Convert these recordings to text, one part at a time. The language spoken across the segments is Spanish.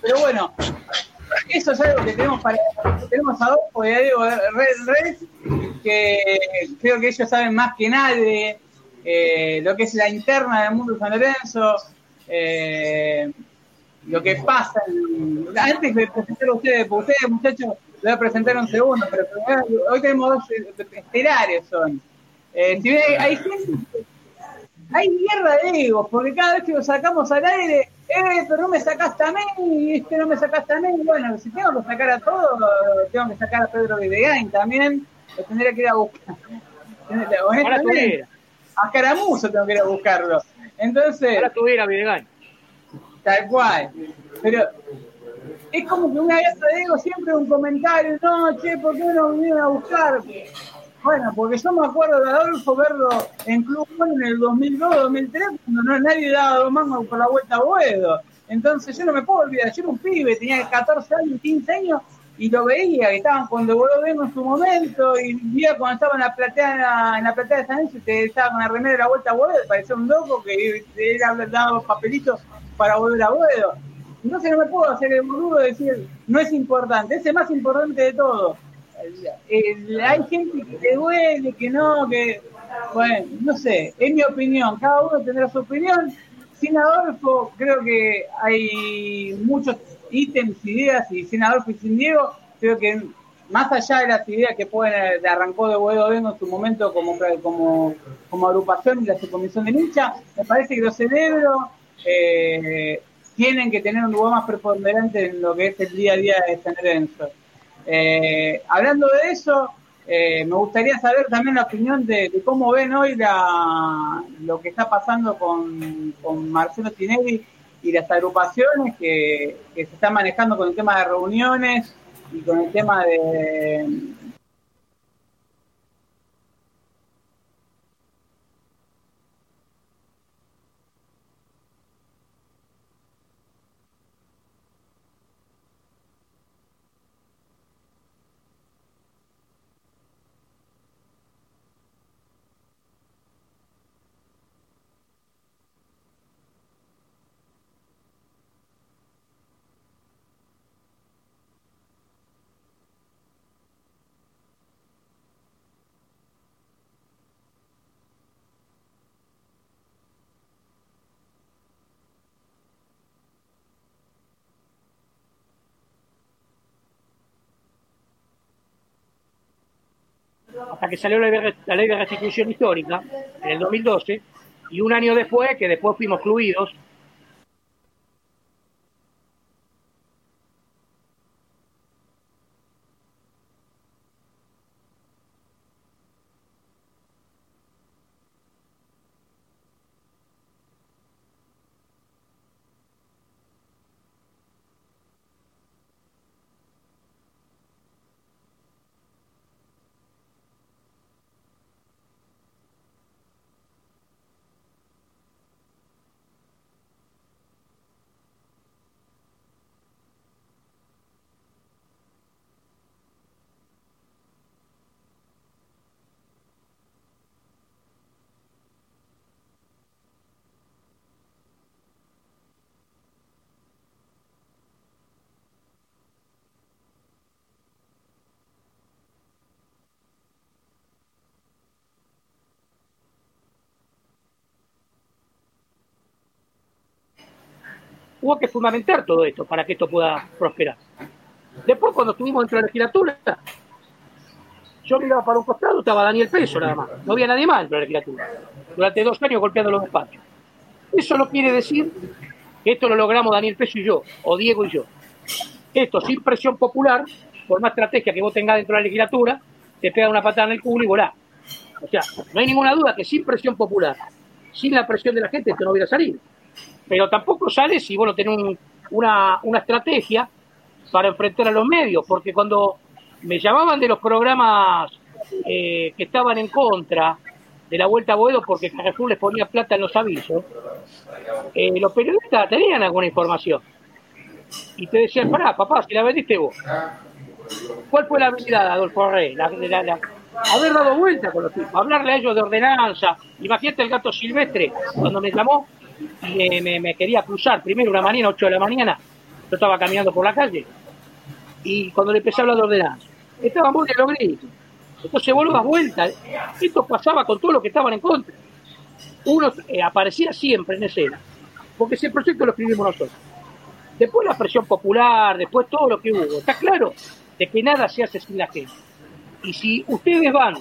Pero bueno, eso es algo que tenemos para tenemos a Adolfo y a Diego Red, Red, que creo que ellos saben más que nadie eh, lo que es la interna del mundo San Lorenzo, eh, lo que pasa. antes de presentar a ustedes, porque ustedes muchachos voy a presentar un segundo, pero hoy tenemos dos estelares son. Eh, si hay gente hay guerra de egos, porque cada vez que lo sacamos al aire, eh, pero no me sacaste a mí, y este no me sacaste a mí. Bueno, si tengo que sacar a todos, tengo que sacar a Pedro Videgain también, lo tendría que ir a buscar. a Caramuzo tengo que ir a buscarlo. Entonces. Ahora tuviera Videgain. Tal cual. Pero es como que una guerra de egos siempre un comentario, no, che, ¿por qué no vinieron a buscar? Bueno, porque yo me acuerdo de Adolfo verlo en Club en el 2002, 2003, cuando no, nadie daba dos mangos por la vuelta a Boedo. Entonces yo no me puedo olvidar, yo era un pibe, tenía 14 años, 15 años, y lo veía, que estaban cuando voló vengo en su momento, y veía cuando estaba en la platea, en la platea de San Luis, que estaba con la de la vuelta a Boedo, parecía un loco que era dado papelitos para volver a Boedo. Entonces no me puedo hacer el boludo de decir, no es importante, es más importante de todo hay gente que te duele, que no, que. Bueno, no sé, es mi opinión, cada uno tendrá su opinión. Sin Adolfo, creo que hay muchos ítems, ideas, y sin Adolfo y sin Diego, creo que más allá de las ideas que pueden, de arrancó de Huevo Vengo en su momento como, como, como agrupación y la subcomisión de lucha, me parece que los cerebros eh, tienen que tener un lugar más preponderante en lo que es el día a día de San Lorenzo. Eh, hablando de eso, eh, me gustaría saber también la opinión de, cómo ven hoy la, lo que está pasando con, con Marcelo Tinelli y las agrupaciones que, que se están manejando con el tema de reuniones y con el tema de, hasta que salió la, ley de restitución histórica en el 2012 y un año después, que después fuimos excluidos hubo que fundamentar todo esto para que esto pueda prosperar. Después, cuando estuvimos dentro de la legislatura, yo miraba para un costado, estaba Daniel Peso nada más. No había nadie más dentro de la legislatura. Durante dos años golpeando los despachos. Eso no quiere decir que esto lo logramos Daniel Peso y yo, o Diego y yo. Esto sin presión popular, por más estrategia que vos tengas dentro de la legislatura, te pega una patada en el culo y volá. O sea, no hay ninguna duda que sin presión popular, sin la presión de la gente, esto no hubiera salido pero tampoco sale si vos no tenés una, una estrategia para enfrentar a los medios, porque cuando me llamaban de los programas eh, que estaban en contra de la Vuelta a Boedo porque Carrefour les ponía plata en los avisos, eh, los periodistas tenían alguna información. Y te decían, pará, papá, si la vendiste vos. ¿Cuál fue la habilidad, Adolfo Rey? La, haber dado vuelta con los tipos, hablarle a ellos de ordenanza. Imagínate el gato silvestre, cuando me llamó, y me, quería cruzar primero una mañana, 8 de la mañana, Yo estaba caminando por la calle y cuando le empecé a hablar de ordenanza, estaban muy de los gritos. Entonces vos das vuelta. Esto pasaba con todos los que estaban en contra. Uno eh, aparecía siempre en escena, porque ese proyecto lo escribimos nosotros. Después la presión popular, después todo lo que hubo. Está claro de que nada se hace sin la gente. Y si ustedes van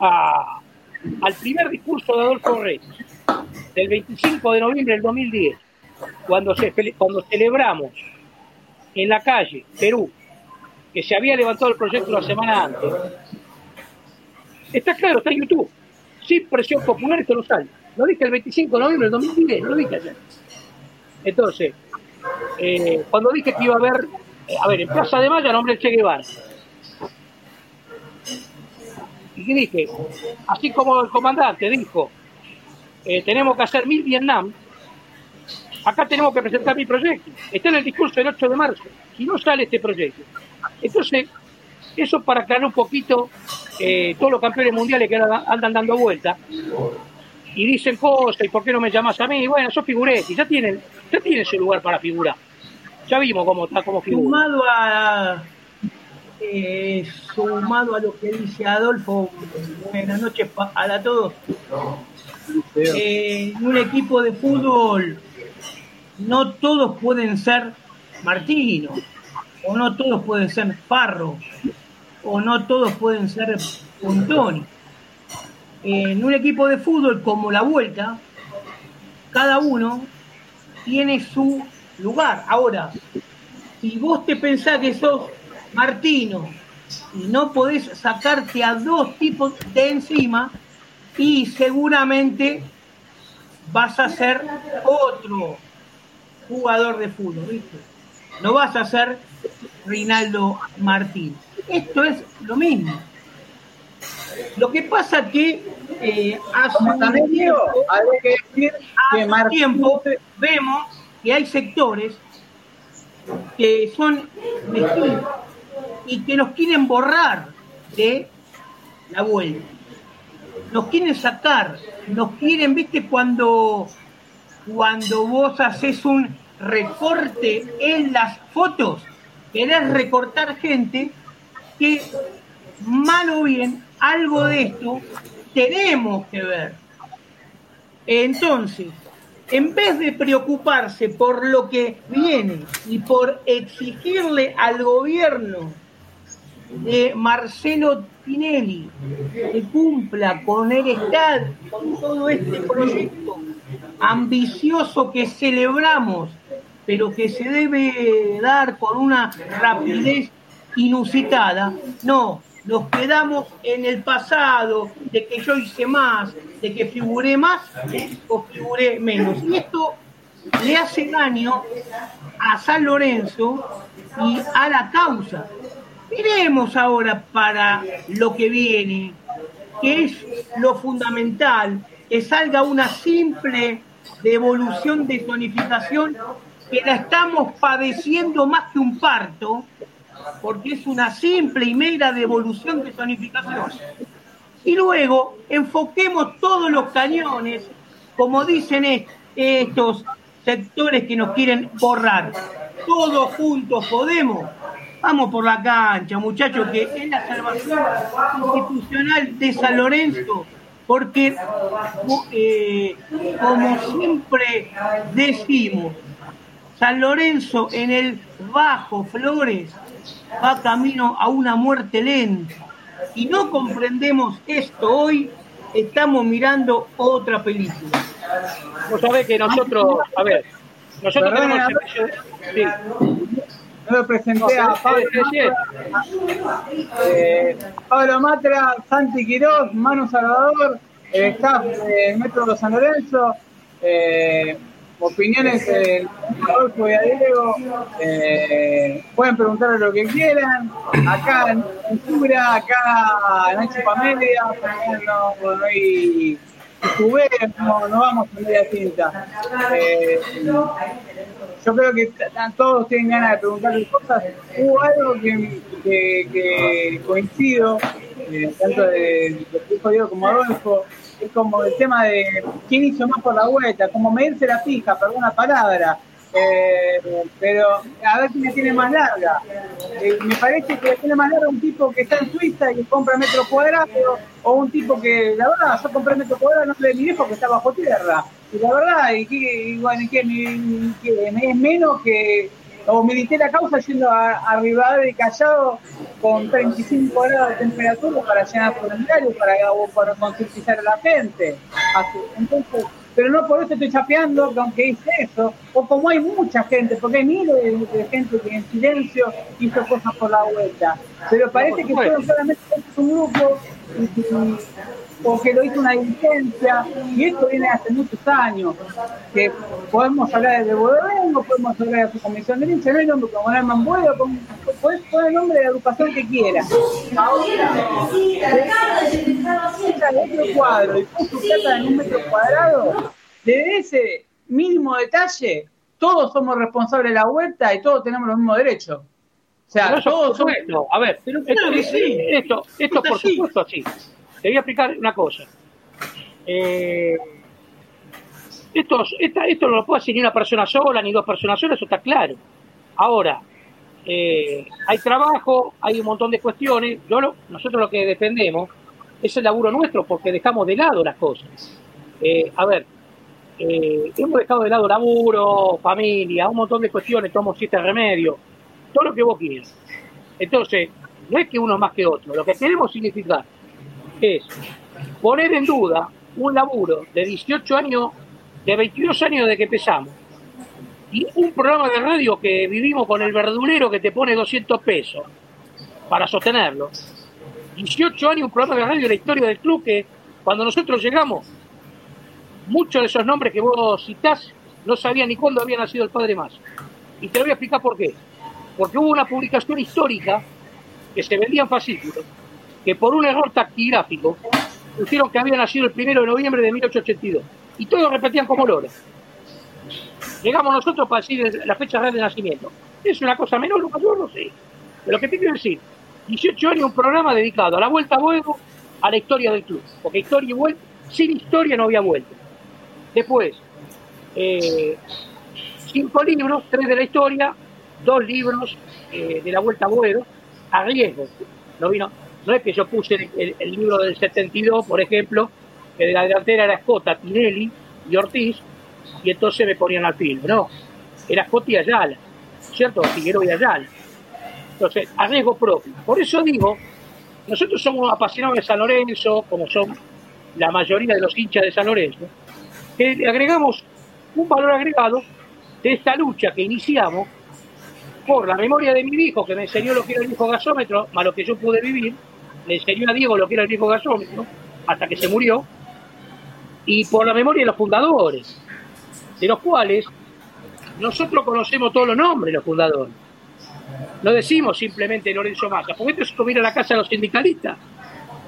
al primer discurso de Adolfo Reyes, del 25 de noviembre del 2010, cuando, cuando celebramos en la calle, Perú, que se había levantado el proyecto la semana antes, está claro, está en YouTube, sin presión popular esto lo sale. Lo dije el 25 de noviembre del 2010, lo dije ayer. Entonces, eh, cuando dije que iba a haber, eh, a ver, en Plaza de Mayo nombre Che Guevara. Y dije, así como el comandante dijo, eh, tenemos que hacer mil Vietnam, acá tenemos que presentar mi proyecto. Está en el discurso del 8 de marzo, y no sale este proyecto. Entonces, eso para aclarar un poquito todos los campeones mundiales que andan dando vueltas y dicen cosas, ¿y por qué no me llamas a mí? Bueno, yo figuré, y ya tienen, ya tienen su lugar para figurar. Ya vimos cómo está, cómo figura. Sumado a, eh, sumado a lo que dice Adolfo, buenas noches a todos. Eh, en un equipo de fútbol no todos pueden ser Martino, o no todos pueden ser Parro, o no todos pueden ser Puntoni en un equipo de fútbol como la Vuelta, cada uno tiene su lugar. Ahora, si vos te pensás que sos Martino y no podés sacarte a dos tipos de encima, y seguramente vas a ser otro jugador de fútbol, ¿viste? No vas a ser Rinaldo Martín. Esto es lo mismo. Lo que pasa que eh, hace, tiempo, tiempo vemos que hay sectores que son y que nos quieren borrar de la vuelta. Nos quieren sacar, nos quieren, viste, cuando, cuando vos haces un recorte en las fotos, querés recortar gente que mal o bien algo de esto tenemos que ver. Entonces, en vez de preocuparse por lo que viene y por exigirle al gobierno de Marcelo Tinelli que cumpla con el Estado, con todo este proyecto ambicioso que celebramos, pero que se debe dar con una rapidez inusitada, no, nos quedamos en el pasado de que yo hice más, de que figuré más o figuré menos. Y esto le hace daño a San Lorenzo y a la causa. Miremos ahora para lo que viene, que es lo fundamental, que salga una simple devolución de zonificación que la estamos padeciendo más que un parto, porque es una simple y mera devolución de zonificación. Y luego enfoquemos todos los cañones, como dicen estos sectores que nos quieren borrar. Todos juntos podemos. Vamos por la cancha, muchachos, que es la salvación institucional de San Lorenzo, porque eh, como siempre decimos, San Lorenzo en el Bajo Flores va camino a una muerte lenta. Y no comprendemos esto hoy, estamos mirando otra película. Vos sabés que nosotros, a ver, nosotros tenemos Sí. Lo presenté a Pablo eh, Pablo Matra, Santi Quiroz, Manu Salvador, el staff de Metro San Lorenzo, eh, opiniones del Adolfo y a Diego. Eh, pueden preguntar lo que quieran. Acá en Cultura, acá en Ancho Pamelia, no, no hay no, no vamos a media tinta. Eh, yo creo que todos tienen ganas de preguntarle cosas. Hubo algo que, que, que coincido, eh, tanto de, de Diego como Adolfo, es como el tema de quién hizo más por la vuelta, como medirse la fija, perdón una palabra. Eh, pero a ver quién me tiene más larga. Eh, me parece que tiene más larga un tipo que está en Suiza y que compra metro cuadrado, o un tipo que, la verdad, yo compré metro cuadrado no de mi viejo que está bajo tierra. Y la verdad, y que, y que, es menos que o milité la causa yendo a, a de Callao con 35 grados de temperatura para llenar formularios, para, para concientizar a la gente. Entonces, pero no por eso estoy chapeando, aunque hice eso, o como hay mucha gente, porque hay miles de, gente que en silencio hizo cosas por la vuelta, pero parece que fueron solamente un grupo o que lo hizo una diligencia, y esto viene hace muchos años, que podemos hablar de Bodorengo, podemos hablar de su comisión de hincha, no hay nombre como Herman Buedo, puedes poner el nombre de educación que quieras. Ahora, de otro cuadro y plata en un metro cuadrado, de ese mínimo detalle, todos somos responsables de la vuelta y todos tenemos los mismos derechos. O sea, todos somos... A ver, esto, esto, esto por supuesto así. Te voy a explicar una cosa. Eh, esto, esto no lo puede hacer ni una persona sola, ni dos personas solas, eso está claro. Ahora, eh, hay trabajo, hay un montón de cuestiones. Yo nosotros lo que defendemos es el laburo nuestro, porque dejamos de lado las cosas. Eh, a ver, hemos dejado de lado laburo, familia, un montón de cuestiones, tomamos siete remedios, todo lo que vos quieras. Entonces, no es que uno más que otro, lo que queremos significar es poner en duda un laburo de 18 años, de 22 años de que empezamos, y un programa de radio que vivimos con el verdulero que te pone 200 pesos para sostenerlo. 18 años un programa de radio la historia del club que cuando nosotros llegamos, muchos de esos nombres que vos citás no sabían ni cuándo había nacido el padre más. Y te lo voy a explicar por qué. Porque hubo una publicación histórica que se vendían fascículos que por un error taquigráfico pusieron que había nacido el primero de noviembre de 1882. Y todos repetían como loro. Llegamos nosotros para decir la fecha real de nacimiento. ¿Es una cosa menor o mayor? No sé. Pero lo que te quiero decir, 18 años un programa dedicado a la vuelta a huevo, a la historia del club. Porque historia y vuelta, sin historia no había vuelta. Después, eh, cinco libros, tres de la historia, dos libros eh, de la vuelta a huevo, a riesgo. No vino, no es que yo puse el, libro del 72, por ejemplo, que de la delantera era Escota, Tinelli y Ortiz, y entonces me ponían al film. No, era Escota y Ayala, ¿cierto? Figueroa y Ayala. Entonces, a riesgo propio. Por eso digo, nosotros somos apasionados de San Lorenzo, como son la mayoría de los hinchas de San Lorenzo, que le agregamos un valor agregado de esta lucha que iniciamos por la memoria de mi hijo, que me enseñó lo que era el viejo gasómetro, más lo que yo pude vivir, le enseñó a Diego lo que era el viejo gasómetro, hasta que se murió, y por la memoria de los fundadores, de los cuales nosotros conocemos todos los nombres los fundadores. No decimos simplemente Lorenzo Massa, porque esto es como ir a la casa de los sindicalistas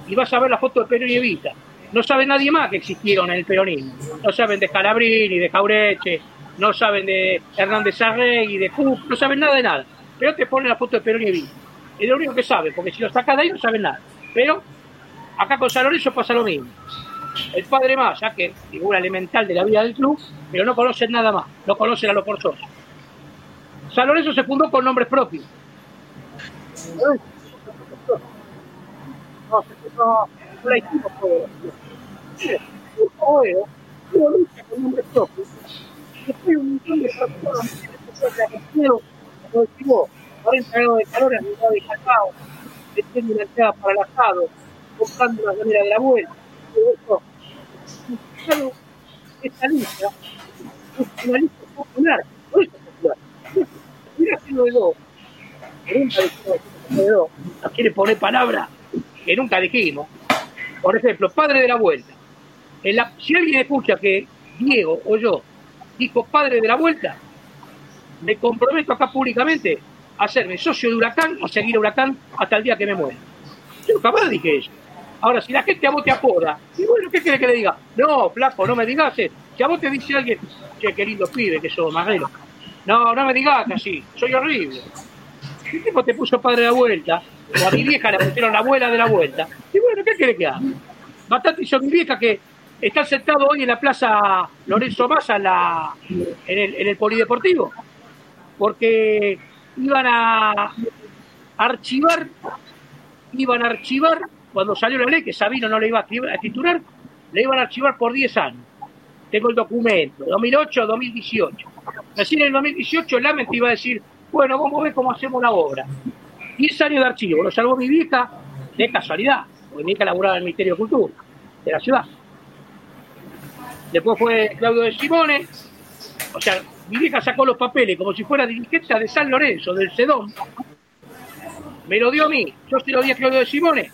y vas a ver la foto de Perón y Evita. No sabe nadie más que existieron en el peronismo. No saben de Calabrini, de Jaureche, no saben de Hernández y de Cup, no saben nada de nada. Pero te ponen la foto de Perón y Evita. Es lo único que saben, porque si lo sacas de ahí no saben nada. Pero acá con San Lorenzo pasa lo mismo. El padre más, ya que figura elemental de la vida del club, pero no conocen nada más, no conocen a los forzosos. San Lorenzo se fundó con nombres propios. No, no, no se 40 grados de calor en lugar de cacao, metiendo una entrada para el asado, comprando una manera de la vuelta, todo eso. esta lista es una lista popular, no es popular. Mira que de dos, nunca de dos, nos quiere poner palabras que nunca dijimos. Por ejemplo, padre de la vuelta. La, si alguien escucha que Diego o yo dijo padre de la vuelta, me comprometo acá públicamente hacerme socio de Huracán y seguir a Huracán hasta el día que me muera. Yo jamás dije eso. Ahora, si la gente a vos te apoda, y bueno, ¿qué quiere que le diga? No, flaco, no me digas eso. Si a vos te dice alguien, qué lindo pibe que sos, Marrero. No, no me digas así, soy horrible. ¿Qué tipo te puso padre de la vuelta? O a mi vieja le pusieron la abuela de la vuelta. Y bueno, ¿qué quiere que haga? Bastante hizo mi vieja que están sentados hoy en la plaza Lorenzo Massa la, en, el, en el polideportivo, porque iban a archivar, iban a archivar, cuando salió la ley, que Sabino no le iba a titular, le iban a archivar por 10 años. Tengo el documento, 2008 2018. Recién en el 2018 el AMET iba a decir, bueno, vamos a ver cómo hacemos la obra. 10 años de archivo, lo salvó mi vieja de casualidad, porque mi vieja laburaba en el Ministerio de Cultura de la ciudad. Después fue Claudio de Simone, o sea, mi vieja sacó los papeles como si fuera dirigente de San Lorenzo, del Sedón. Me lo dio a mí, yo se lo di a Claudio de Simone,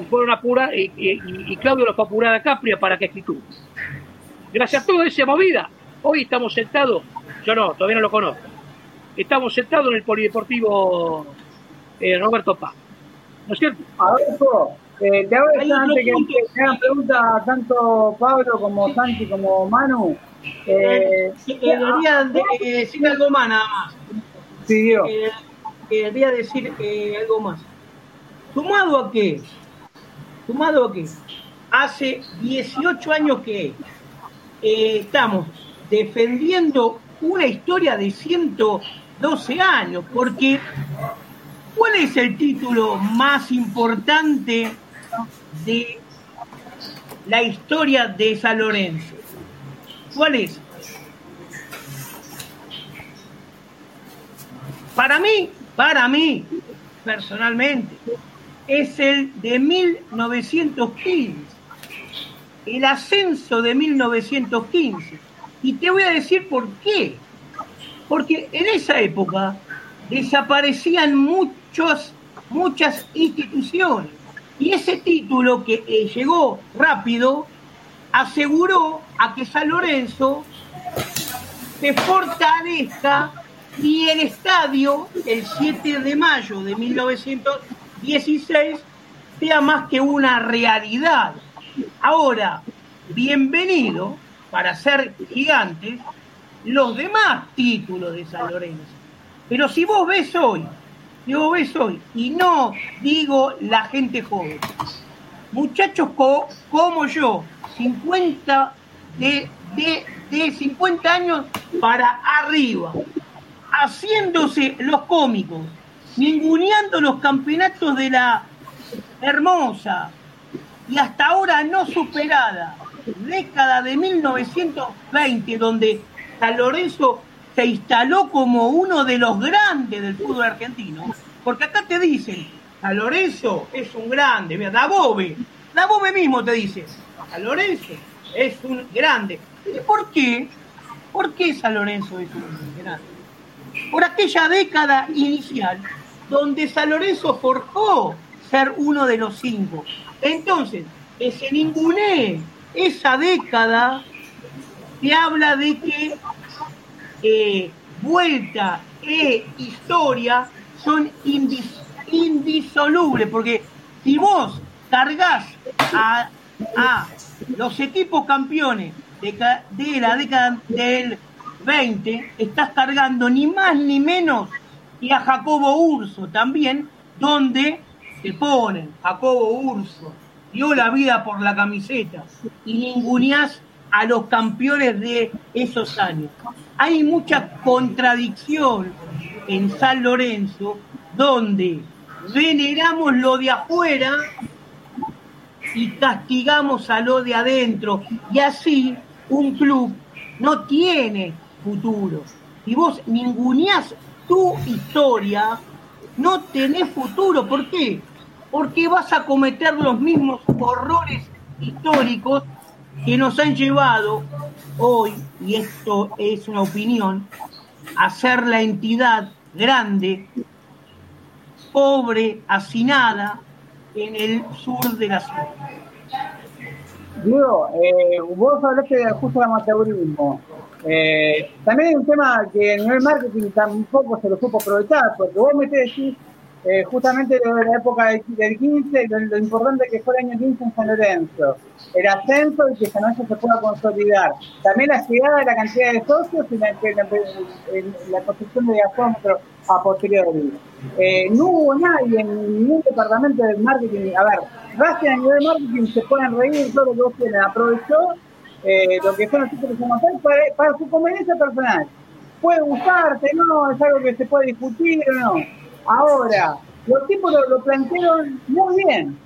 y fueron a apurar, y, y, Claudio lo fue a apurar a Capria para que escritura. Gracias a toda esa movida, hoy estamos sentados, yo no, todavía no lo conozco, estamos sentados en el Polideportivo eh, Roberto Paz. ¿No es cierto? Adolfo, eh, te hago antes que me hagan preguntas tanto Pablo como Santi como Manu. Eh, quería decir algo más nada más. Sí, Dios. quería decir algo más. ¿Sumado a qué? ¿Sumado a qué? Hace 18 años que estamos defendiendo una historia de 112 años, porque ¿cuál es el título más importante de la historia de San Lorenzo? ¿Cuál es? Para mí, para mí, personalmente, es el de 1915, el ascenso de 1915. Y te voy a decir por qué. Porque en esa época desaparecían muchos, muchas instituciones. Y ese título que eh, llegó rápido aseguró a que San Lorenzo se fortalezca y el estadio, el 7 de mayo de 1916, sea más que una realidad. Ahora, bienvenido para ser gigantes los demás títulos de San Lorenzo. Pero si vos ves hoy yo ves hoy, y no digo la gente joven, muchachos como yo, 50 de, de, de 50 años para arriba, haciéndose los cómicos, ninguneando los campeonatos de la hermosa y hasta ahora no superada década de 1920, donde San Lorenzo se instaló como uno de los grandes del fútbol argentino, porque acá te dicen, a Lorenzo es un grande, mira, Dabove, Dabove mismo te dice, a Lorenzo es un grande. ¿Y por qué? ¿Por qué San Lorenzo es un grande? Por aquella década inicial donde San Lorenzo forjó ser uno de los cinco. Entonces, que se ningune esa década te habla de que eh, vuelta e historia son indisolubles, porque si vos cargas a, los equipos campeones de, de, la década del 20, estás cargando ni más ni menos que a Jacobo Urso también, donde se ponen Jacobo Urso, dio la vida por la camiseta y ninguneás a los campeones de esos años. Hay mucha contradicción en San Lorenzo donde veneramos lo de afuera y castigamos a lo de adentro. Y así un club no tiene futuro. Si vos ninguneás tu historia, no tenés futuro. ¿Por qué? Porque vas a cometer los mismos horrores históricos que nos han llevado hoy, y esto es una opinión, a ser la entidad grande, pobre, hacinada en el sur de la ciudad. Diego, eh, vos hablaste de justo el amateurismo. Eh, también hay un tema que en el marketing tampoco se lo supo aprovechar, porque vos me decís eh, justamente de la época del, 15, lo, importante que fue el año 15 en San Lorenzo, el ascenso y que San Lorenzo se pueda consolidar. También la llegada de la cantidad de socios y la, la, construcción de gasómetros a posteriori. Eh, no hubo nadie en ningún departamento de marketing, a ver, Racing a nivel marketing se pueden reír todo lo que vos quieras. Aprovechó eh, lo que son los títulos de para, para su conveniencia personal. Puede gustarte, no, es algo que se puede discutir o no. Ahora, los tipos lo, plantearon muy bien.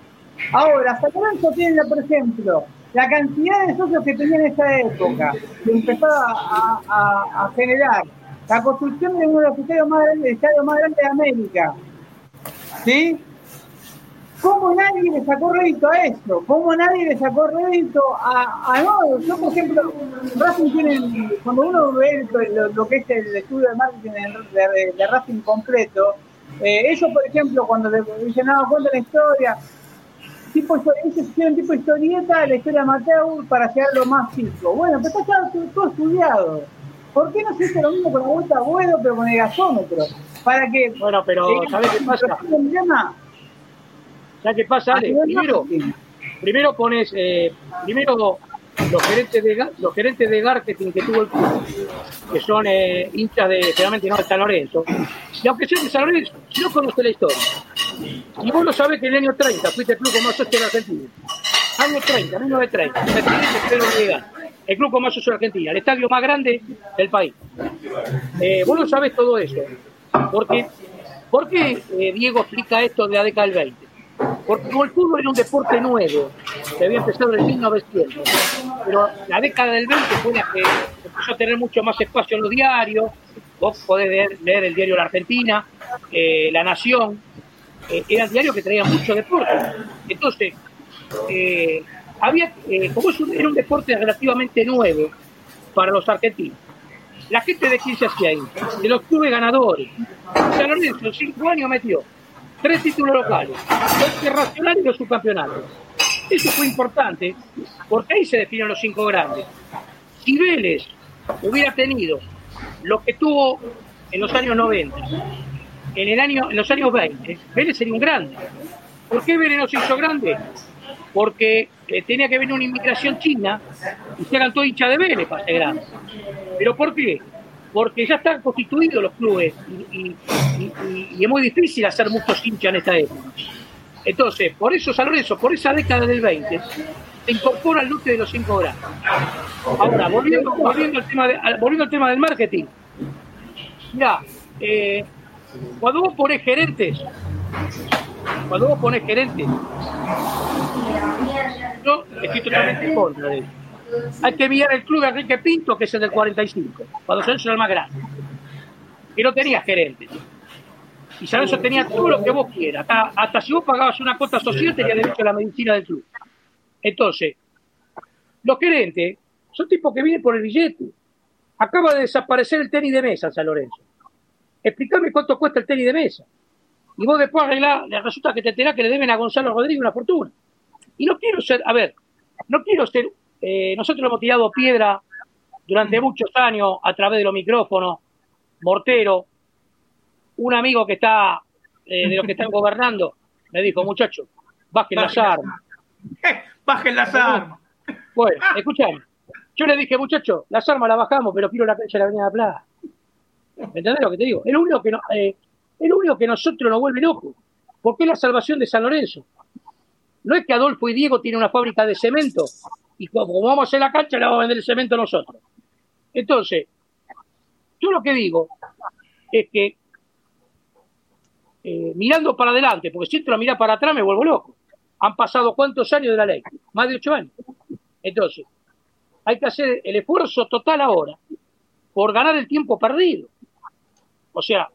Ahora, San Lorenzo tiene, por ejemplo, la cantidad de socios que tenía en esa época, que empezaba a generar la construcción de uno de los estadios más grandes, de América. ¿Sí? ¿Cómo nadie le sacó rédito a eso? ¿Cómo nadie le sacó rédito a, a no? Yo, por ejemplo, Racing tiene, cuando uno ve lo, que es el estudio de marketing de, de, Racing completo, eh, ellos, por ejemplo, cuando le dicen, no, cuenta la historia, tipo, ellos hicieron tipo historieta de la historia de Mateo para llegar a lo más fijo. Bueno, pero está todo estudiado. ¿Por qué no se hace lo mismo con la vuelta a vuelo, pero con el gasómetro? Para que. Bueno, pero eh, ¿sabes qué pasa? ¿Sabes qué pasa, Ale? Primero, primero pones. Eh, primero los gerentes de los gerentes de marketing que tuvo el club, que son eh, hinchas de, generalmente no de San Lorenzo, y aunque sea de San Lorenzo, si no conoce la historia, y vos lo sabés que en el año 30 fuiste el club con más socio de Argentina, año 30, 1930, el presidente Pedro el club con más socio de Argentina, el estadio más grande del país. Eh, vos lo sabés todo eso, porque ¿por qué eh, Diego explica esto de la década del 20? Porque el fútbol era un deporte nuevo, que había empezado en 1900, pero la década del 20 fue la que empezó a tener mucho más espacio en los diarios, vos podés leer, el diario La Argentina, eh, La Nación, eh, eran diarios que traían mucho deporte. Entonces, había, eh, como es un, era un deporte relativamente nuevo para los argentinos, la gente de se hacía ahí, de los clubes ganadores. San Lorenzo en cinco años metió tres títulos locales, dos internacionales y dos subcampeonatos. Eso fue importante porque ahí se definen los cinco grandes. Si Vélez hubiera tenido lo que tuvo en los años 90, en, el año, en los años 20, Vélez sería un grande. ¿Por qué Vélez no se hizo grande? Porque eh, tenía que venir una inmigración china y se eran todos hinchas de Vélez para ser grande. ¿Pero por qué? Porque ya están constituidos los clubes y, es muy difícil hacer muchos hinchas en esta época. Entonces, por eso San Lorenzo, por esa década del 20, se incorpora al lote de los cinco grandes. Ahora, volviendo, volviendo, al, tema de- volviendo al tema del marketing. Mira, eh, cuando vos pones gerentes, cuando vos pones gerentes, yo estoy totalmente en contra de eso. Hay que mirar el club de Enrique Pinto, que es el del 45, cuando Lorenzo era el más grande. Y no tenía gerentes. Y Lorenzo tenía todo lo que vos quieras. Hasta, si vos pagabas una cuota social, tenías derecho a la medicina del club. Entonces, los gerentes son tipos que vienen por el billete. Acaba de desaparecer el tenis de mesa San Lorenzo. Explícame cuánto cuesta el tenis de mesa. Y vos después arreglás, le resulta que te enterás que le deben a Gonzalo Rodríguez una fortuna. Y no quiero ser, a ver, no quiero ser, eh, nosotros hemos tirado piedra durante muchos años a través de los micrófonos, mortero, un amigo que está, eh, de los que están gobernando, me dijo, muchacho, bajen las armas. Bajen las armas. Bueno, escuchame. Yo le dije, muchacho, las armas las bajamos, pero quiero la cancha de la Avenida Plaza. ¿Me entendés lo que te digo? Es lo único que, no, eh, es lo único que nosotros nos vuelve locos. Porque es la salvación de San Lorenzo. No es que Adolfo y Diego tienen una fábrica de cemento y como, como vamos a hacer la cancha, le vamos a vender el cemento nosotros. Entonces, yo lo que digo es que eh, mirando para adelante, porque si entro a mirar para atrás me vuelvo loco. Han pasado cuántos años de la ley? Más de ocho años. Entonces, hay que hacer el esfuerzo total ahora por ganar el tiempo perdido. O sea,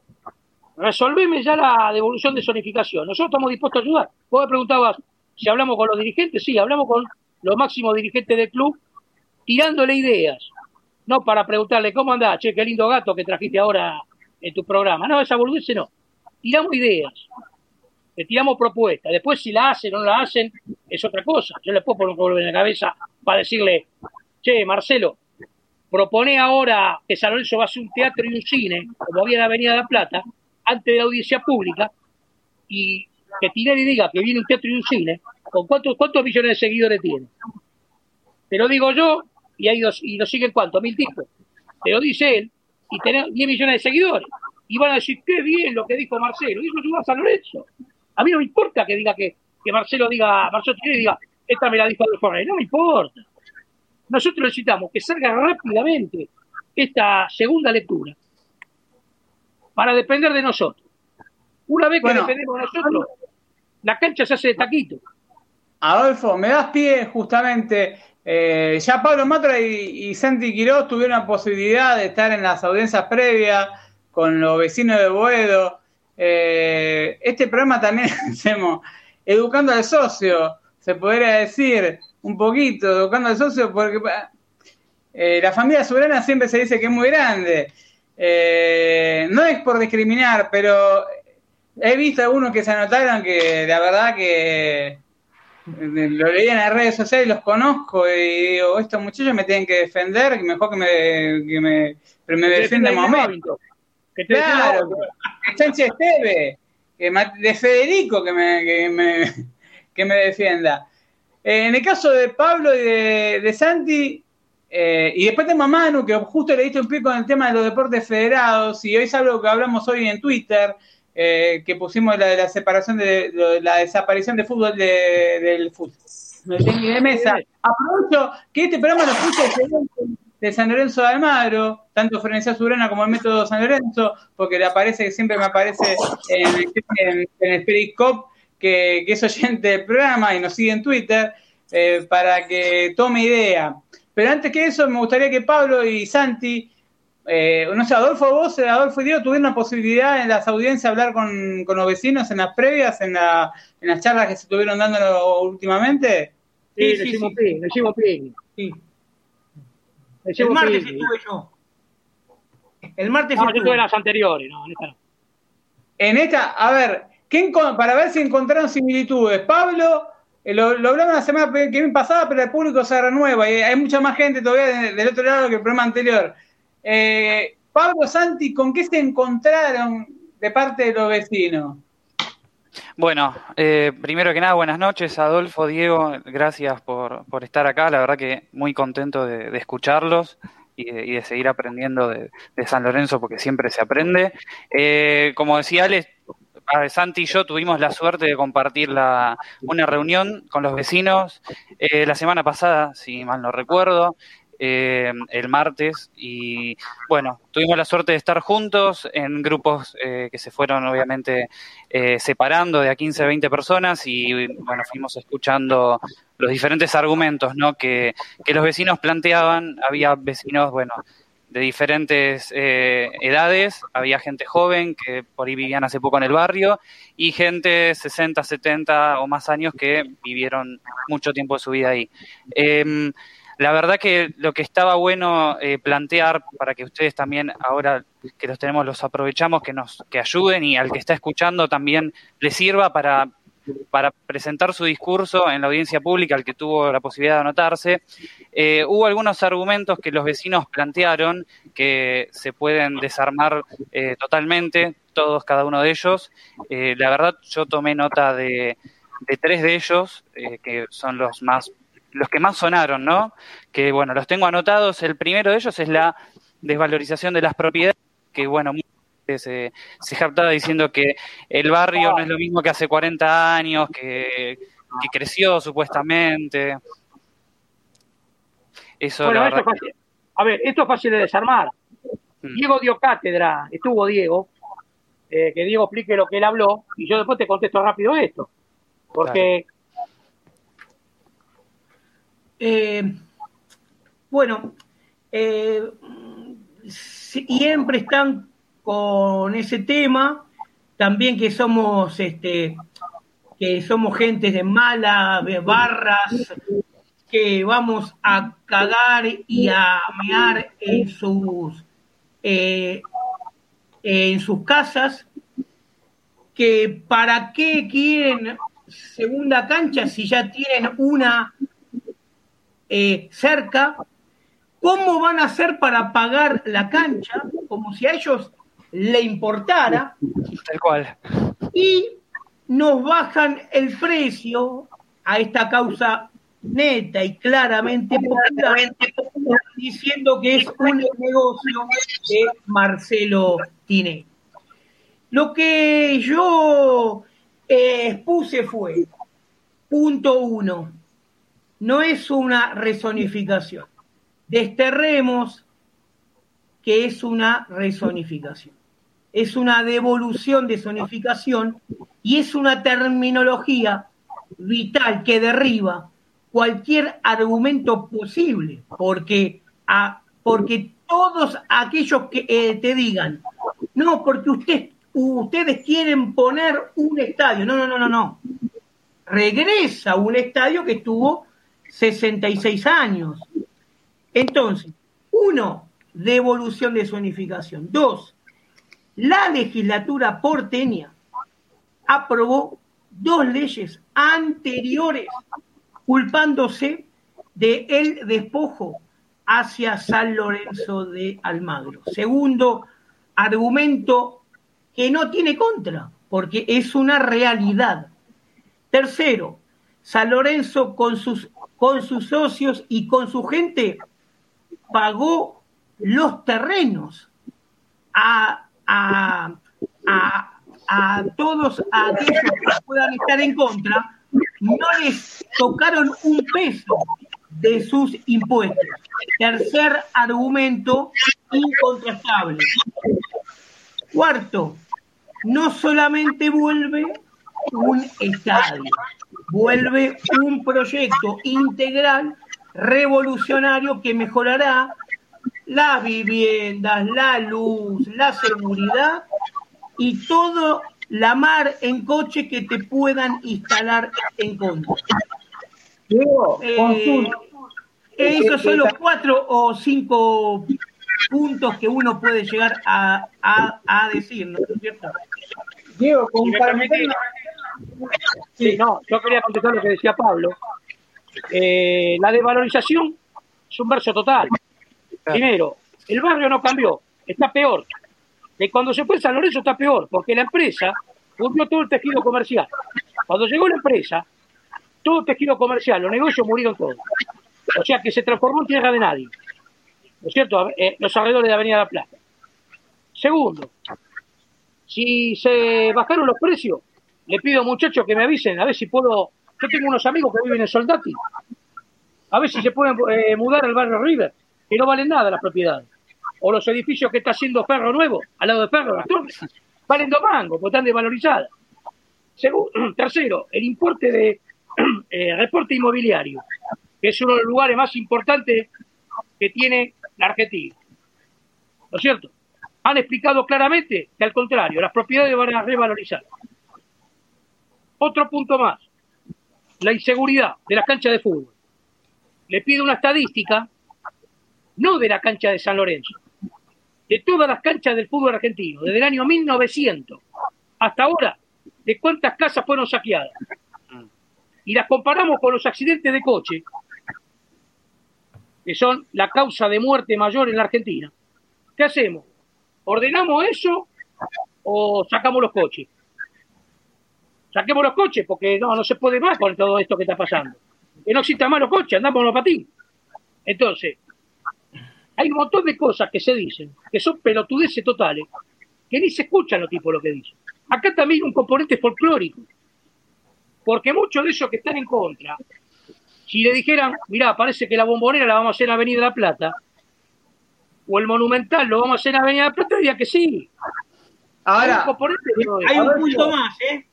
resolveme ya la devolución de zonificación. Nosotros estamos dispuestos a ayudar. Vos me preguntabas si hablamos con los dirigentes. Sí, hablamos con los máximos dirigentes del club, tirándole ideas. No para preguntarle, ¿cómo andás? Che, qué lindo gato que trajiste ahora en tu programa. No, esa boludez no. Tiramos ideas. Le tiramos propuestas. Después, si la hacen o no la hacen, es otra cosa. Yo le puedo poner un problema en la cabeza para decirle, che, Marcelo, propone ahora que San Lorenzo va a hacer un teatro y un cine, como había en Avenida de la Plata, antes de la audiencia pública, y que Tinelli diga que viene un teatro y un cine, ¿con cuántos, cuántos millones de seguidores tiene? Te lo digo yo, y, hay dos, y lo siguen cuántos, mil tipos. Te lo dice él, y tenés 10 millones de seguidores. Y van a decir, qué bien lo que dijo Marcelo, y eso ayuda a Lorenzo. A mí no me importa que diga que, que Marcelo diga, Marcelo diga, esta me la dijo Adolfo Rey. No me importa. Nosotros necesitamos que salga rápidamente esta segunda lectura para depender de nosotros. Una vez que dependemos de nosotros, la cancha se hace de taquito. Adolfo, me das pie justamente. Eh, ya Pablo Matra y, Santi Quiroz tuvieron la posibilidad de estar en las audiencias previas con los vecinos de Boedo. Eh, este programa también hacemos educando al socio, se podría decir un poquito, educando al socio, porque eh, la familia soberana siempre se dice que es muy grande. No es por discriminar, pero he visto algunos que se anotaron que la verdad que lo leí en las redes sociales y los conozco y digo, estos muchachos me tienen que defender, que mejor que me, que me, pero me defienden momento. Que te claro, que Sánchez Esteve, que de Federico que me, que me, que me defienda. Eh, en el caso de Pablo y de, de Santi, eh, y después tengo a Manu, que justo le diste un pie con el tema de los deportes federados, y hoy es algo que hablamos hoy en Twitter, eh, que pusimos la de la separación de, la desaparición de fútbol del fútbol de mesa. Aprovecho que este programa lo puse de San Lorenzo de Almagro, tanto Florencia Surana como el método San Lorenzo, porque le aparece, que siempre me aparece en, el Periscope que, es oyente del programa y nos sigue en Twitter, eh, para que tome idea. Pero antes que eso, me gustaría que Pablo y Santi eh, no sé, Adolfo, vos, eh, Adolfo y Diego, tuvieron la posibilidad en las audiencias de hablar con, los vecinos en las previas, en, la, en las charlas que se estuvieron dando últimamente. Sí, sí, sí, le hicimos ping, sí. El martes estuve yo. El martes no, estuve. en las anteriores, no, en esta no. En esta, a ver, para ver si encontraron similitudes. Pablo, eh, lo, lo, hablamos la semana que viene pasada, pero el público se renueva y hay mucha más gente todavía del otro lado que el programa anterior. Eh, Pablo Santi, ¿con qué se encontraron de parte de los vecinos? Bueno, eh, primero que nada, buenas noches, Adolfo, Diego, gracias por, estar acá, la verdad que muy contento de, escucharlos y de, seguir aprendiendo de, San Lorenzo porque siempre se aprende. Eh, como decía Alex, Santi y yo tuvimos la suerte de compartir la, una reunión con los vecinos la semana pasada, si mal no recuerdo, eh, el martes y bueno, tuvimos la suerte de estar juntos en grupos eh, que se fueron obviamente eh, separando de a 15 a 20 personas y bueno, fuimos escuchando los diferentes argumentos ¿no? que, que los vecinos planteaban, había vecinos, bueno, de diferentes edades, había gente joven que por ahí vivían hace poco en el barrio y gente 60, 70 o más años que vivieron mucho tiempo de su vida ahí. Em, la verdad que lo que estaba bueno eh, plantear para que ustedes también ahora que los tenemos los aprovechamos que nos que ayuden y al que está escuchando también le sirva para para presentar su discurso en la audiencia pública, al que tuvo la posibilidad de anotarse, eh, hubo algunos argumentos que los vecinos plantearon que se pueden desarmar eh, totalmente, todos, cada uno de ellos. la verdad, yo tomé nota de, de tres de ellos, que son los más los que más sonaron, ¿no? Que bueno, los tengo anotados. El primero de ellos es la desvalorización de las propiedades, que bueno, se, se jactaba diciendo que el barrio no es lo mismo que hace 40 años, que, creció supuestamente. Eso, bueno, esto a ver, esto es fácil de desarmar. Mm. Diego dio cátedra, estuvo Diego, eh, que Diego explique lo que él habló, y yo después te contesto rápido esto. Porque eh, bueno, eh, siempre están con ese tema, también que somos este que somos gente de mala, de barras, que vamos a cagar y a mear en sus eh, en sus casas, que para qué quieren segunda cancha si ya tienen una eh, cerca, ¿cómo van a hacer para pagar la cancha? Como si a ellos le importara. Tal cual. Y nos bajan el precio a esta causa neta y claramente diciendo que es un negocio de Marcelo Tine. Lo que yo eh, expuse fue Punto uno. No es una rezonificación. Desterremos que es una rezonificación. Es una devolución de zonificación y es una terminología vital que derriba cualquier argumento posible, porque, a, porque todos aquellos que eh, te digan, no, porque usted, ustedes quieren poner un estadio, no, no, no, no, no, regresa un estadio que estuvo 66 años. Entonces, uno, devolución de zonificación. Dos, la legislatura porteña aprobó dos leyes anteriores culpándose de el despojo hacia San Lorenzo de Almagro. Segundo argumento que no tiene contra, porque es una realidad. Tercero, San Lorenzo con sus, con sus socios y con su gente pagó los terrenos a, a, a, a todos aquellos que puedan estar en contra, no les tocaron un peso de sus impuestos. Tercer argumento incontrastable. Cuarto, no solamente vuelve un estadio, vuelve un proyecto integral revolucionario que mejorará las viviendas, la luz, la seguridad y todo la mar en coche que te puedan instalar en contra. Eh, esos son los cuatro o cinco puntos que uno puede llegar a, a, decir, ¿no es cierto? Diego, con Sí, no, yo quería contestar lo que decía Pablo. Eh, la desvalorización es un verso total. Primero, el barrio no cambió, está peor. De cuando se fue San Lorenzo está peor, porque la empresa volvió todo el tejido comercial. Cuando llegó la empresa, todo el tejido comercial, los negocios murieron todos. O sea que se transformó en tierra de nadie. ¿No es cierto? Eh, los alrededores de Avenida La Plata. Segundo, si se bajaron los precios, le pido muchachos que me avisen, a ver si puedo. Yo tengo unos amigos que viven en Soldati. A ver si se pueden eh, mudar al barrio River, que no valen nada las propiedades. O los edificios que está haciendo Ferro Nuevo, al lado de Ferro, las valen dos mangos, porque están desvalorizadas. Segundo, tercero, el importe de eh, reporte inmobiliario, que es uno de los lugares más importantes que tiene la Argentina. ¿No es cierto? Han explicado claramente que al contrario, las propiedades van a revalorizar. Otro punto más, la inseguridad de las canchas de fútbol. Le pido una estadística, no de la cancha de San Lorenzo, de todas las canchas del fútbol argentino, desde el año 1900 hasta ahora, de cuántas casas fueron saqueadas. Y las comparamos con los accidentes de coche, que son la causa de muerte mayor en la Argentina. ¿Qué hacemos? ¿Ordenamos eso o sacamos los coches? Saquemos los coches porque no, no se puede más con todo esto que está pasando. Que no exista más los coches, andamos los patines. Entonces, hay un montón de cosas que se dicen, que son pelotudeces totales, que ni se escuchan los tipos lo que dicen. Acá también un componente folclórico, porque muchos de esos que están en contra, si le dijeran, mirá, parece que la bombonera la vamos a hacer en Avenida La Plata, o el Monumental lo vamos a hacer en Avenida La Plata, diría que sí. Ahora, hay un, punto más, ¿eh?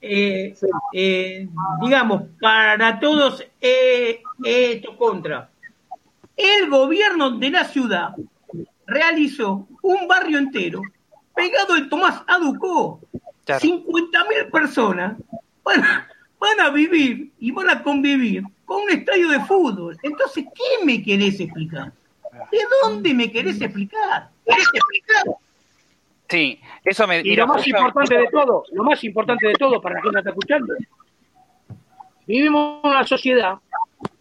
Eh, eh, digamos, para todos esto contra el gobierno de la ciudad realizó un barrio entero pegado en Tomás Aducó. 50 mil personas van a, vivir y van a convivir con un estadio de fútbol. Entonces, ¿qué me querés explicar? ¿De dónde me querés explicar? ¿Querés explicar? Sí, eso me. Y lo más importante de todo, lo más importante de todo para la gente que está escuchando, vivimos en una sociedad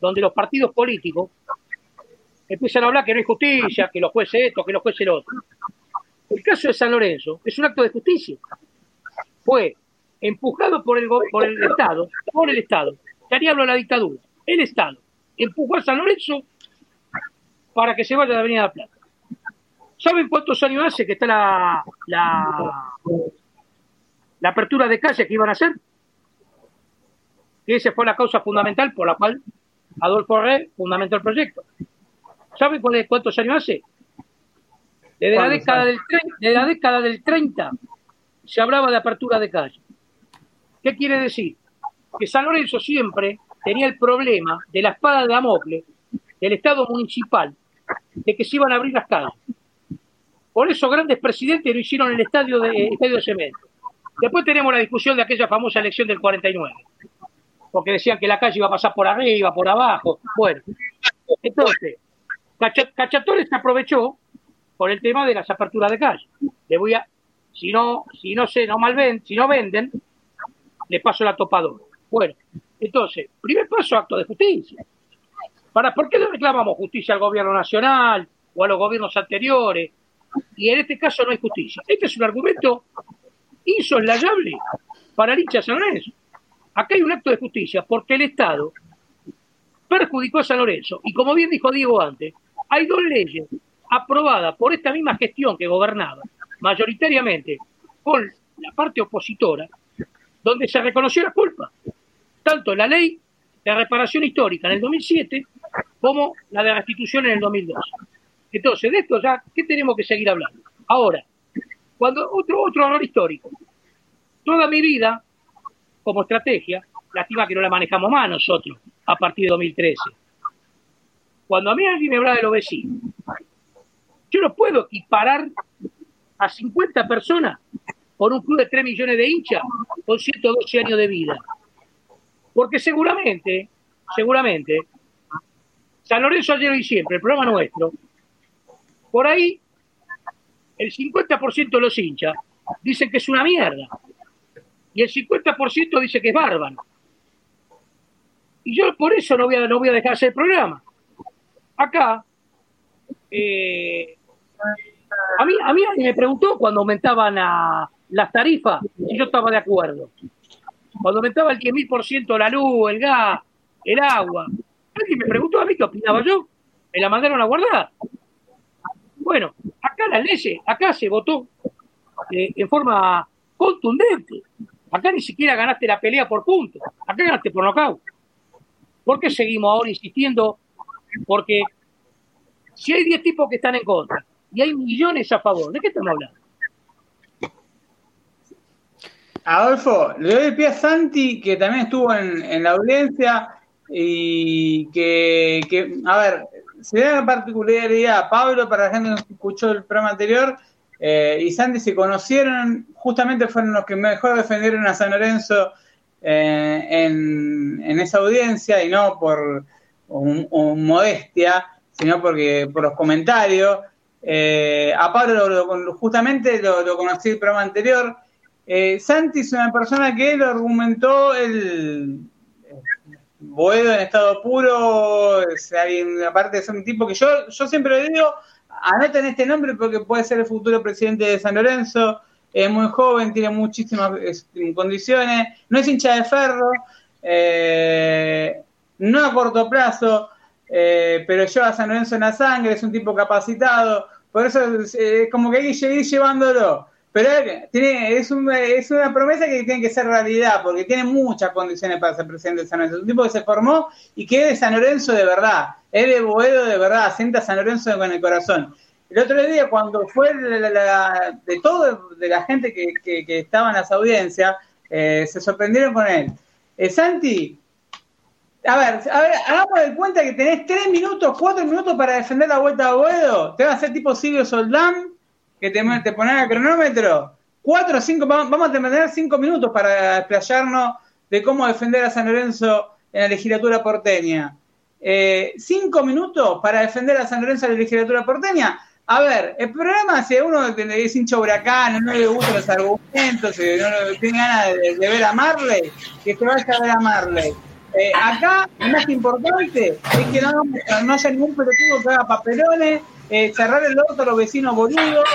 donde los partidos políticos empiezan a hablar que no hay justicia, que los jueces esto, que los jueces el otro. El caso de San Lorenzo es un acto de justicia. Fue empujado por el, por el Estado, por el Estado, ya hablo de la dictadura, el Estado empujó a San Lorenzo para que se vaya de la Avenida de la Plata. ¿Saben cuántos años hace que está la, la, la apertura de calle que iban a hacer? que esa fue la causa fundamental por la cual Adolfo Re fundamentó el proyecto. ¿Sabe cuántos años hace? Desde la, década del, desde la década del 30 se hablaba de apertura de calle. ¿Qué quiere decir? Que San Lorenzo siempre tenía el problema de la espada de Damocles del Estado municipal de que se iban a abrir las calles. Por eso grandes presidentes lo hicieron en el estadio de, estadio de cemento. Después tenemos la discusión de aquella famosa elección del 49, porque decían que la calle iba a pasar por arriba, por abajo. Bueno, entonces, Cachatores se aprovechó por el tema de las aperturas de calle. Le voy a, si no, si no se, no mal ven, si no venden, le paso la topadora. Bueno, entonces, primer paso, acto de justicia. ¿Para por qué le reclamamos justicia al gobierno nacional o a los gobiernos anteriores? Y en este caso no hay justicia. Este es un argumento insoslayable para el hincha San Lorenzo. Acá hay un acto de justicia porque el Estado perjudicó a San Lorenzo. Y como bien dijo Diego antes, hay dos leyes aprobadas por esta misma gestión que gobernaba, mayoritariamente con la parte opositora, donde se reconoció la culpa. Tanto la ley de reparación histórica en el 2007 como la de restitución en el 2012. Entonces, de esto ya, ¿qué tenemos que seguir hablando? Ahora, cuando otro, otro error histórico. Toda mi vida, como estrategia, lástima que no la manejamos más nosotros a partir de 2013. Cuando a mí alguien me habla de los vecinos, yo no puedo equiparar a 50 personas por un club de 3 millones de hinchas con 112 años de vida. Porque seguramente, seguramente, San Lorenzo ayer y siempre, el programa nuestro, por ahí el 50% de los hinchas dicen que es una mierda. Y el 50% dice que es bárbaro. Y yo por eso no voy a, no voy a dejar hacer el programa. Acá, eh, a, mí, a mí alguien me preguntó cuando aumentaban las tarifas si yo estaba de acuerdo. Cuando aumentaba el 10.000% la luz, el gas, el agua. Alguien me preguntó a mí qué opinaba yo. Me la mandaron a guardar. Bueno, acá las leyes, acá se votó eh, en forma contundente. Acá ni siquiera ganaste la pelea por puntos. Acá ganaste por nocaut. ¿Por qué seguimos ahora insistiendo? Porque si hay 10 tipos que están en contra y hay millones a favor, ¿de qué estamos hablando? Adolfo, le doy el pie a Santi, que también estuvo en, la audiencia y que, a ver, se da una particularidad, Pablo, para la gente que escuchó el programa anterior, eh, y Santi se conocieron, justamente fueron los que mejor defendieron a San Lorenzo eh, en, esa audiencia y no por modestia, sino porque por los comentarios. Eh, a Pablo justamente lo, conocí el programa anterior eh, Santi es una persona que lo argumentó el Boedo en estado puro, aparte de ser un tipo que yo, yo siempre le digo, anoten este nombre porque puede ser el futuro presidente de San Lorenzo, es muy joven, tiene muchísimas condiciones, no es hincha de ferro, eh, no a corto plazo, eh, pero lleva a San Lorenzo en la sangre, es un tipo capacitado, por eso es como que hay que seguir llevándolo. Pero tiene, es, una promesa que tiene que ser realidad, porque tiene muchas condiciones para ser presidente de San Lorenzo. Un tipo que se formó y que es de San Lorenzo de verdad, es de Boedo de verdad, sienta San Lorenzo con el corazón. El otro día, cuando fue de todo, de la gente que, que, estaba en las audiencias, eh, se sorprendieron con él. Eh, Santi, a ver, a ver, hagamos de cuenta que tenés tres minutos, cuatro minutos para defender la vuelta a Boedo. Te va a hacer tipo Silvio Soldán que te, te pones el cronómetro, cuatro o cinco, vamos a tener cinco minutos para explayarnos de cómo defender a San Lorenzo en la legislatura porteña. Eh, cinco minutos para defender a San Lorenzo en la legislatura porteña. A ver, el problema si uno es hincha huracán, no le gustan los argumentos, no tiene ganas de, ver a Marley, que se vaya a ver a Marley. Eh, acá, lo más importante es que no, haya ningún pelotudo que haga papelones, eh, cerrar el orto a los vecinos boludos,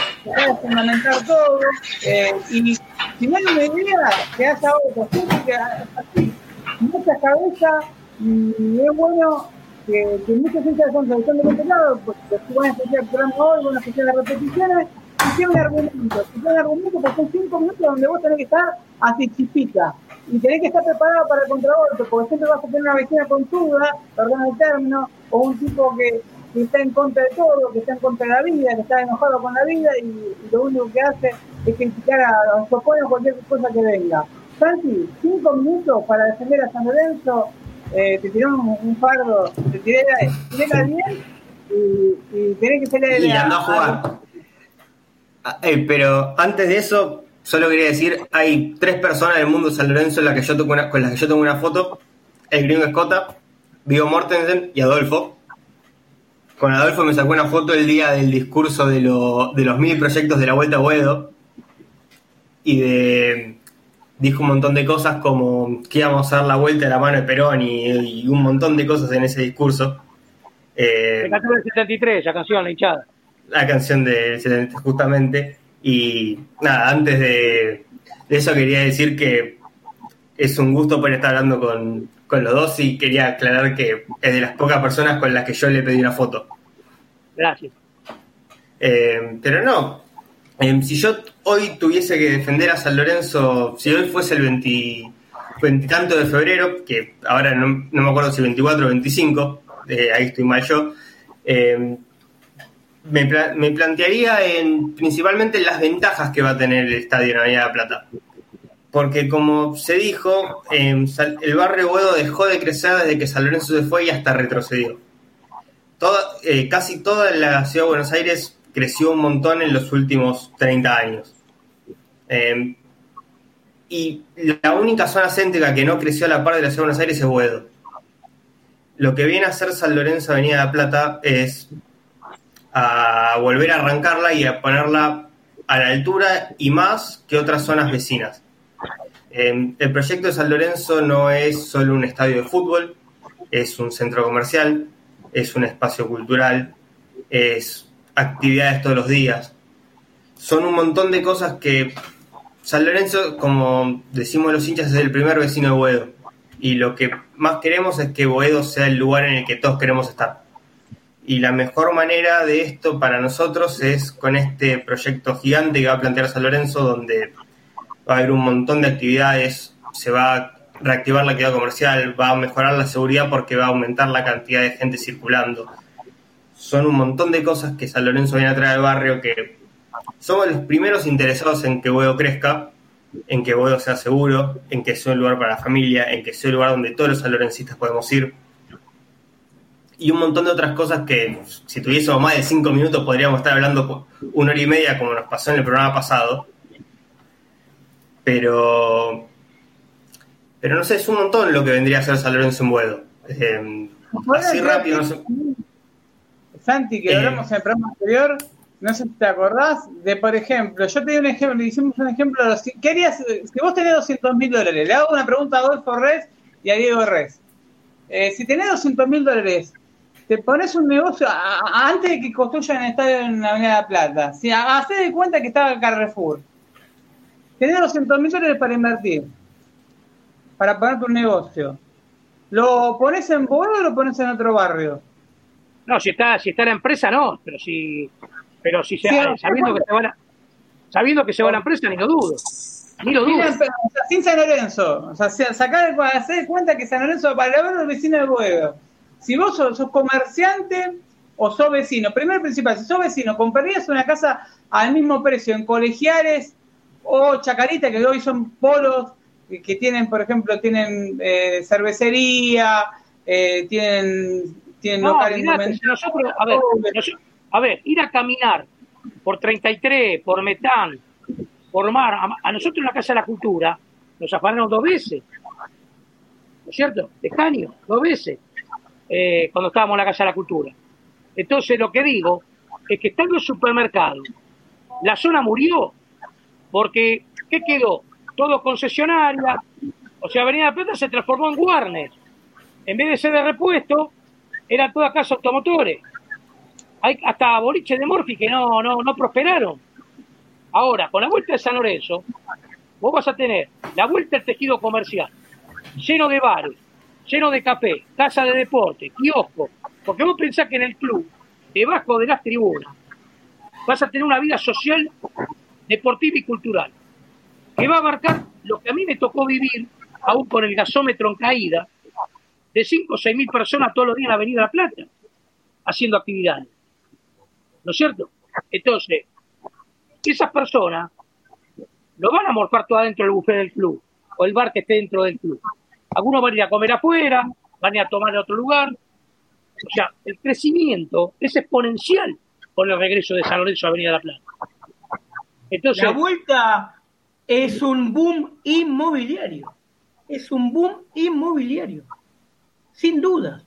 fundamentar todo, eh, y si no hay una idea que haya otro, que así, muchas cabezas, y es bueno que, que muchos hinchas son selección de este lado, pues si van a escuchar el programa hoy, van a escuchar las repeticiones, y tienen argumentos, y tienen argumentos porque son cinco minutos donde vos tenés que estar así chipita. Y tenés que estar preparado para el contragolpe, porque siempre vas a tener una vecina conchuda, perdón el término, o un tipo que, está en contra de todo, que está en contra de la vida, que está enojado con la vida y, lo único que hace es criticar a los oponentes cualquier cosa que venga. Santi, cinco minutos para defender a San Lorenzo, eh, te tiró un, fardo, te tiré, la bien y, y tenés que salir y andó a jugar. Ah, eh, pero antes de eso, solo quería decir, hay tres personas del mundo de San Lorenzo en la que yo tengo con las que yo tengo una foto. El gringo Escota, Vigo Mortensen y Adolfo. Con Adolfo me sacó una foto el día del discurso de, de los mil proyectos de la Vuelta a Boedo. Y de, dijo un montón de cosas como que íbamos a dar la vuelta de la mano de Perón y, un montón de cosas en ese discurso. Eh, cantó el 73, la canción, la hinchada. La canción de 73, justamente. Y nada, antes de, eso quería decir que es un gusto poder estar hablando con, los dos y quería aclarar que es de las pocas personas con las que yo le pedí una foto. Gracias. Eh, pero no, em, si yo hoy tuviese que defender a San Lorenzo, si hoy fuese el 20, tanto de febrero, que ahora no, me acuerdo si 24 o 25, eh, ahí estoy mal yo, me, plantearía en principalmente las ventajas que va a tener el estadio en Avenida de Plata. Porque como se dijo, em, el barrio Boedo dejó de crecer desde que San Lorenzo se fue y hasta retrocedió. Eh, casi toda la ciudad de Buenos Aires creció un montón en los últimos 30 años. Em, y la única zona céntrica que no creció a la par de la ciudad de Buenos Aires es Boedo. Lo que viene a hacer San Lorenzo Avenida de Plata es a volver a arrancarla y a ponerla a la altura y más que otras zonas vecinas. Em, el proyecto de San Lorenzo no es solo un estadio de fútbol, es un centro comercial, es un espacio cultural, es actividades todos los días. Son un montón de cosas que San Lorenzo, como decimos los hinchas, es el primer vecino de Boedo. Y lo que más queremos es que Boedo sea el lugar en el que todos queremos estar. Y la mejor manera de esto para nosotros es con este proyecto gigante que va a plantear San Lorenzo, donde va a haber un montón de actividades, se va a reactivar la actividad comercial, va a mejorar la seguridad porque va a aumentar la cantidad de gente circulando. Son un montón de cosas que San Lorenzo viene a traer al barrio que somos los primeros interesados en que Boedo crezca, en que Boedo sea seguro, en que sea un lugar para la familia, en que sea un lugar donde todos los sanlorencistas podemos ir y un montón de otras cosas que si tuviésemos más de cinco minutos podríamos estar hablando una hora y media como nos pasó en el programa pasado. Pero, pero no sé, es un montón lo que vendría a ser San Lorenzo en Buedo. Eh, así rápido, no sé. Santi, que eh. hablamos en el programa anterior, no sé si te acordás, de por ejemplo, yo te di un ejemplo, le hicimos un ejemplo, ¿qué harías si vos tenés 200 mil dólares? Le hago una pregunta a Adolfo Res y a Diego Res. Eh, si tenés 200 mil dólares, te pones un negocio antes de que construyan el estadio en la Avenida de la Plata. Si haces de cuenta que estaba Carrefour. Tenés 200 mil dólares para invertir, para poner tu negocio. ¿Lo pones en Boedo o lo pones en otro barrio? No, si está, si está la empresa, no, pero si, pero si se, sabiendo, que se va la, sabiendo que se va la empresa, ni lo dudo. Ni lo dudo. sin San Lorenzo. O sea, sacar, hacer de cuenta que San Lorenzo para ver el vecino de Boedo si vos sos, comerciante o sos vecino, primero principal, si sos vecino, ¿comprarías una casa al mismo precio en colegiales o chacarita, que hoy son polos que tienen, por ejemplo, tienen eh, cervecería, eh, tienen, tienen no, a ver, a ver, ir a caminar por 33, por Metán, por Mar, a, nosotros en la Casa de la Cultura nos afanaron dos veces, ¿no es cierto? De caño, dos veces. Eh, cuando estábamos en la Casa de la Cultura. Entonces lo que digo es que estando en el supermercado, la zona murió, porque ¿qué quedó? Todo concesionaria, o sea, Avenida Plata se transformó en Warner. En vez de ser de repuesto, era toda casa automotores. Hay hasta boliche de Morphy que no, no, no prosperaron. Ahora, con la vuelta de San Lorenzo, vos vas a tener la vuelta del tejido comercial, lleno de bares, lleno de café, casa de deporte, kiosco, porque vos pensás que en el club, debajo de las tribunas, vas a tener una vida social, deportiva y cultural, que va a marcar lo que a mí me tocó vivir aún con el gasómetro en caída, de 5 o 6 mil personas todos los días en la Avenida La Plata, haciendo actividades. ¿No es cierto? Entonces, esas personas no van a morfar todo adentro del buffet del club o el bar que esté dentro del club. Algunos van a ir a comer afuera, van a ir a tomar en otro lugar. O sea, el crecimiento es exponencial con el regreso de San Lorenzo a Avenida La Plata. Entonces, la vuelta es un boom inmobiliario. Es un boom inmobiliario. Sin duda.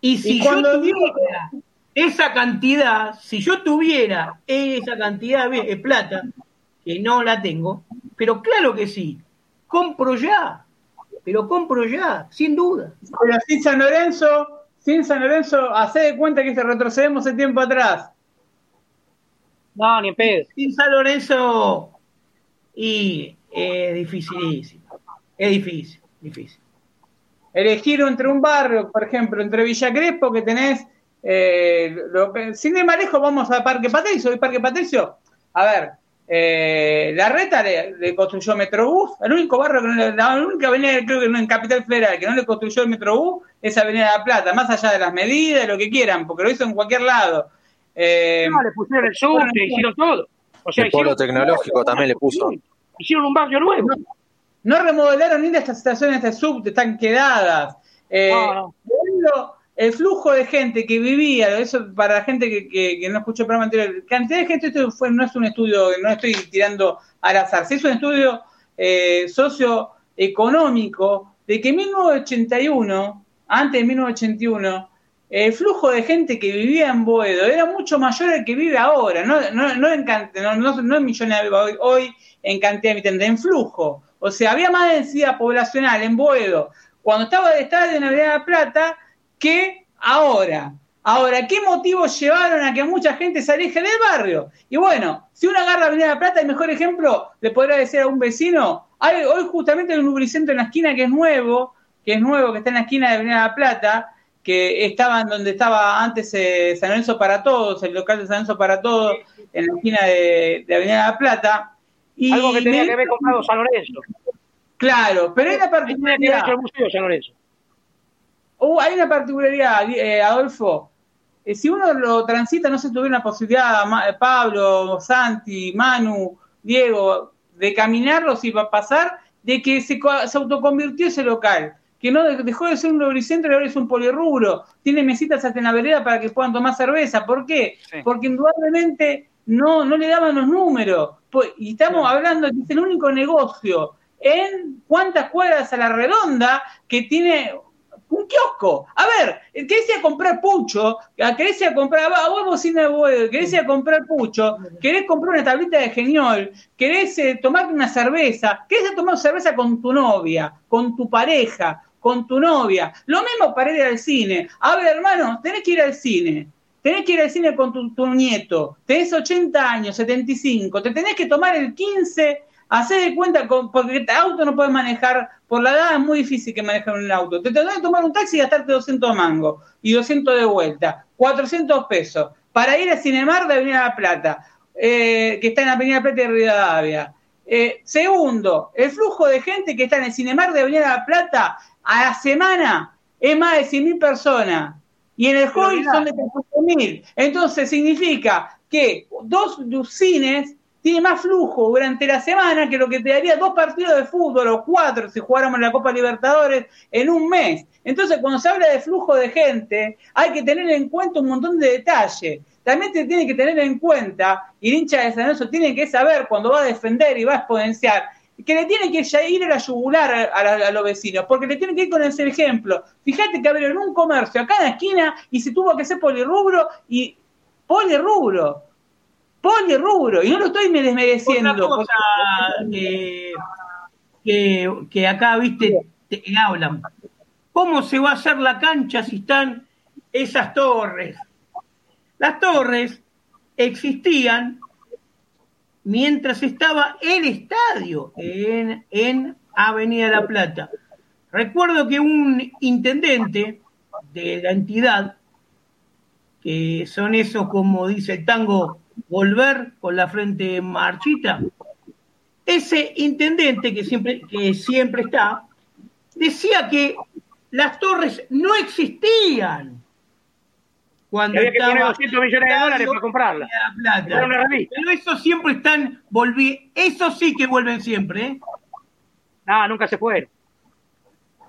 Y si yo tuviera esa cantidad, si yo tuviera esa cantidad de plata, que no la tengo, pero claro que sí, compro ya, pero compro ya, sin duda. Pero sin San Lorenzo, sin San Lorenzo, hace de cuenta que se retrocedemos el tiempo atrás. No, ni en pedo. Sin San Lorenzo, y es dificilísimo. Es difícil, difícil. Elegir entre un barrio, por ejemplo, entre Villa Crespo, que tenés. Eh, sin ir más lejos, vamos a Parque Patricio. ¿Y Parque Patricio? A ver, eh, la reta le, construyó Metrobús, el único barrio que no le, la única avenida creo que en Capital Federal que no le construyó el Metrobús es Avenida de la Plata, más allá de las medidas, lo que quieran, porque lo hizo en cualquier lado. Eh, no, le pusieron el sur, le hicieron todo. O sea, el polo tecnológico también le puso. Hicieron un barrio nuevo. No, remodelaron ni de estas estaciones de sub, están quedadas. Eh, el flujo de gente que vivía, eso para la gente que, no escuchó el programa anterior, cantidad de gente, esto fue, no es un estudio, no estoy tirando al azar, es un estudio eh, socioeconómico de que en 1981, antes de 1981, el flujo de gente que vivía en Boedo era mucho mayor al que vive ahora, no, no, no, en, no, no, en millones de hoy, hoy en cantidad de en flujo. O sea, había más densidad poblacional en Boedo cuando estaba el estadio de Navidad de la Plata que ahora. Ahora, ¿qué motivos llevaron a que mucha gente se aleje del barrio? Y bueno, si uno agarra Avenida de la Plata, el mejor ejemplo le podría decir a un vecino, hay, hoy justamente hay un lubricentro en la esquina que es nuevo, que es nuevo, que está en la esquina de Avenida de la Plata, que estaba en donde estaba antes eh, San Lorenzo para Todos, el local de San Lorenzo para Todos, en la esquina de, Avenida de la Plata. Y Algo que tenía que ver con San Lorenzo. Claro, pero hay una particularidad. San Lorenzo. Uh, hay una particularidad, eh, Adolfo. Eh, si uno lo transita, no se tuviera la posibilidad, eh, Pablo, Santi, Manu, Diego, de caminarlos y pasar, de que se, se autoconvirtió ese local que no dejó de ser un lubricentro y ahora es un polirrubro. Tiene mesitas hasta en la vereda para que puedan tomar cerveza. ¿Por qué? Porque indudablemente no, no le daban los números. Pues, y estamos hablando de que es el único negocio en cuántas cuadras a la redonda que tiene un kiosco. A ver, querés ir a comprar pucho, querés ir a comprar, a de huevo, querés ir a comprar pucho, querés comprar una tablita de geniol, querés eh, tomarte una cerveza, querés tomar cerveza con tu novia, con tu pareja, con tu novia. Lo mismo para ir al cine. A ver, hermano, tenés que ir al cine. Tenés que ir al cine con tu, tu nieto. Tenés 80 años, 75. Te tenés que tomar el 15 Hacé de cuenta, porque el auto no puedes manejar, por la edad es muy difícil que manejar un auto. Te tendrás que tomar un taxi y gastarte 200 mangos y 200 de vuelta, 400 pesos, para ir a Cinemar de Avenida La Plata, eh, que está en Avenida Plata de Rivadavia. Eh, segundo, el flujo de gente que está en el Cinemar de Avenida La Plata a la semana es más de 100.000 personas. Y en el Hoy son de 300.000. Entonces significa que dos cines tiene más flujo durante la semana que lo que te daría dos partidos de fútbol o cuatro si jugáramos la Copa Libertadores en un mes. Entonces, cuando se habla de flujo de gente, hay que tener en cuenta un montón de detalles. También te tiene que tener en cuenta, y el hincha de San Lorenzo tiene que saber cuando va a defender y va a exponenciar, que le tiene que ir a la yugular a, los vecinos, porque le tiene que ir con ese ejemplo. Fíjate que abrieron un comercio acá en la esquina y se tuvo que hacer polirrubro y polirrubro rubro, y no lo estoy desmereciendo. Otra cosa que, que, acá, viste, te hablan. ¿Cómo se va a hacer la cancha si están esas torres? Las torres existían mientras estaba el estadio en, en Avenida La Plata. Recuerdo que un intendente de la entidad, que son esos, como dice el tango, volver con la frente marchita. Ese intendente que siempre, que siempre está, decía que las torres no existían. Cuando había que poner 200 millones de dólares para comprarla. Pero eso siempre están volviendo. Eso sí que vuelven siempre, ¿eh? No, nunca se fue.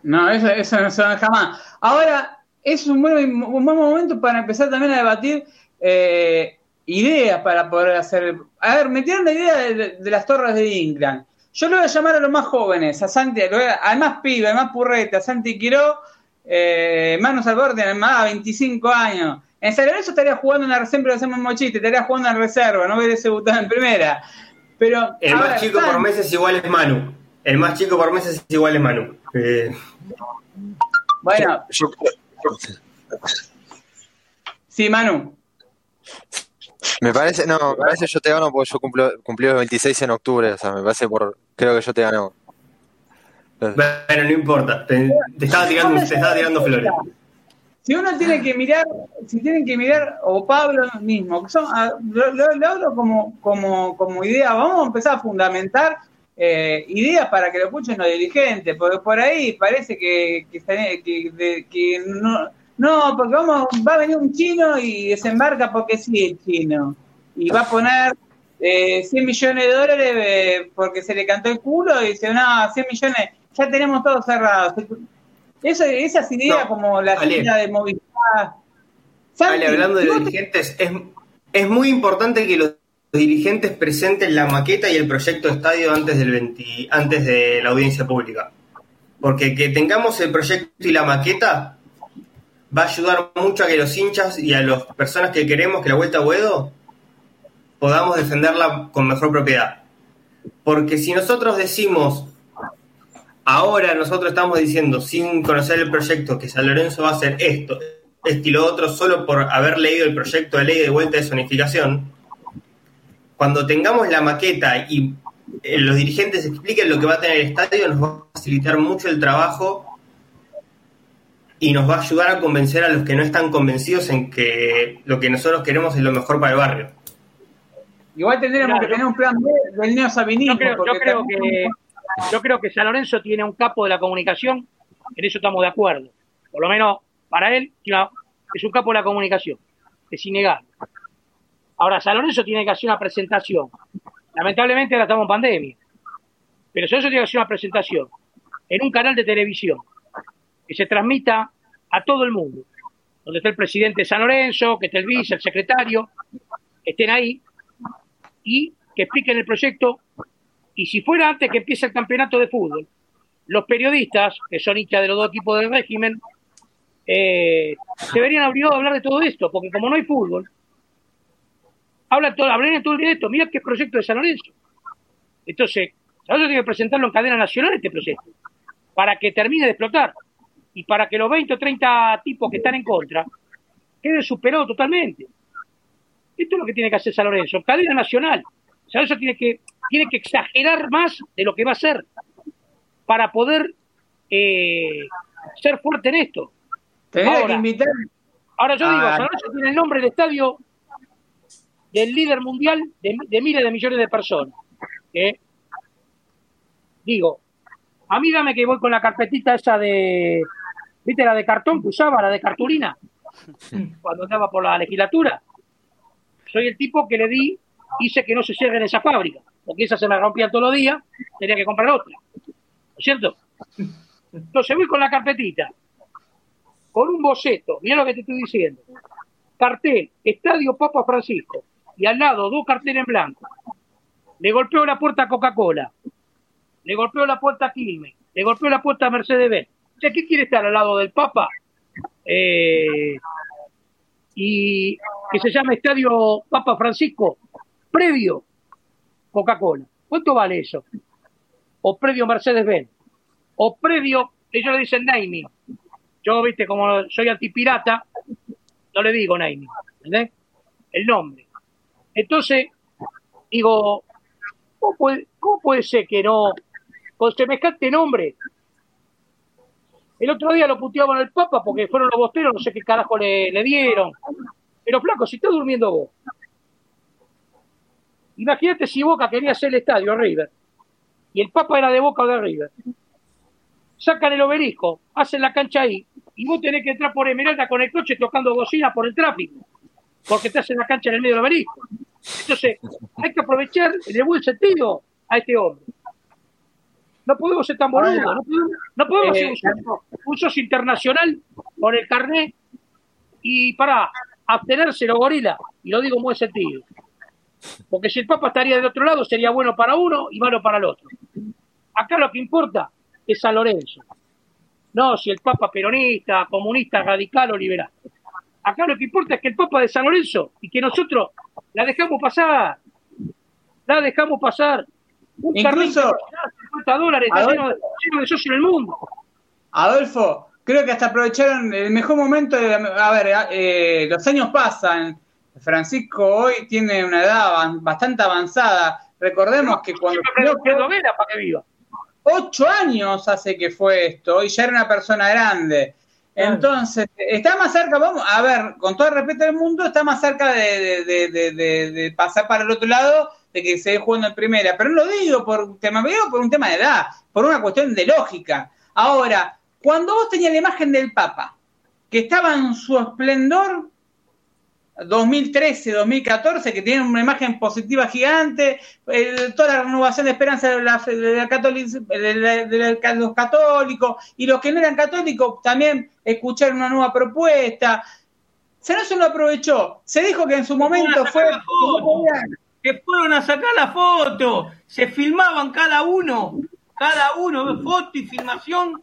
No, eso, eso no se va jamás. Ahora, es un buen, un buen momento para empezar también a debatir eh, ideas para poder hacer. A ver, metieron la idea de, las torres de Inclán. Yo lo voy a llamar a los más jóvenes, a Santi, al más pibe, al más purrete, a Santi Quiró, eh, Manos al borde, más 25 años. En San Lorenzo estaría jugando en la siempre lo hacemos mochite, estaría jugando en reserva, no hubiese debutado en primera. Pero, el más chico por meses igual es Manu. El más chico por meses es igual es Manu. Eh. Bueno. Sí, Manu. Me parece, no, me parece que yo te gano porque yo cumplo, cumplí los 26 en octubre, o sea, me parece por, creo que yo te gano. Bueno, no importa, te, estaba tirando, te estaba tirando flores. Si uno tiene que mirar, si tienen que mirar, o Pablo mismo, son, ah, lo, hablo como, como, como idea, vamos a empezar a fundamentar eh, ideas para que lo escuchen los dirigentes, porque por ahí parece que, que, que no, no, porque vamos, va a venir un chino y desembarca porque sí el chino. Y va a poner eh, 100 millones de dólares eh, porque se le cantó el culo y dice, no, 100 millones, ya tenemos todo cerrado. Eso, esas ideas como la idea de movilidad. hablando de los dirigentes, es, es muy importante que los dirigentes presenten la maqueta y el proyecto de estadio antes del 20, antes de la audiencia pública. Porque que tengamos el proyecto y la maqueta va a ayudar mucho a que los hinchas y a las personas que queremos que la Vuelta a Buedo podamos defenderla con mejor propiedad. Porque si nosotros decimos, ahora nosotros estamos diciendo, sin conocer el proyecto, que San Lorenzo va a hacer esto, esto y lo otro, solo por haber leído el proyecto de ley de vuelta de zonificación, cuando tengamos la maqueta y eh, los dirigentes expliquen lo que va a tener el estadio, nos va a facilitar mucho el trabajo y nos va a ayudar a convencer a los que no están convencidos en que lo que nosotros queremos es lo mejor para el barrio. Igual tendríamos que tener un plan B del neosabinismo. Yo creo, yo creo que yo creo que San Lorenzo tiene un capo de la comunicación, en eso estamos de acuerdo. Por lo menos para él es un capo de la comunicación, es innegable. Ahora, San Lorenzo tiene que hacer una presentación. Lamentablemente ahora estamos en pandemia. Pero San Lorenzo tiene que hacer una presentación en un canal de televisión que se transmita a todo el mundo, donde esté el presidente de San Lorenzo, que esté el vice, el secretario, estén ahí y que expliquen el proyecto. Y si fuera antes que empiece el campeonato de fútbol, los periodistas, que son hinchas de los dos equipos del régimen, eh, se verían obligados a hablar de todo esto, porque como no hay fútbol, hablan todo, hablan todo el día de esto. Mira qué proyecto de San Lorenzo. Entonces, Lorenzo tiene que presentarlo en cadena nacional este proyecto, para que termine de explotar y para que los 20 o 30 tipos que están en contra queden superados totalmente. Esto es lo que tiene que hacer San Lorenzo, cadena nacional. San Lorenzo tiene que, tiene que exagerar más de lo que va a ser para poder eh, ser fuerte en esto. Ahora, ahora yo digo, San Lorenzo tiene el nombre del estadio del líder mundial de, miles de millones de personas. ¿eh? Digo, a mí dame que voy con la carpetita esa de, ¿viste la de cartón que usaba, la de cartulina? Cuando andaba por la legislatura. Soy el tipo que le di, hice que no se cierre en esa fábrica, porque esa se me rompía todos los días, tenía que comprar otra. ¿No es cierto? Entonces voy con la carpetita, con un boceto, mira lo que te estoy diciendo. Cartel, Estadio Papa Francisco, y al lado dos carteles en blanco. Le golpeo la puerta a Coca-Cola le golpeó la puerta a Quilmes, le golpeó la puerta a Mercedes-Benz. ¿Qué quiere estar al lado del Papa? Eh, y que se llama Estadio Papa Francisco, previo Coca-Cola. ¿Cuánto vale eso? O previo Mercedes-Benz. O previo, ellos le dicen naming. Yo, viste, como soy antipirata, no le digo naming. ¿entendés? El nombre. Entonces, digo, ¿cómo puede, ¿cómo puede ser que no con semejante nombre. El otro día lo puteaban al Papa porque fueron los bosteros, no sé qué carajo le, dieron. Pero flaco, si estás durmiendo vos. Imagínate si Boca quería hacer el estadio River y el Papa era de Boca o de River. sacan el obelisco, hacen la cancha ahí, y vos tenés que entrar por Esmeralda con el coche tocando bocina por el tráfico, porque te hacen la cancha en el medio del obelisco. Entonces, hay que aprovechar en el buen sentido a este hombre. No podemos ser tan boludos, no podemos, no podemos Eh, ser un socio internacional con el carnet y para abstenerse los gorila, y lo digo en buen sentido. Porque si el Papa estaría del otro lado, sería bueno para uno y malo para el otro. Acá lo que importa es San Lorenzo. No si el Papa peronista, comunista, radical o liberal. Acá lo que importa es que el Papa de San Lorenzo y que nosotros la dejamos pasar. La dejamos pasar. Incluso- carrito de 50 dólares Adolfo- lleno de, socios en el mundo. Adolfo, creo que hasta aprovecharon el mejor momento de... A ver, eh, los años pasan. Francisco hoy tiene una edad bastante avanzada. Recordemos que cuando... Para que viva. ocho años hace que fue esto y ya era una persona grande. Entonces, está más cerca, vamos, a ver, con todo el respeto del mundo, está más cerca de, de- de- de- de- de pasar para el otro lado de que se jugando en primera. Pero no lo digo por un tema, digo por un tema de edad, por una cuestión de lógica. Ahora, cuando vos tenías la imagen del Papa, que estaba en su esplendor, 2013, 2014, que tiene una imagen positiva gigante, toda la renovación de esperanza de, la, de, la catolic- de la- de los católicos y los que no eran católicos también escucharon una nueva propuesta. Se no se lo aprovechó. Se dijo que en su momento fue. Que fueron a sacar la foto, se filmaban cada uno, cada uno, foto y filmación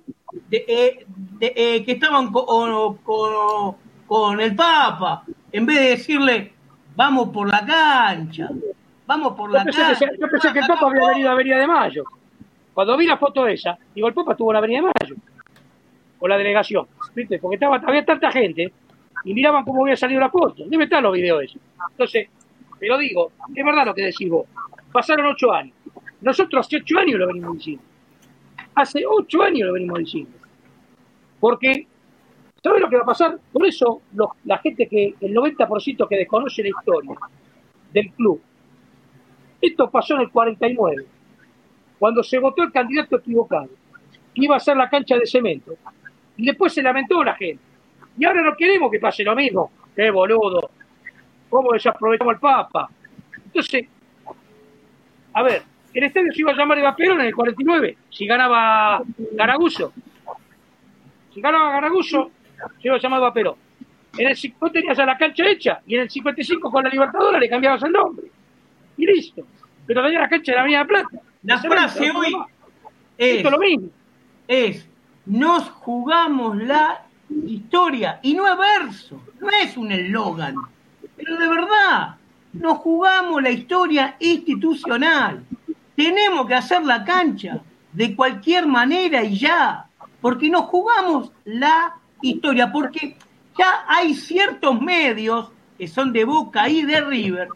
de, eh, de, eh, que estaban con, con, con el Papa, en vez de decirle, vamos por la cancha, vamos por Yo la pensé, cancha. se- yo pensé que el Papa había venido a Avenida de Mayo. Cuando vi la foto esa, digo, el Papa estuvo en la Avenida de Mayo. Con la delegación. ¿Viste? Porque estaba, había tanta gente y miraban cómo había salido la foto. Debe estar los videos esos. Entonces, pero digo, es verdad lo que decís vos. Pasaron ocho años. Nosotros hace ocho años lo venimos diciendo. Hace ocho años lo venimos diciendo. Porque, ¿sabes lo que va a pasar? Por eso los- la gente que, el 90% que desconoce la historia del club, esto pasó en el 49, cuando se votó el candidato equivocado, que iba a ser la cancha de cemento. Y después se lamentó la gente. Y ahora no queremos que pase lo mismo. ¡Qué boludo! ¿Cómo desaprovechamos al Papa? Entonces, a ver, el estadio se iba a llamar Eva Perón en el 49, si ganaba Garaguso. Si ganaba Garaguso, se iba a llamar Eva Perón. En el, cin- vos tenías ya la cancha hecha y en el 55 con la Libertadora le cambiabas el nombre. Y listo. Pero tenía la cancha de la Avenida Plata. La frase hoy es, Esto es lo mismo. es, nos jugamos la historia, y no es verso, no es un eslogan, pero de verdad, nos jugamos la historia institucional. Tenemos que hacer la cancha de cualquier manera y ya, porque nos jugamos la historia, porque ya hay ciertos medios que son de Boca y de River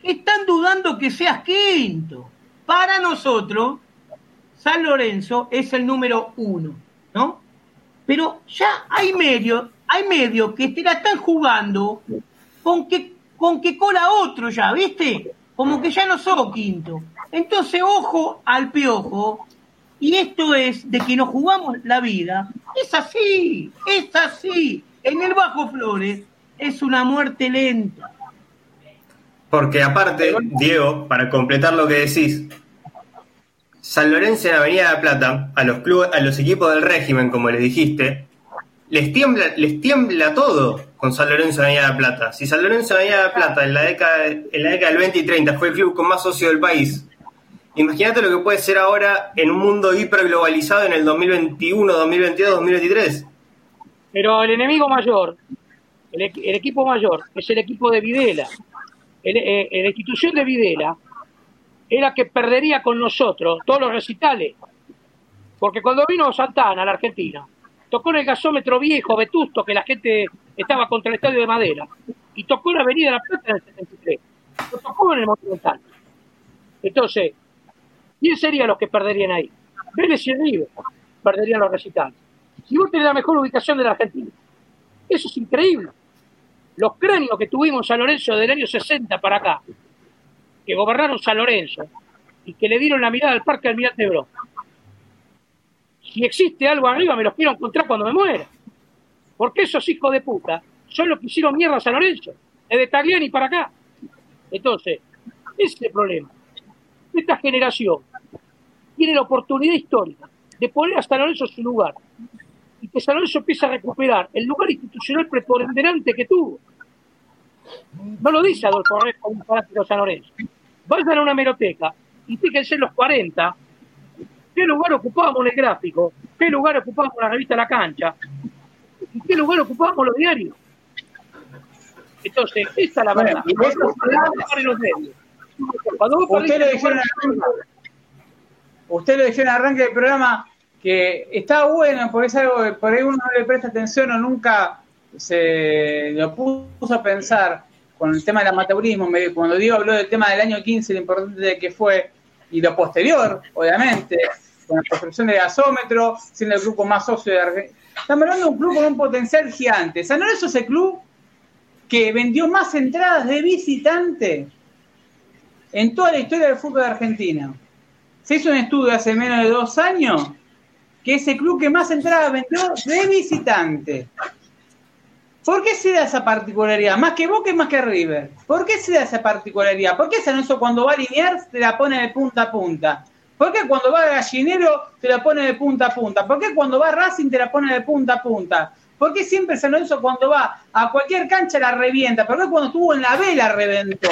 que están dudando que seas quinto. Para nosotros, San Lorenzo es el número uno, ¿no? Pero ya hay medios, hay medios que te la están jugando con que, con que cola otro ya, ¿viste? Como que ya no sos quinto. Entonces, ojo al piojo. Y esto es de que nos jugamos la vida. Es así, es así. En el Bajo Flores es una muerte lenta. Porque aparte, Diego, para completar lo que decís, San Lorenzo en Avenida de la Plata, a los clubes, a los equipos del régimen, como les dijiste, les tiembla, les tiembla todo con San Lorenzo en Avenida de la Plata. Si San Lorenzo en Avenida de la Plata en la década, en la década del 20 y 30 fue el club con más socios del país, imagínate lo que puede ser ahora en un mundo hiperglobalizado en el 2021, 2022, 2023. Pero el enemigo mayor, el, equ- el equipo mayor, es el equipo de Videla. El- eh, la institución de Videla era que perdería con nosotros todos los recitales. Porque cuando vino Santana a la Argentina, tocó en el gasómetro viejo, vetusto, que la gente estaba contra el estadio de Madera, y tocó en la Avenida la Plata en el 73. Lo tocó en el Monumental. Entonces, ¿quién serían los que perderían ahí? Vélez y River perderían los recitales. Si vos tenés la mejor ubicación de la Argentina, eso es increíble. Los cráneos que tuvimos San Lorenzo del año 60 para acá, que gobernaron San Lorenzo y que le dieron la mirada al Parque Almirante Brown, si existe algo arriba me los quiero encontrar cuando me muera. Porque esos hijos de puta son los que hicieron mierda a San Lorenzo, desde Tagliani para acá. Entonces, ese es el problema. Esta generación tiene la oportunidad histórica de poner a San Lorenzo en su lugar y que San Lorenzo empiece a recuperar el lugar institucional preponderante que tuvo. No lo dice Adolfo como un fanático de San Lorenzo. Vayan a una meroteca y fíjense en los 40 qué lugar ocupábamos en el gráfico, qué lugar ocupábamos la revista La Cancha y qué lugar ocupábamos los diarios. Entonces, esta es la verdad. Usted lo arranque, usted lo decía en el arranque del programa que está bueno porque es algo que por ahí uno no le presta atención o nunca se lo puso a pensar con el tema del amateurismo. Cuando Diego habló del tema del año 15, lo importante que fue, y lo posterior, obviamente, con la construcción del gasómetro, siendo el grupo más socio de Argentina. Estamos hablando de un club con un potencial gigante. San Lorenzo es el club que vendió más entradas de visitante en toda la historia del fútbol de Argentina. Se hizo un estudio hace menos de dos años que es el club que más entradas vendió de visitante. ¿Por qué se da esa particularidad? Más que Boca y más que River. ¿Por qué se da esa particularidad? ¿Por qué San Lorenzo cuando va a Liniers te la pone de punta a punta? ¿Por qué cuando va a Gallinero te la pone de punta a punta? ¿Por qué cuando va a Racing te la pone de punta a punta? ¿Por qué siempre San Lorenzo cuando va a cualquier cancha la revienta? ¿Por qué cuando estuvo en la B la reventó?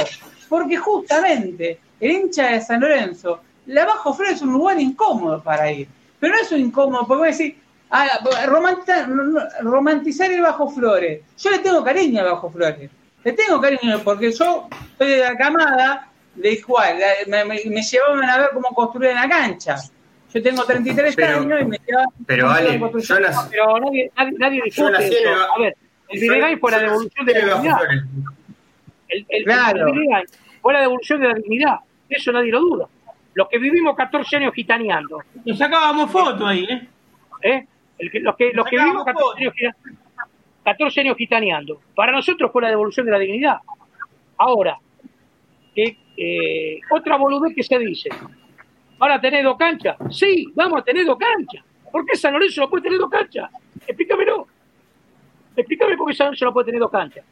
Porque justamente el hincha de San Lorenzo, la Bajo Flores es un lugar incómodo para ir. Pero no es un incómodo, porque voy a decir, ah, romanti- romantizar el Bajo Flores. Yo le tengo cariño al Bajo Flores. Le tengo cariño porque yo soy de la camada de cual me, me- me llevaban a ver cómo construir la cancha. Yo tengo 33 Pero- años y me llevaban pero a ver Ale, cómo yo construir- nací- Pero nadie, nadie, nadie discute eso. A ver, el Vinegai fue la devolución de la dignidad. El, el, Claro. el fue la devolución de la dignidad. Eso nadie lo duda. Los que vivimos 14 años gitaneando, Nos sacábamos fotos ahí, ¿eh? ¿eh? El que- los que, los que vivimos Sacábamos 14 años, gita- 14 años gitaneando, para nosotros fue la devolución de la dignidad. Ahora, que eh, otra boludez que se dice, ¿van a tener dos canchas? Sí, vamos a tener dos canchas. ¿Por qué San Lorenzo no puede tener dos canchas? Explícamelo. Explícame por qué San Lorenzo no puede tener dos canchas.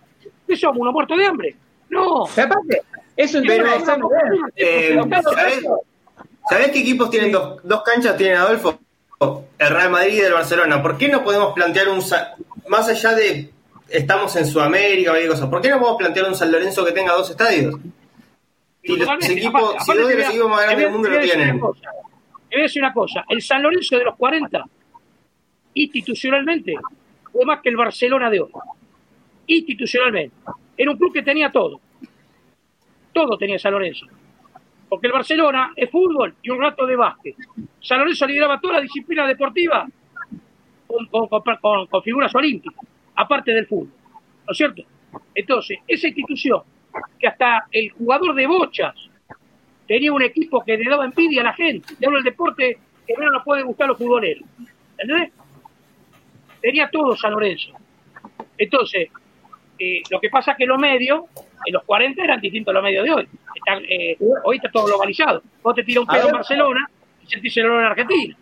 ¿Qué somos, unos muertos de hambre? No. Aparte, es un Pero, tema de San Lorenzo. Eh, ¿sabés, sabés qué equipos tienen dos, dos canchas? Tienen Adolfo. El Real Madrid y el Barcelona. ¿Por qué no podemos plantear un. Más allá de. Estamos en Sudamérica o hay cosas. ¿Por qué no podemos plantear un San Lorenzo que tenga dos estadios? Si los Totalmente. equipos, Aparte- si dos de los equipos más grandes del mundo lo tienen. una cosa. Te voy a decir una cosa. El San Lorenzo de los 40, institucionalmente, fue más que el Barcelona de hoy. Institucionalmente. Era un club que tenía todo. Todo tenía San Lorenzo. Porque el Barcelona es fútbol y un rato de básquet. San Lorenzo lideraba toda la disciplina deportiva con, figuras olímpicas, aparte del fútbol. ¿No es cierto? Entonces, esa institución, que hasta el jugador de bochas tenía un equipo que le daba envidia a la gente. Te hablo del deporte que menos nos puede gustar los futboleros. ¿Entendés? Tenía todo San Lorenzo. Entonces, eh, lo que pasa es que los medios, en los 40 eran distintos a los medios de hoy. Están, eh, hoy está todo globalizado. Vos te tiras un pedo en. Barcelona y sentís el olor en Argentina.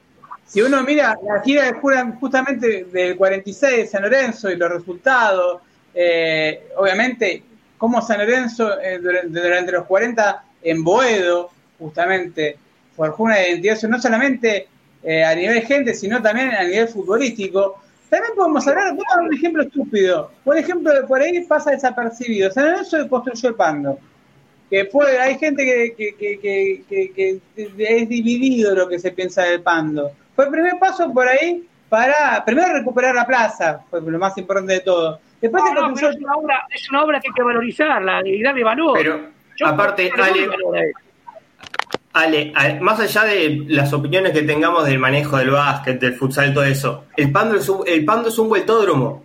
Si uno mira la gira de justamente del 46 de San Lorenzo y los resultados, eh, obviamente, como San Lorenzo eh, durante, durante los 40 en Boedo, justamente, forjó una identidad, no solamente eh, a nivel gente, sino también a nivel futbolístico. También podemos hablar, voy a dar un ejemplo estúpido, por ejemplo, por ahí pasa desapercibido. San Lorenzo construyó el Pando que fue, hay gente que, que, que, que, que- que es dividido lo que se piensa del Pando. Fue el primer paso por ahí para, primero recuperar la plaza, fue lo más importante de todo. Después No, se no, construyó, pero es, una obra, es una obra que hay que valorizarla y darle valor. Pero, Yo aparte, no Ale. Ale, Ale, más allá de las opiniones que tengamos del manejo del básquet, del futsal, todo eso, el Pando es un, el Pando es un vueltódromo.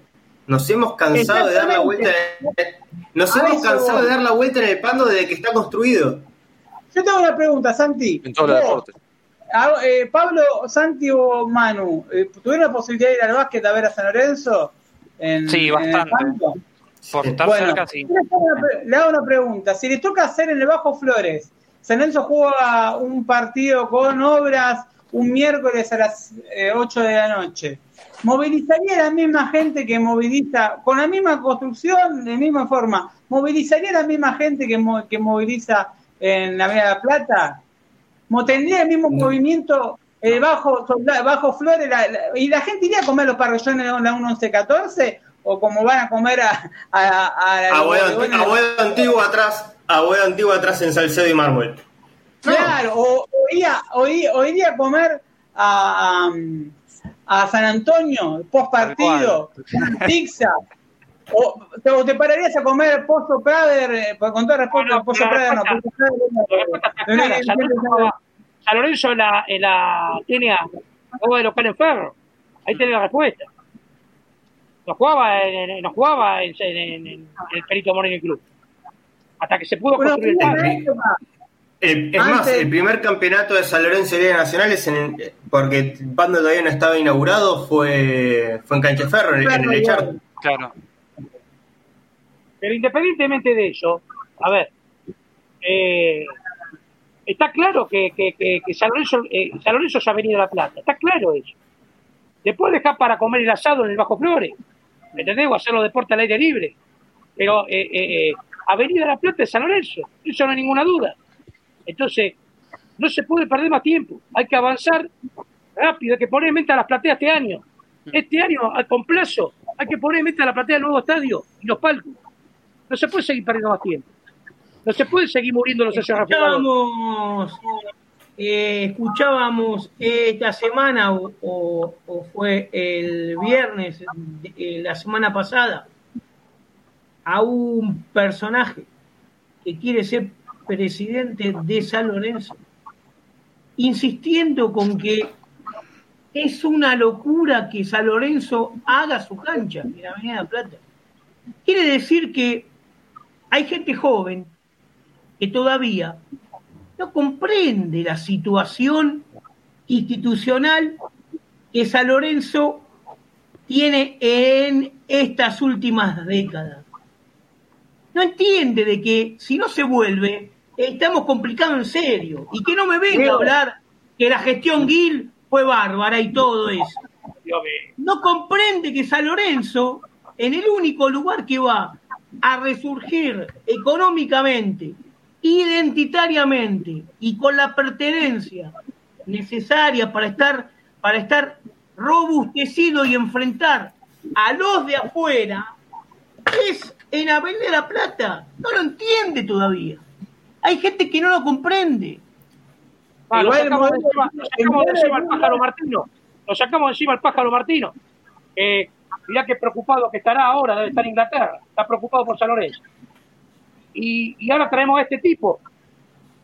Nos hemos cansado de dar la vuelta en el, nos A hemos eso cansado de dar la vuelta en el Pando desde que está construido. yo tengo una pregunta, Santi. En todos los deportes. eh, Pablo, Santi o Manu, eh, ¿tuvieron la posibilidad de ir al básquet a ver a San Lorenzo? En, Sí, en el bastante. Por estar Bueno, cerca, sí. le hago una pre- le hago una pregunta. Si les toca hacer en el Bajo Flores, San Lorenzo juega un partido con obras un miércoles a las eh, 8 de la noche, ¿movilizaría a la misma gente que moviliza, con la misma construcción, de la misma forma, ¿movilizaría a la misma gente que, mo- que moviliza en la Avenida de la Plata? ¿Tendría el mismo movimiento eh, bajo, bajo Flores? la- la- ¿Y la gente iría a comer los parrillones de la 1114? ¿O como van a comer a, a, a, la- Abuelo, bueno, abuelo antiguo atrás, abuelo antiguo atrás en Salcedo y Mármol. Claro, o, o iría, o iría- o iría a comer a, a, a San Antonio, post partido, pizza. O te, o te pararías a comer Pozo Prader, eh, con todo respeto, Pozo Prader no, respuesta- Pozo Prader no, San Lorenzo jugaba- en la, en la tenía juego de local en Ferro. Ahí tenés la respuesta. No jugaba en, jugaba en, en- en- en el Perito Moreno Club. Hasta que se pudo Bueno, construir el El- es más, el primer campeonato de San Lorenzo de Liga Nacional es en el- porque Bando todavía no estaba inaugurado, fue, fue en Cancha Ferro, en, en el Echar. Claro. Pero independientemente de eso, a ver, eh, está claro que, que, que, que San, Lorenzo, eh, San Lorenzo es Avenida La Plata, está claro eso. Después dejar para comer el asado en el Bajo Flores, ¿me entendés? O hacerlo deporte al aire libre. Pero eh, eh, eh, Avenida La Plata es San Lorenzo, eso no hay ninguna duda. Entonces, no se puede perder más tiempo, hay que avanzar rápido, hay que poner en venta las plateas este año. Este año, a- con plazo, hay que poner en venta la platea del nuevo estadio y los palcos. No se puede seguir perdiendo más tiempo. No se puede seguir muriendo los. Escuchábamos, eh, escuchábamos esta semana o, fue el viernes de- eh, la semana pasada a un personaje que quiere ser presidente de San Lorenzo, insistiendo con que es una locura que San Lorenzo haga su cancha en la Avenida Plata. Quiere decir que hay gente joven que todavía no comprende la situación institucional que San Lorenzo tiene en estas últimas décadas. No entiende de que si no se vuelve, estamos complicados en serio. Y que no me venga a hablar que la gestión Gil fue bárbara y todo eso. No comprende que San Lorenzo, en el único lugar que va a resurgir económicamente, identitariamente y con la pertenencia necesaria para estar, para estar robustecido y enfrentar a los de afuera, es en Avenida La Plata. No lo entiende todavía. Hay gente que no lo comprende. Ah, lo sacamos de encima, lo sacamos de encima al pájaro Martino. Lo sacamos de encima al pájaro Martino. Eh, mirá qué preocupado que estará ahora, debe estar en Inglaterra. Está preocupado por San Lorenzo. Y, y ahora traemos a este tipo,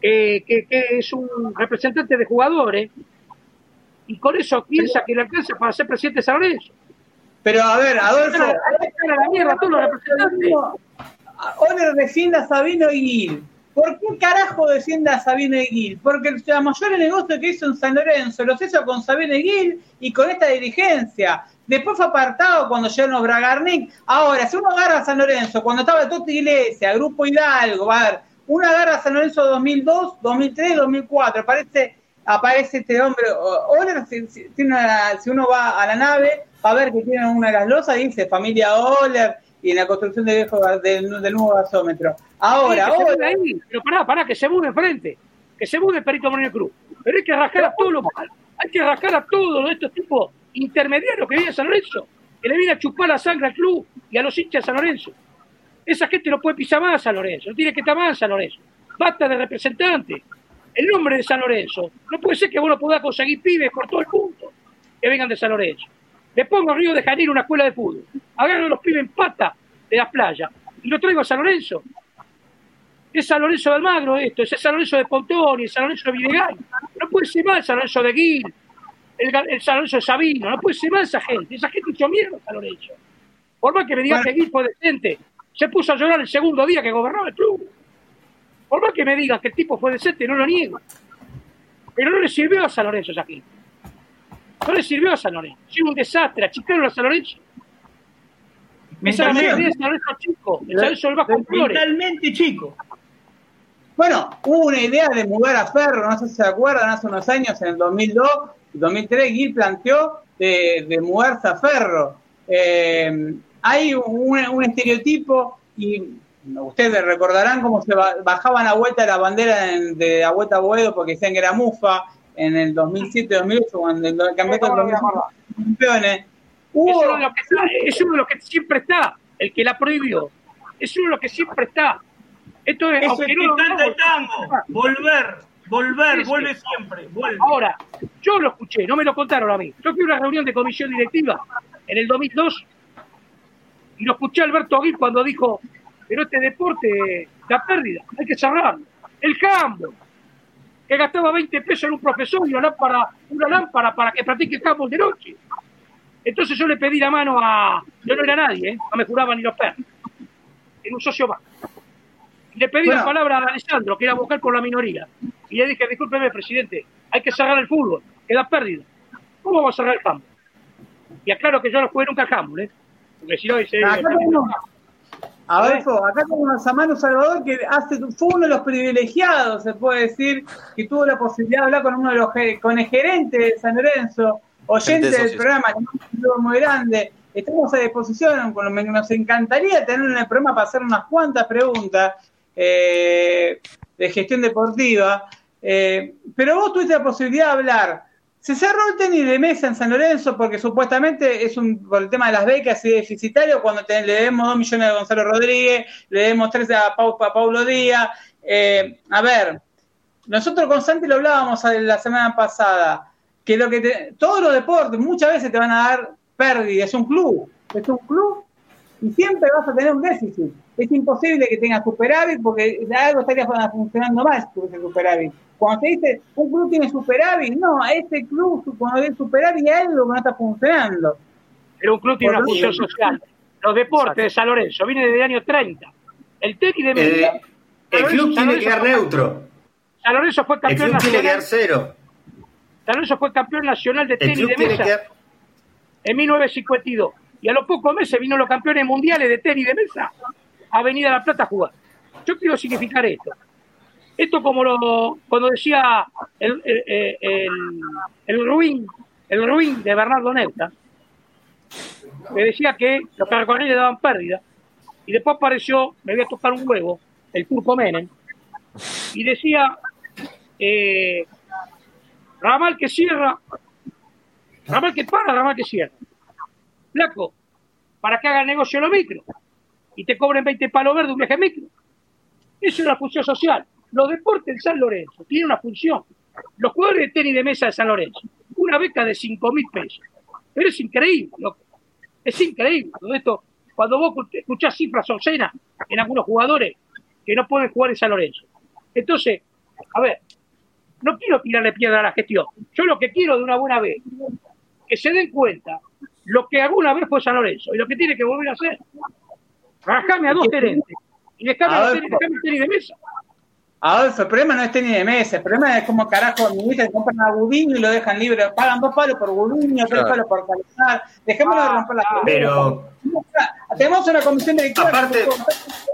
eh, que, que es un representante de jugadores, y con eso piensa que le alcanza para ser presidente de San Lorenzo. Pero a ver, Adolfo, a la mierda. Oner defiende a Sabino y Gil. ¿Por qué carajo defiende a Sabino y Gil? Porque el la mayor negocio que hizo en San Lorenzo los hizo con Sabino y Gil y con esta dirigencia. Después fue apartado cuando llegaron los Bragarnik. Ahora, si uno agarra a San Lorenzo, cuando estaba Totti Iglesia, Grupo Hidalgo, va a ver, uno agarra a San Lorenzo 2002, 2003, 2004, aparece, aparece este hombre. Oner, si, uno va a la nave, a ver que tiene una de las losas, dice familia Oler y en la construcción del, viejo, del, del nuevo gasómetro. Ahora, Sí, ahora, ahí. Pero pará, pará, que se mude enfrente. Que se mude Perito Moreno Cruz. Pero hay que rascar a todos los hay que rascar a todos estos tipos intermediarios que viven en San Lorenzo, que le vienen a chupar la sangre al club y a los hinchas de San Lorenzo. Esa gente no puede pisar más a San Lorenzo, no tiene que estar más en San Lorenzo. Basta de representante. El nombre de San Lorenzo. No puede ser que vos no podás conseguir pibes por todo el mundo que vengan de San Lorenzo. Le pongo a Río de Janeiro una escuela de fútbol. Agarro a los pibes en pata de las playas y lo traigo a San Lorenzo. Es San Lorenzo de Almagro esto, es San Lorenzo de Pontoni, es San Lorenzo de Videgain. No puede ser más San Lorenzo de Gil, el, San Lorenzo de Sabino, no puede ser más esa gente. Esa gente hizo mierda San Lorenzo. Por más que me digan que Gil fue decente, se puso a llorar el segundo día que gobernaba el club. Por más que me digan que el tipo fue decente, no lo niego. Pero no le sirvió a San Lorenzo esa gente. No le sirvió a San Lorenzo. Sí, un desastre, achicaron a San Lorenzo. Esa es la mentalidad de San Lorenzo chico, el San Lorenzo del Bajo Flores. Mentalmente chico. bueno, hubo una idea de mudar a Ferro, no sé si se acuerdan, hace unos años, en el 2002, 2003 Gil planteó de, de mudarse a Ferro. Eh, hay un, un estereotipo y ustedes recordarán cómo se ba- bajaban a vuelta la bandera en- de a vuelta a Boedo porque decían que era mufa en el 2007-2008 cuando el campeonato del 2005 campeones. Es Hubo, uno, de los que está, es uno de los que siempre está, el que la prohibió. Es uno de los que siempre está. Esto es, no que canta el tango. Volver, volver, vuelve siempre, vuelve. Ahora, yo lo escuché, no me lo contaron a mí. Yo fui a una reunión de comisión directiva en el 2002 y lo escuché a Alberto Aguil cuando dijo, pero este deporte da pérdida, hay que cerrarlo. El handball, que gastaba 20 pesos en un profesor y una lámpara, una lámpara para que practique handball de noche. Entonces yo le pedí la mano a... Yo no era nadie, ¿eh? no me juraban ni los perros. Era un socio más. Le pedí Bueno. la palabra a Alessandro, que era vocal por la minoría. Y le dije, discúlpeme, presidente, hay que cerrar el fútbol, que da pérdida. ¿Cómo vamos a cerrar el handball? Y aclaro que yo no jugué nunca al handball, ¿eh? Porque si no, dice... Adolfo, acá tenemos a Manu Salvador que hace, fue uno de los privilegiados, se puede decir, que tuvo la posibilidad de hablar con uno de los con el gerente de San Lorenzo, oyente del programa, que es un muy grande. Estamos a disposición, nos encantaría tener en el programa para hacer unas cuantas preguntas eh, de gestión deportiva. Eh, pero vos tuviste la posibilidad de hablar. Se cerró el tenis de mesa en San Lorenzo porque supuestamente es un por el tema de las becas y deficitario cuando le demos dos millones a Gonzalo Rodríguez, le demos tres a, Pau, a Paulo Díaz. Eh, a ver, nosotros con Santi lo hablábamos la semana pasada, que lo que te- todos los deportes muchas veces te van a dar pérdida, es un club, es un club y siempre vas a tener un déficit. Es imposible que tengas superávit porque algo estaría funcionando más que ese superávit. Cuando te dice un club tiene superávit, no, este club cuando tiene superávit hay algo que no está funcionando. Pero un club tiene una función social. Los deportes de San Lorenzo vienen desde el año 30. El tenis de El, mesa. el club tiene que quedar fue- neutro. San Lorenzo fue El campeón club tiene que quedar nacional. cero. San Lorenzo fue campeón nacional de El tenis de mesa quedar. en 1952. Y a los pocos meses vino los campeones mundiales de tenis de mesa a venir a La Plata a jugar. Yo quiero significar esto. Esto como lo, cuando decía el, el, el, ruin, el ruin de Bernardo Neuta, que decía que los ferrocarriles daban pérdida, y después apareció, me voy a tocar un huevo, el turco Menem, y decía, eh, ramal que cierra, ramal que para, ramal que cierra. Flaco, para que haga negocio lo micro, y te cobren 20 palos verdes un viaje micro. Eso es una función social. Los deportes en San Lorenzo tienen una función. Los jugadores de tenis de mesa de San Lorenzo, una beca de 5 mil pesos. Pero es increíble, loco. Es increíble. Todo esto, cuando vos escuchás cifras obscenas en algunos jugadores que no pueden jugar en San Lorenzo. Entonces, a ver, no quiero tirarle piedra a la gestión. Yo lo que quiero de una buena vez, que se den cuenta lo que alguna vez fue San Lorenzo y lo que tiene que volver a hacer. Rajame a dos gerentes y dejame, A tenis- dejame el tenis de mesa. Adolfo, el problema no es tenis de mesa, el problema es como carajo administran, compran a Gudiño y lo dejan libre, pagan dos palos por Gudiño, tres Claro. palos por Calzar, dejémoslo de romper las Ah, Pero- Tenemos una comisión directiva. Aparte-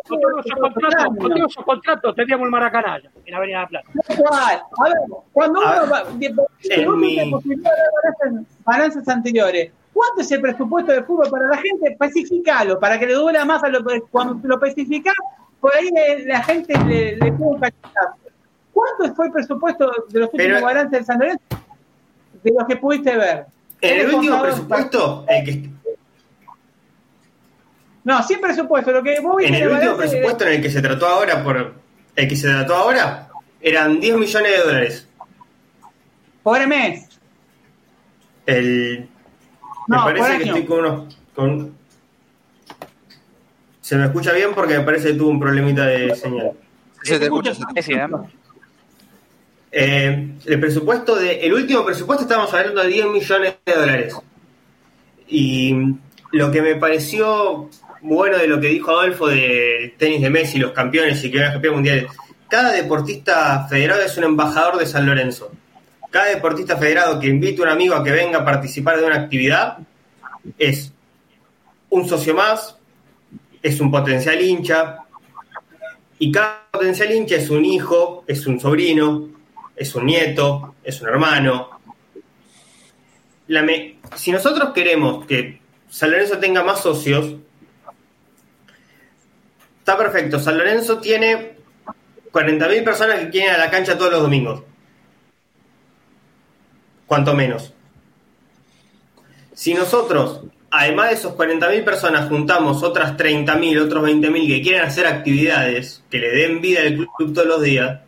Con todos esos contratos, con todos esos contratos tendríamos el Maracanaya en Avenida La Plata. Igual. A ver, cuando uno va, de- si uno mi- posibilidad de balanzas anteriores, ¿cuánto es el presupuesto de fútbol para la gente? Especificalo, para que le duela más a lo cuando lo especificás, por ahí le- la gente le, le cachetazo. ¿Cuánto fue el presupuesto de los últimos Pero- balances del San Lorenzo? De los que pudiste ver. En el último presupuesto, el que, No, sin presupuesto. Lo que vos en el último presupuesto en el que se trató ahora por el que se trató ahora eran 10 millones de dólares. Por mes. El No, por parece que estoy con unos con se me escucha bien porque me parece que tuvo un problemita de señal. Se te escucha, se te- Sí, sí, ¿eh? Eh, el presupuesto de el último presupuesto estábamos hablando de 10 millones de dólares. Y lo que me pareció bueno de lo que dijo Adolfo del tenis de Messi, los campeones y que eran campeones mundiales, cada deportista federado es un embajador de San Lorenzo. Cada deportista federado que invite a un amigo a que venga a participar de una actividad es un socio más, es un potencial hincha, y cada potencial hincha es un hijo, es un sobrino, es un nieto, es un hermano. si nosotros queremos que San Lorenzo tenga más socios, está perfecto. San Lorenzo tiene 40.000 personas que quieren a la cancha todos los domingos. Cuanto menos. Si nosotros, además de esos 40.000 personas, juntamos otras 30.000, otros 20.000 que quieren hacer actividades, que le den vida al club todos los días,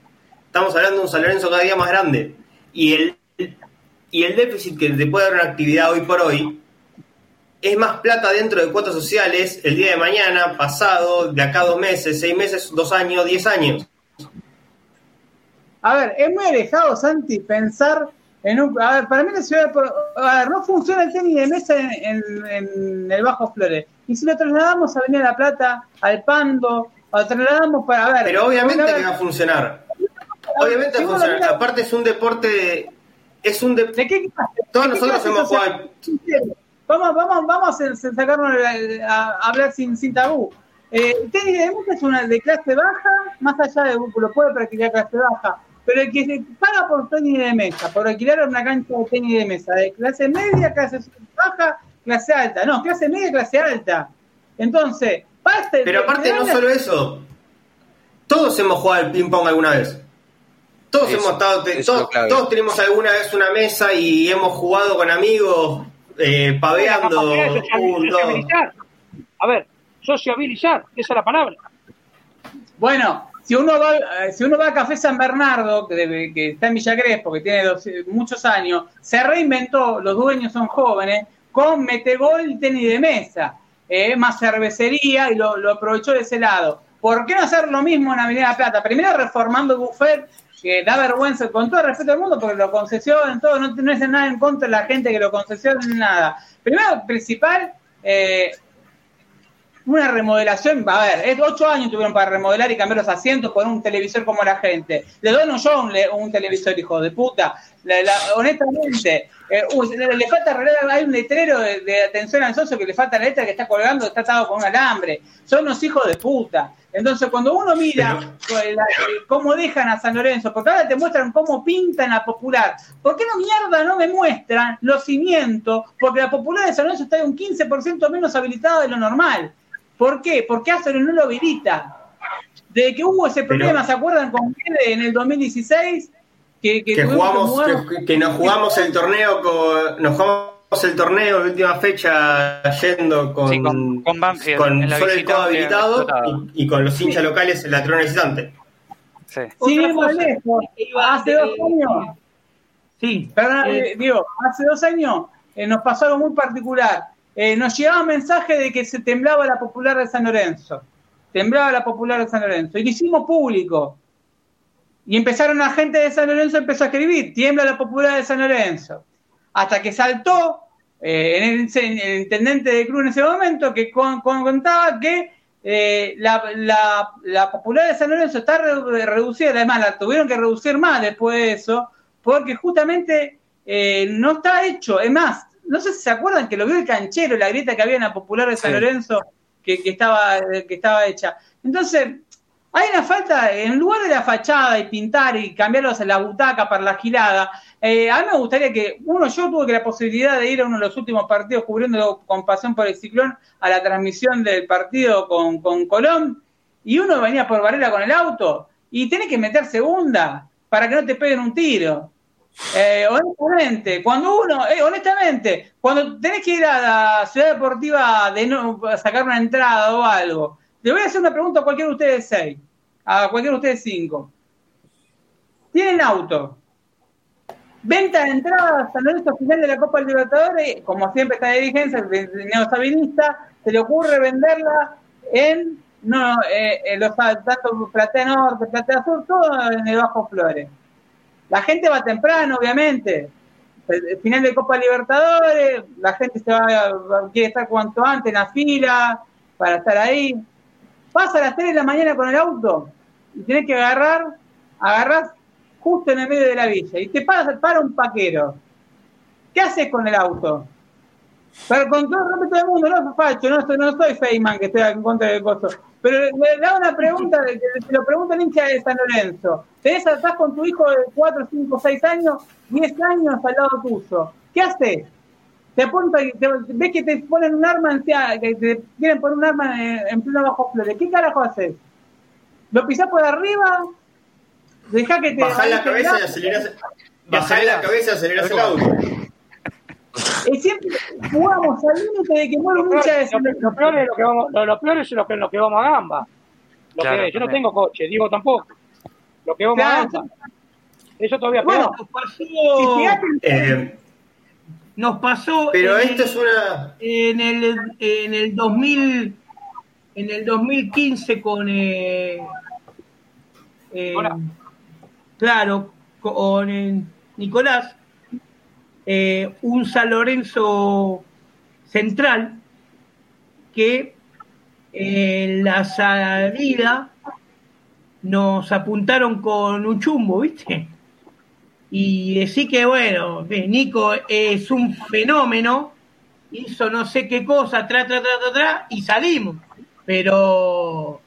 estamos hablando de un San Lorenzo cada día más grande. Y el, y el déficit que te puede dar una actividad hoy por hoy es más plata dentro de cuotas sociales el día de mañana, pasado, de acá dos meses, seis meses, dos años, diez años. A ver, es muy alejado, Santi, pensar en un. A ver, para mí la ciudad. de- A ver, no funciona el tenis de mesa en, en- en el Bajo Flores. Y si lo trasladamos a Avenida La Plata, al Pando, lo trasladamos para. A ver, Pero obviamente que va a funcionar. Obviamente va a funcionar. Aparte es un deporte... Es un de- ¿De qué clase? Todos ¿De qué nosotros clase hemos jugado... Vamos, vamos, vamos a, sacarnos a, a hablar sin, sin tabú. Eh, el tenis de mesa es una de clase baja, más allá de lo puede practicar clase baja, pero el que se paga por tenis de mesa, por alquilar una cancha de tenis de mesa, de clase media, clase baja, clase alta, no, clase media, clase alta. Entonces, parte Pero aparte no solo eso. Todos hemos jugado al ping-pong alguna vez. Todos Eso, hemos estado... todos, tenemos alguna vez una mesa y hemos jugado con amigos, eh, paveando, sociabilizar. A ver, sociabilizar, esa es la palabra. Bueno, si uno va, eh, si uno va a Café San Bernardo, que, está en Villa Crespo, que tiene dos- muchos años, se reinventó, los dueños son jóvenes, con metegol y tenis de mesa, eh, más cervecería y lo, aprovechó de ese lado. ¿Por qué no hacer lo mismo en Avenida La Plata? Primero reformando el buffet, que da vergüenza, con todo el respeto del mundo, porque lo concesionan todo, no, no es nada en contra de la gente que lo concesiona, nada. Primero, principal, eh, una remodelación, a ver, es ocho años tuvieron para remodelar y cambiar los asientos, poner un televisor como la gente. Le dono yo un, un televisor, hijo de puta. La- la- honestamente, eh, uh, le, le falta hay un letrero de, de atención al socio que le falta la letra que está colgando, está atado con un alambre. Son unos hijos de puta. Entonces, cuando uno mira pues, la- eh, cómo dejan a San Lorenzo, porque ahora te muestran cómo pintan la popular, ¿por qué no mierda no me muestran los cimientos? Porque la popular de San Lorenzo está un 15% menos habilitada de lo normal. ¿Por qué? Porque Astro no lo habilita. Desde que hubo ese Pero- problema, ¿se acuerdan con en el 2016? Que, que que jugamos que, que nos jugamos el torneo con nos jugamos el torneo la última fecha yendo con Sí, con- con Banfield, con en la solo el codo habilitado y, y con los hinchas locales el lateral visitante Sí. Lejos, iba hace dos años, Sí, perdón, eh, eh, digo, hace dos años eh, nos pasó algo muy particular. Eh, nos llegaba un mensaje de que se temblaba la popular de San Lorenzo. Temblaba la popular de San Lorenzo. Y lo hicimos público. Y empezaron la gente de San Lorenzo empezó a escribir, tiembla la popular de San Lorenzo. Hasta que saltó eh, el, en el intendente de Cruz en ese momento que con- con- contaba que eh, la, la- la popular de San Lorenzo está re- reducida, además la tuvieron que reducir más después de eso, porque justamente no está hecho. Es más, no sé si se acuerdan que lo vio el canchero, la grieta que había en la popular de San Sí. Lorenzo, que, que estaba, que estaba hecha. Entonces, hay una falta, en lugar de la fachada y pintar y cambiarlos en la butaca para la gilada, eh, a mí me gustaría que, uno, yo tuve que la posibilidad de ir a uno de los últimos partidos cubriéndolo con pasión por el ciclón a la transmisión del partido con, con Colón, y uno venía por Varela con el auto, y tenés que meter segunda para que no te peguen un tiro. Eh, honestamente, cuando uno, eh, honestamente, cuando tenés que ir a la ciudad deportiva de no, a sacar una entrada o algo, le voy a hacer una pregunta a cualquiera de ustedes seis, a cualquiera de ustedes cinco. Tienen auto. Venta de entradas San Lorenzo final de la Copa Libertadores, como siempre está de dirigencia, el se le ocurre venderla en no, eh, los tanto Platea Norte, Platea Sur, todo en el Bajo Flores. La gente va temprano, obviamente. El, final de Copa Libertadores, la gente se va, quiere estar cuanto antes en la fila para estar ahí. Pasa a las 3 de la mañana con el auto y tenés que agarrar, agarrás justo en el medio de la villa y te para, para un paquero. ¿Qué haces con el auto? Pero con todo el respeto del mundo, no Facho, no, no soy Feynman que esté en contra del costo. Pero le, le da una pregunta, te lo pregunta el hincha de San Lorenzo. Tenés, estás con tu hijo de 4, 5, 6 años, 10 años al lado tuyo. ¿Qué haces? te apuntan, te- ves que te ponen un arma, en, que te quieren poner un arma en, en pleno bajo flores. ¿Qué carajo haces? ¿Lo pisás por arriba? Dejá que te. Bajá la te cabeza y acelerás. Bajá la cabeza y acelerás el auto. Y siempre jugamos al límite de que muere un hincha de lo- lo peor es lo que vamos, lo, lo peor es lo que, lo que vamos a gamba. Lo Claro, que, yo no tengo coche, digo tampoco. Lo que vamos a gamba. Eso todavía Bueno, peor. Nos pasó, Eh, nos pasó pero en, esto es una. en el en el 2000 en el 2015 con eh, eh, Hola. claro con eh, Nicolás eh, un San Lorenzo central que en la salida nos apuntaron con un chumbo, ¿viste? Y decir que, bueno, eh, Nico es un fenómeno, hizo no sé qué cosa, tra, tra, tra, tra, tra, y salimos. Pero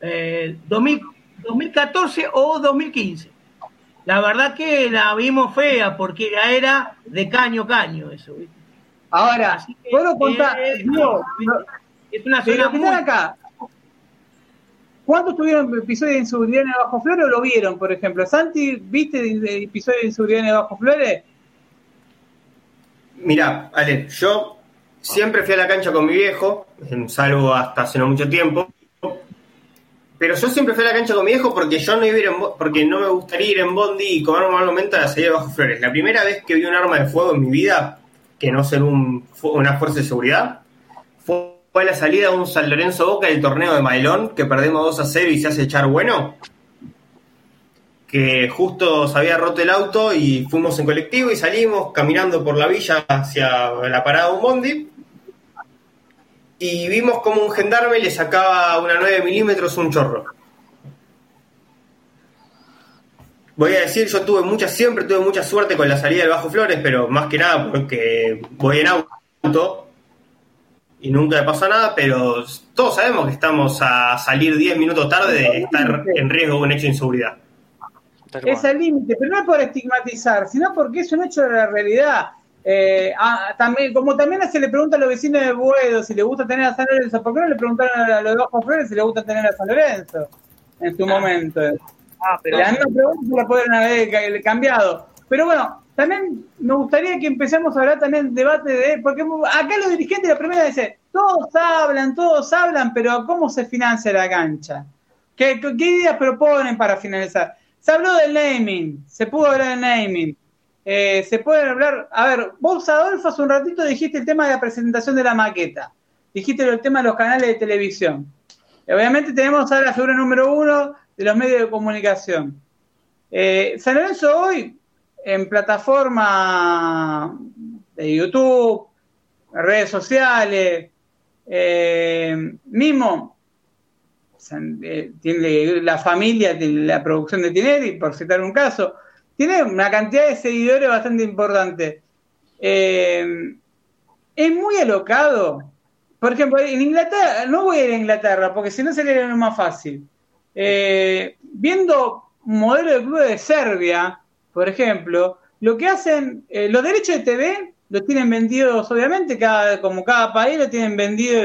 eh, 2000 2014 o 2015. La verdad que la vimos fea porque ya era de caño caño eso. ¿viste? ahora, Así que, puedo contar. eh, digo, Es una de zona muy... acá. ¿Cuántos tuvieron episodios de inseguridad en el Bajo Flores o lo vieron, por ejemplo? Santi, ¿viste de- de episodios de inseguridad en el Bajo Flores? Mirá, Ale, yo siempre fui a la cancha con mi viejo, salvo hasta hace no mucho tiempo. Pero yo siempre fui a la cancha con mi viejo porque yo no iba a ir en porque no me gustaría ir en Bondi y comer un mal momento a la salida de Bajo Flores. La primera vez que vi un arma de fuego en mi vida, que no ser una fuerza de seguridad, fue fue la salida de un San Lorenzo Boca del torneo de Mailón, que perdemos 2 a 0 y se hace echar bueno. Que justo se había roto el auto y fuimos en colectivo y salimos caminando por la villa hacia la parada de un bondi. Y vimos como un gendarme le sacaba una 9 milímetros un chorro. Voy a decir, yo tuve mucha, siempre tuve mucha suerte con la salida del Bajo Flores, pero más que nada porque voy en auto y nunca me pasa nada, pero todos sabemos que estamos a salir 10 minutos tarde de estar en riesgo de un hecho de inseguridad. Es el límite, pero no es por estigmatizar, sino porque es un hecho de la realidad. Eh, ah, también, como también se le pregunta a los vecinos de Buedo si le gusta tener a San Lorenzo, ¿por qué no le preguntaron a los de Bajo Flores si le gusta tener a San Lorenzo en su momento? Ah, pero La misma pregunta se la pueden haber ca- cambiado. Pero bueno, también me gustaría que empecemos a hablar también debate de, porque acá los dirigentes la primera dicen, todos hablan, todos hablan, pero ¿cómo se financia la cancha? ¿Qué, qué qué ideas proponen para finalizar? Se habló del naming, se pudo hablar del naming. Eh, se puede hablar, a ver, vos Adolfo hace un ratito dijiste el tema de la presentación de la maqueta, dijiste el tema de los canales de televisión. Y obviamente tenemos ahora la figura número uno de los medios de comunicación. Eh, San Lorenzo hoy, en plataforma de YouTube, redes sociales, eh, mismo, eh, tiene la familia, tiene la producción de Tinelli, por citar un caso, tiene una cantidad de seguidores bastante importante. Eh, es muy alocado. Por ejemplo, en Inglaterra, no voy a ir a Inglaterra, porque si no sería lo más fácil. Eh, viendo un modelo de club de Serbia, por ejemplo, lo que hacen, eh, los derechos de TV los tienen vendidos, obviamente, cada, como cada país lo tienen vendido,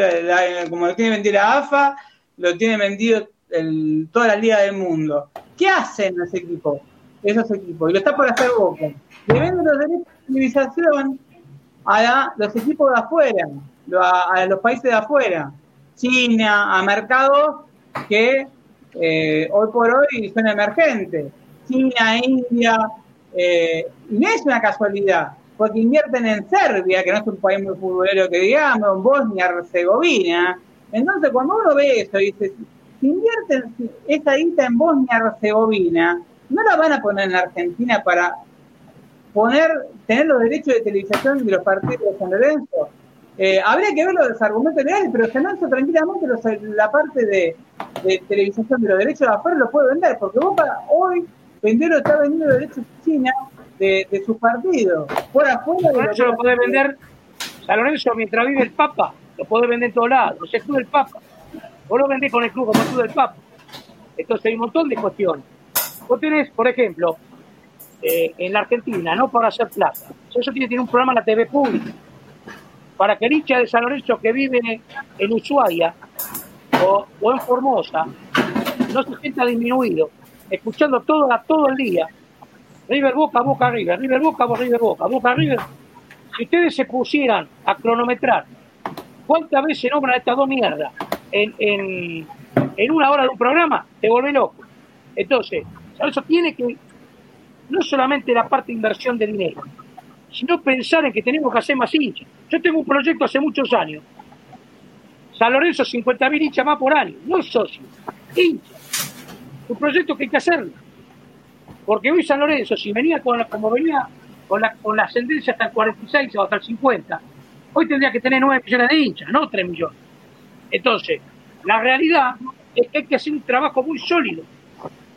como lo tiene vendido la AFA, lo tienen vendido el- toda la liga del mundo. ¿Qué hacen los equipos? Esos equipos, y lo está por hacer Boca. Le venden los derechos de televisación a los equipos de afuera, a, los países de afuera, China, a mercados que eh, hoy por hoy son emergentes, China, India, eh, no es una casualidad, porque invierten en Serbia, que no es un país muy futbolero que digamos, en Bosnia, Herzegovina. Entonces, cuando uno ve eso y dice, si invierten esa guita en Bosnia, Herzegovina, no la van a poner en la Argentina para poner, tener los derechos de televisación de los partidos de San Lorenzo. Eh, habría que ver los argumentos legales, pero San Lorenzo tranquilamente los- la parte de, de televisación de los derechos de afuera lo puede vender, porque Boca hoy vendió lo está vendiendo los derechos de China de, de sus partidos. Por afuera San lo Lorenzo lo puede vender, San Lorenzo mientras vive el Papa, lo puede vender en todos lados, es el club del Papa. Vos lo vendés con el club como el club del Papa. Entonces hay un montón de cuestiones. Vos tenés, por ejemplo, eh, en la Argentina, no para hacer plata. Eso tiene tener un programa en la TV pública. para que el hincha de San Lorenzo que vive en Ushuaia o, o en Formosa no se sienta disminuido, escuchando todo, todo el día, River Boca, Boca River, River Boca, River Boca, Boca River. Si ustedes se pusieran a cronometrar cuántas veces nombran estas dos mierdas en, en, en una hora de un programa, te vuelve loco. Entonces, eso tiene que, no solamente la parte de inversión de dinero, sino pensar en que tenemos que hacer más hinchas. Yo tengo un proyecto hace muchos años. San Lorenzo, 50.000 hinchas más por año, no socios, hinchas. Un proyecto que hay que hacerlo. Porque hoy San Lorenzo, si venía con, como venía con la, con la ascendencia hasta el 46 o hasta el 50, hoy tendría que tener 9 millones de hinchas, no 3 millones. Entonces, la realidad es que hay que hacer un trabajo muy sólido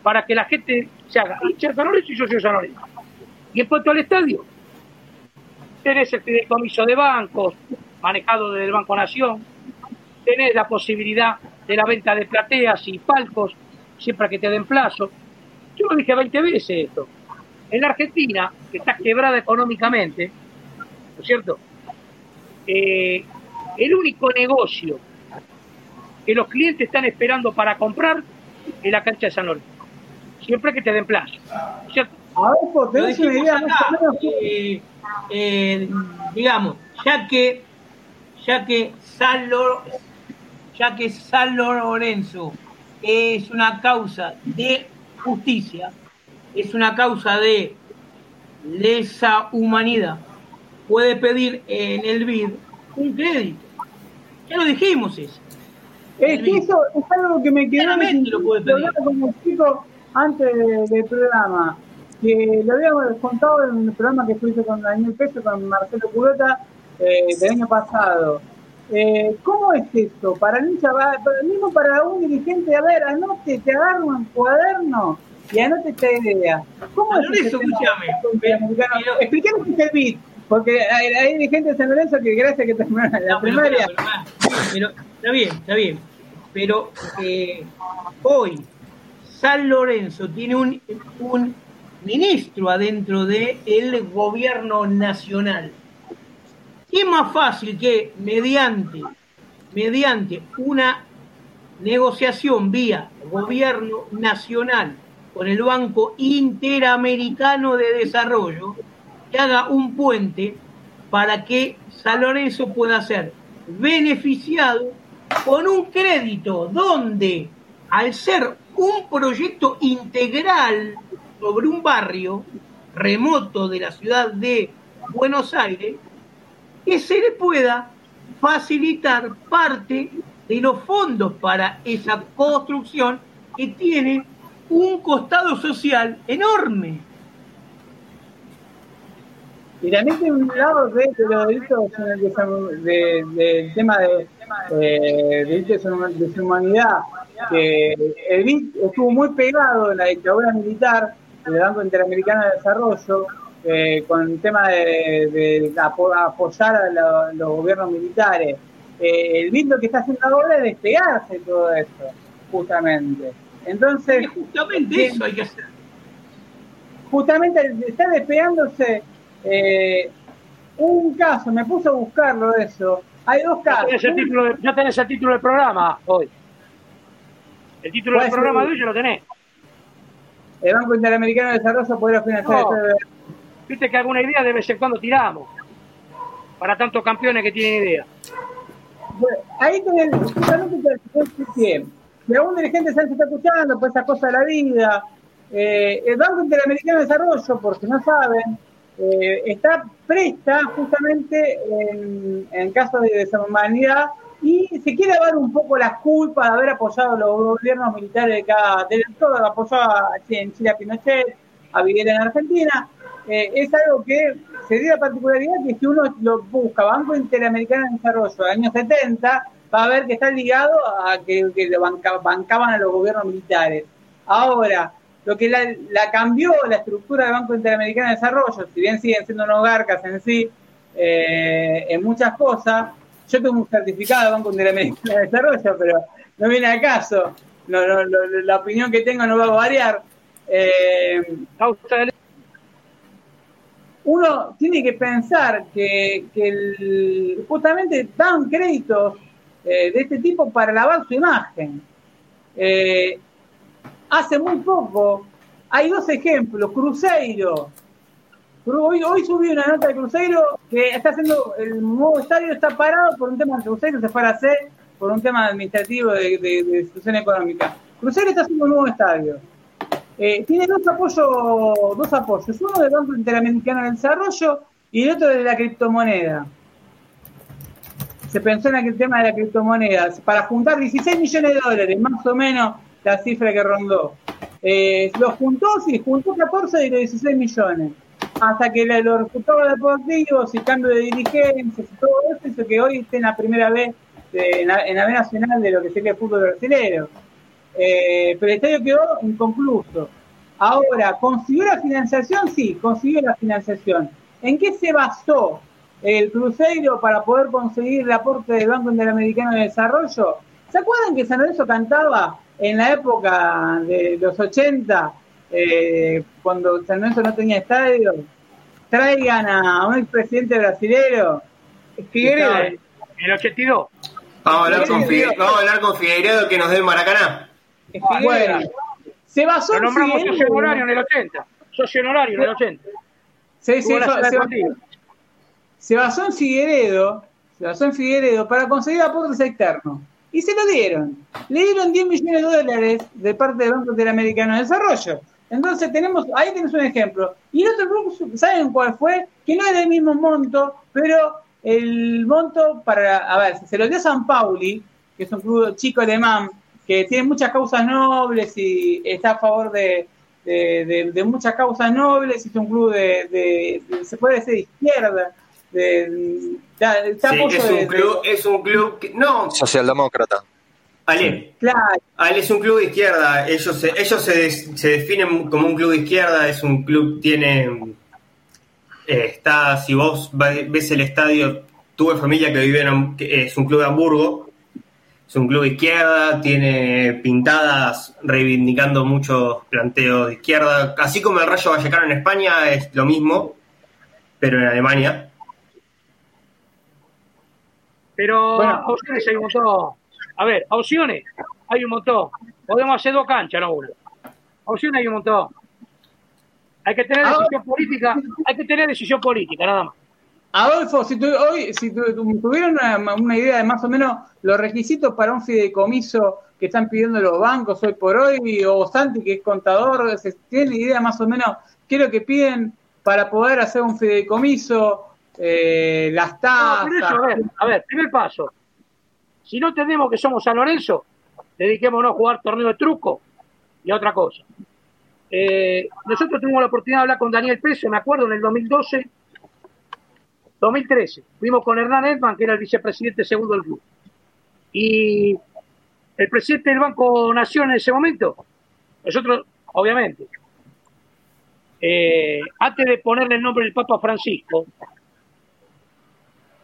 para que la gente se haga hincha de San Lorenzo y socio de San Lorenzo. Y en cuanto al estadio, tenés el fideicomiso de bancos, manejado desde el Banco Nación, tenés la posibilidad de la venta de plateas y palcos, siempre que te den plazo. Yo lo dije 20 veces esto. En la Argentina, que está quebrada económicamente, ¿no es cierto? Eh, el único negocio que los clientes están esperando para comprar es la cancha de San Lorenzo. Siempre que te den plazo. ¿no es ¿Cierto? A ver, por Lo una dijimos idea acá, eh, eh, digamos, ya que ya que San Lo- ya que San Lorenzo es una causa de justicia, es una causa de lesa humanidad, puede pedir en el BID un crédito. Ya lo dijimos eso. Es que eso es algo que me quedó Claramente lo puede pedir. el chico antes de- del programa, que lo habíamos contado en el programa que estuviste con Daniel Peso, con Marcelo Curota, eh, del año pasado. Eh, ¿Cómo es esto? Para el mismo para un dirigente, a ver, anote, te agarro un cuaderno y anote esta idea. ¿Cómo es Lorenzo, este escúchame, Explíquenos qué es el BID, porque hay, hay dirigentes de San Lorenzo que gracias que terminaron la No, primaria. pero, pero, pero, está bien, está bien. Pero eh, hoy San Lorenzo tiene un, un ministro adentro del gobierno nacional. ¿Qué más fácil que mediante, mediante una negociación vía gobierno nacional con el Banco Interamericano de Desarrollo, que haga un puente para que San Lorenzo pueda ser beneficiado con un crédito donde, al ser un proyecto integral sobre un barrio remoto de la ciudad de Buenos Aires, que se le pueda facilitar parte de los fondos para esa construcción que tiene un costado social enorme. Y también tiene un lado de, de desam- de- del tema de eh, de deshumanidad, que el estuvo muy pegado en la dictadura militar del Banco Interamericano de Desarrollo, eh, con el tema de, de apo- apoyar a lo- los gobiernos militares. Eh, el BID lo que está haciendo ahora es despegarse de todo esto, justamente. Entonces, justamente eso hay que hacer. justamente está despegándose eh, un caso, me puse a buscarlo eso. Hay dos casos. tenés, el título de- ya tenés el título del programa hoy. El título del Puede programa de hoy ya lo tenés. El Banco Interamericano de Desarrollo podría financiar No. este- Viste que alguna idea de vez en cuando tiramos. Para tantos campeones que tienen idea. Bueno, ahí tenés, justamente te te expliqué. Si algún dirigente se está escuchando, pues esa cosa de la vida. eh, el Banco Interamericano de Desarrollo, por si no saben, eh, está presta justamente en, en caso de deshumanidad y se quiere dar un poco las culpas de haber apoyado a los gobiernos militares de cada de todo, apoyó a, en Chile a Pinochet, a Videla en Argentina. Eh, es algo que se dio la particularidad que si uno lo busca, Banco Interamericano de Desarrollo, años 70, va a ver que está ligado a que, que bancaban a los gobiernos militares. Ahora, lo que la, la cambió la estructura del Banco Interamericano de Desarrollo, si bien siguen siendo unos garcas en sí, eh, en muchas cosas, yo tengo un certificado del Banco Interamericano de Desarrollo, pero no viene al caso. No, no, no, la opinión que tengo no va a variar. Eh, uno tiene que pensar que, que el- justamente dan créditos eh, de este tipo para lavar su imagen. Eh, hace muy poco, hay dos ejemplos, Cruzeiro. Cru- Hoy, hoy subí una nota de Cruzeiro que está haciendo, el nuevo estadio está parado por un tema de Cruzeiro, se fue a C por un tema administrativo de, de, de situación económica. Cruzeiro está haciendo un nuevo estadio. Eh, tiene dos apoyos, dos apoyos, uno del Banco Interamericano de Desarrollo y el otro de la criptomoneda. Se pensó en aquel tema de la criptomoneda, para juntar 16 millones de dólares, más o menos la cifra que rondó. Eh, los juntó, sí, juntó 14 de los 16 millones. Hasta que los resultados deportivos y cambio de dirigencias y todo eso hizo que hoy esté en la primera vez en, la, en B nacional de lo que sería el fútbol brasileño. Eh, pero el estadio quedó inconcluso. Ahora, ¿consiguió la financiación? Sí, consiguió la financiación. ¿En qué se basó el Cruzeiro para poder conseguir el aporte del Banco Interamericano de Desarrollo? ¿Se acuerdan que San Lorenzo cantaba en la época de los 80, eh, cuando San Lorenzo no tenía estadio? Traigan a un expresidente brasilero. Figueredo. En el 82. Vamos a hablar con, Figue- vamos a hablar con Figueiredo que nos dé el Maracaná. Bueno, se basó Lo en nombramos Figueiredo. socio honorario en el 80. Socio honorario en el 80. Sí, sí, eso- se- se basó en Figueredo, se basó en Figueredo para conseguir aportes externos. Y se lo dieron. Le dieron 10 millones de dólares de parte del Banco Interamericano de Desarrollo. Entonces tenemos, ahí tenés un ejemplo. Y el otro grupo, ¿saben cuál fue? Que no era el mismo monto, pero el monto para, a ver, se lo dio a San Pauli, que es un club chico alemán, que tiene muchas causas nobles y está a favor de, de, muchas causas nobles, y es un club de, se puede decir de izquierda, de, de- Sí, es un de- club, es un club que, no, Socialdemócrata. Ale, claro, Ale es un club de izquierda, ellos se, ellos se, des- se definen como un club de izquierda, es un club, tiene, eh, está, si vos ves el estadio, tuve familia que vive en, que es un club de Hamburgo, es un club de izquierda, tiene pintadas reivindicando muchos planteos de izquierda, así como el Rayo Vallecano en España es lo mismo, pero en Alemania. Pero Bueno. opciones hay un montón. A ver, opciones hay un montón. Podemos hacer dos canchas, no una. Opciones hay un montón. Hay que tener Ah. decisión política, hay que tener decisión política, nada más. Adolfo, si, tu- hoy, si tu- tu- tuvieran una, una idea de más o menos los requisitos para un fideicomiso que están pidiendo los bancos hoy por hoy, o Santi, que es contador, ¿se ¿tiene idea más o menos qué es lo que piden para poder hacer un fideicomiso? Eh, las No, tasas. pero eso, a ver, a ver, primer paso. Si no entendemos que somos San Lorenzo, dediquémonos a jugar torneo de truco y a otra cosa. Eh, nosotros tuvimos la oportunidad de hablar con Daniel Peso, me acuerdo, en el 2012, 2013. Fuimos con Hernán Edman, que era el vicepresidente segundo del club. Y el presidente del Banco Nación en ese momento, nosotros, obviamente, eh, antes de ponerle el nombre del Papa Francisco,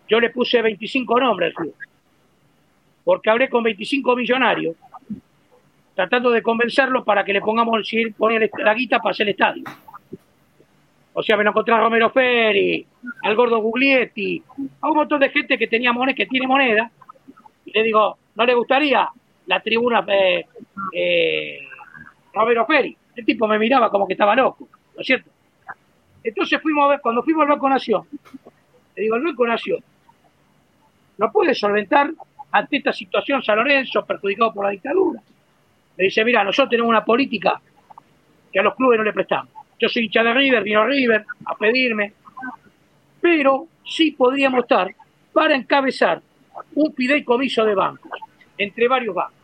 yo le puse 25 nombres al club. Porque hablé con 25 millonarios, tratando de convencerlos para que le pongamos si él pone el- la guita para hacer el estadio. O sea, me lo encontré a Romero Ferri, al gordo Guglietti, a un montón de gente que tenía moneda, que tiene moneda. Y le digo, ¿no le gustaría la tribuna eh, eh, Romero Ferri? El tipo me miraba como que estaba loco, ¿no es cierto? Entonces fuimos a ver, cuando fuimos al Banco Nación, le digo, el Banco Nación no puede solventar ante esta situación San Lorenzo perjudicado por la dictadura. Le dice, mira, nosotros tenemos una política que a los clubes no le prestamos. Yo soy hincha de River, vino River a pedirme, pero sí podríamos estar para encabezar un fideicomiso de bancos, entre varios bancos.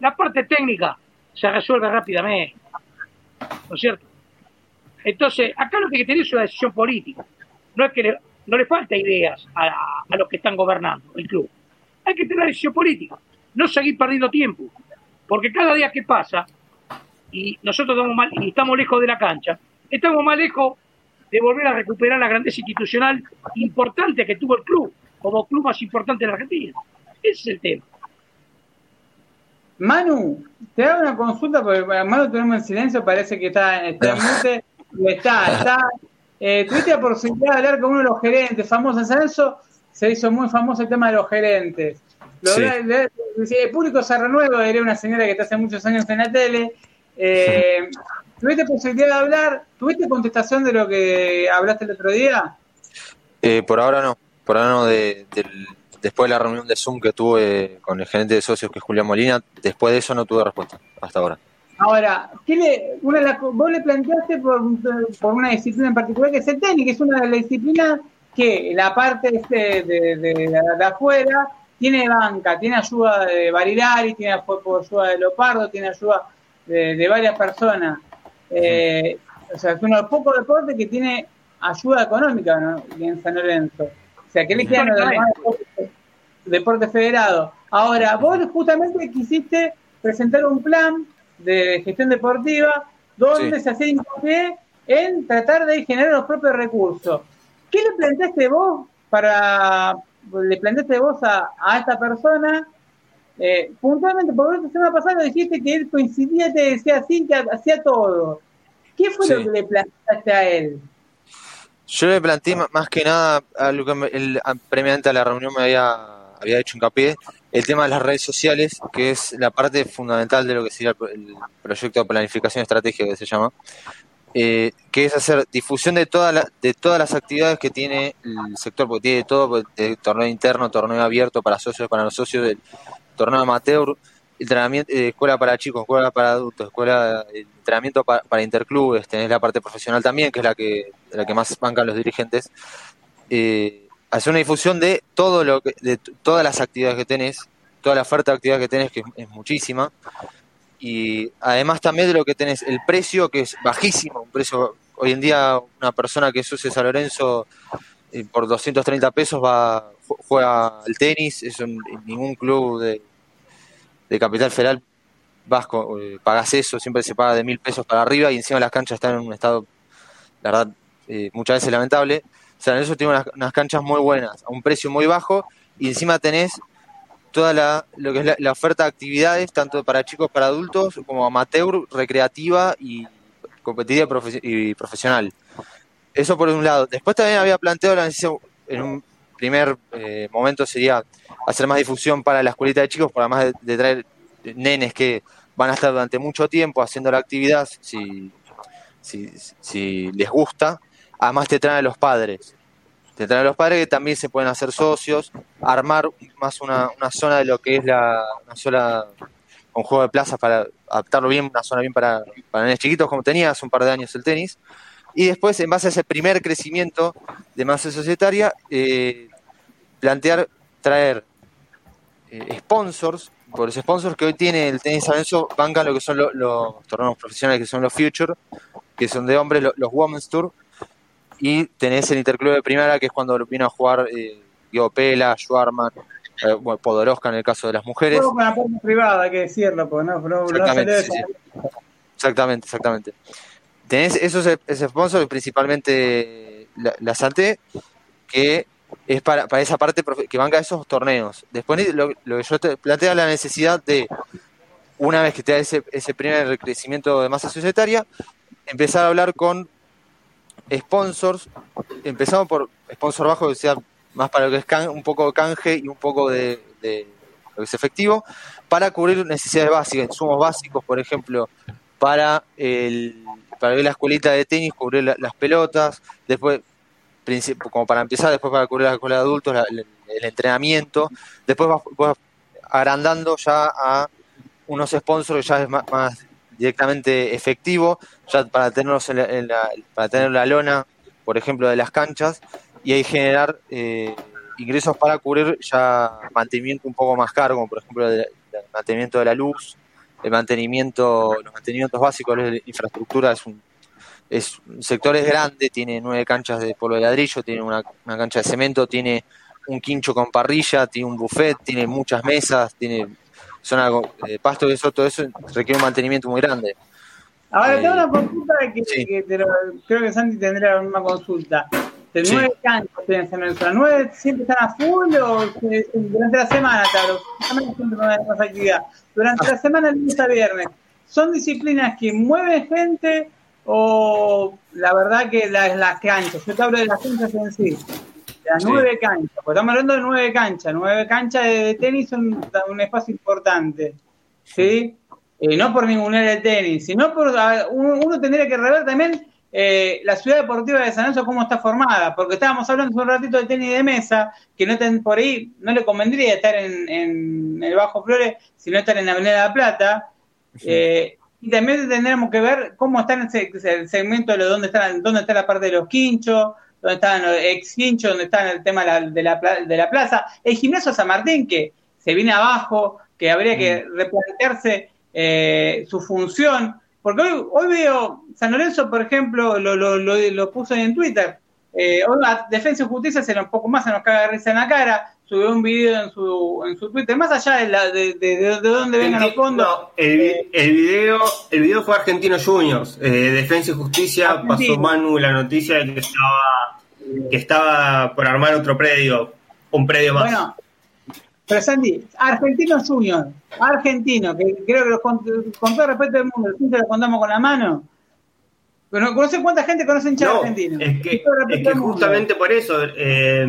La parte técnica se resuelve rápidamente, ¿no es cierto? Entonces, acá lo que tener es una decisión política. No es que le- no le falta ideas a, a los que están gobernando el club. Hay que tener decisión política. No seguir perdiendo tiempo. Porque cada día que pasa, y nosotros estamos, mal- y estamos lejos de la cancha, estamos más lejos de volver a recuperar la grandeza institucional importante que tuvo el club, como club más importante de la Argentina. Ese es el tema. Manu, te hago una consulta porque a Manu tenemos en silencio, parece que está, está en mute. Y Está, está. Eh, tuviste la posibilidad de hablar con uno de los gerentes famosos en San se hizo muy famoso el tema de los gerentes. Lo Sí. de- de- de- el público se renueva, era una señora que está hace muchos años en la tele. Eh, ¿Tuviste posibilidad de hablar? ¿Tuviste contestación de lo que hablaste el otro día? Eh, por ahora no, por ahora no. De, después de la reunión de Zoom que tuve con el gerente de socios, que es Julián Molina, después de eso no tuve respuesta hasta ahora. Ahora, ¿qué le, una de las vos le planteaste por, por una disciplina en particular que es el tenis, que es una de las disciplinas que la parte este de, de, de- de afuera tiene banca, tiene ayuda de Barilari, tiene ayuda de Lopardo, tiene ayuda de, de varias personas. Eh, o sea, es uno de los pocos deportes que tiene ayuda económica ¿no? en San Lorenzo. O sea, que le quedan los demás deportes- deportes federados. Ahora, vos justamente quisiste presentar un plan de gestión deportiva donde Sí. se hacía hincapié en tratar de generar los propios recursos. ¿Qué le planteaste vos para le planteaste vos a, a esta persona eh, puntualmente? Porque la semana pasada dijiste que él coincidía, te decía así, que hacía todo. ¿Qué fue Sí. lo que le planteaste a él? Yo le planteé más que nada a lo que me- él, a- previamente a la reunión me había, había hecho hincapié, el tema de las redes sociales, que es la parte fundamental de lo que sería el, pro- el proyecto de planificación estratégica que se llama, eh, que es hacer difusión de, toda la- de todas las actividades que tiene el sector, porque tiene todo, pues, torneo interno, torneo abierto para socios, para los socios del torneo amateur, entrenamiento, eh, escuela para chicos, escuela para adultos, escuela eh, entrenamiento para, para interclubes, tenés la parte profesional también, que es la que, la que más bancan los dirigentes. Eh, hacer una difusión de todo lo que, de todas las actividades que tenés, toda la oferta de actividades que tenés, que es, es muchísima, y además también de lo que tenés, el precio que es bajísimo, un precio, hoy en día una persona que es de San Lorenzo eh, por 230 pesos va ju- juega al tenis, en, en ningún club de, de Capital Federal vasco eh, pagás eso, siempre se paga de mil pesos para arriba y encima las canchas están en un estado, la verdad, eh, muchas veces lamentable. San Lorenzo tiene unas, unas canchas muy buenas, a un precio muy bajo y encima tenés toda la, lo que es la, oferta de actividades, tanto para chicos, para adultos, como amateur, recreativa y competitiva y profe- y profesional. Eso por un lado. Después también había planteado la necesidad, en un primer eh, momento sería hacer más difusión para la escuelita de chicos, por además de, de traer nenes que van a estar durante mucho tiempo haciendo la actividad, si, si, si les gusta. Además te traen a los padres. Te traen a los padres que también se pueden hacer socios, armar más una, zona de lo que es la una sola un juego de plazas para adaptarlo bien, una zona bien para, para nenes chiquitos como tenía hace un par de años el tenis. Y después, en base a ese primer crecimiento de masa societaria, eh, plantear traer eh, sponsors, por los sponsors que hoy tiene el tenis San Lorenzo, bancan lo que son lo- los torneos profesionales, que son los Future, que son de hombres, lo- los Women's Tour, y tenés el Interclub de Primera, que es cuando vino a jugar eh, Pela, Schwarman, eh, bueno, Podoroska en el caso de las mujeres. Juego con la parte privada, hay que decirlo, porque no, no, no se Exactamente, debe sí, sí. Exactamente, exactamente. Tenés esos ese sponsor, principalmente la, la Santé, que es para, para esa parte que banca esos torneos. Después lo, lo que yo te plantea la necesidad de, una vez que te da ese, ese primer crecimiento de masa societaria, empezar a hablar con sponsors. Empezamos por sponsor bajo, que sea más para lo que es can- un poco de canje y un poco de, lo que es efectivo, para cubrir necesidades básicas, insumos básicos, por ejemplo, para el para la escuelita de tenis, cubrir la- las pelotas, después como para empezar, después para cubrir la escuela de adultos, la- el, entrenamiento, después vas agrandando ya a unos sponsors que ya es más, más directamente efectivo, ya para tenerlos en la, en la- para tener la lona, por ejemplo, de las canchas, y ahí generar eh, ingresos para cubrir ya mantenimiento un poco más caro, como por ejemplo el, mantenimiento de la luz, el mantenimiento, los mantenimientos básicos de infraestructura es un es un sector es grande, tiene nueve canchas de polvo de ladrillo, tiene una, una cancha de cemento, tiene un quincho con parrilla, tiene un buffet, tiene muchas mesas, tiene zona de pasto y eso, todo eso requiere un mantenimiento muy grande. Ahora Eh, tengo una consulta que, sí. que te lo- creo que Santi tendrá la misma consulta. De Sí. nueve canchas tienen San Lorenzo. ¿Las nueve siempre están a full o durante la semana, claro? Más actividad. Durante la semana, lunes a viernes. ¿Son disciplinas que mueven gente o la verdad que las, las canchas? Yo te hablo de las canchas en sí. De las Sí. nueve canchas, porque estamos hablando de nueve canchas. Nueve canchas de, de tenis son un espacio importante. ¿Sí? Eh, no por ningunear el tenis, sino por. uno, uno tendría que rever también eh, la ciudad deportiva de San Lorenzo, cómo está formada, porque estábamos hablando hace un ratito del tenis de mesa, que no ten- por ahí no le convendría estar en, en el Bajo Flores, sino estar en la Avenida de la Plata. Eh, y también tendremos que ver cómo está el, se- el segmento de lo- dónde está, dónde está la parte de los quinchos, dónde están los ex quinchos, dónde está el tema de la, de la plaza. El gimnasio San Martín, que se viene abajo, que habría que replantearse eh, su función. Porque hoy, hoy veo, San Lorenzo, por ejemplo, lo, lo, lo, lo puso en Twitter. Eh, hoy a Defensa y Justicia se un poco más se nos caga risa en la cara. Subió un video en su, en su Twitter, más allá de, la, de, de, de, de dónde vengan los fondos. No, el, vi- el video el video fue Argentino Juniors. Eh, Defensa y Justicia Argentino. pasó Manu la noticia de que estaba, que estaba por armar otro predio, un predio más. Bueno, pero Sandy, Argentino Junior, Argentino, que creo que los, con, con todo respeto del mundo, pinche lo contamos con la mano. Pero no sé cuánta gente conoce hinchas No, argentinos. es que, es que justamente por eso eh,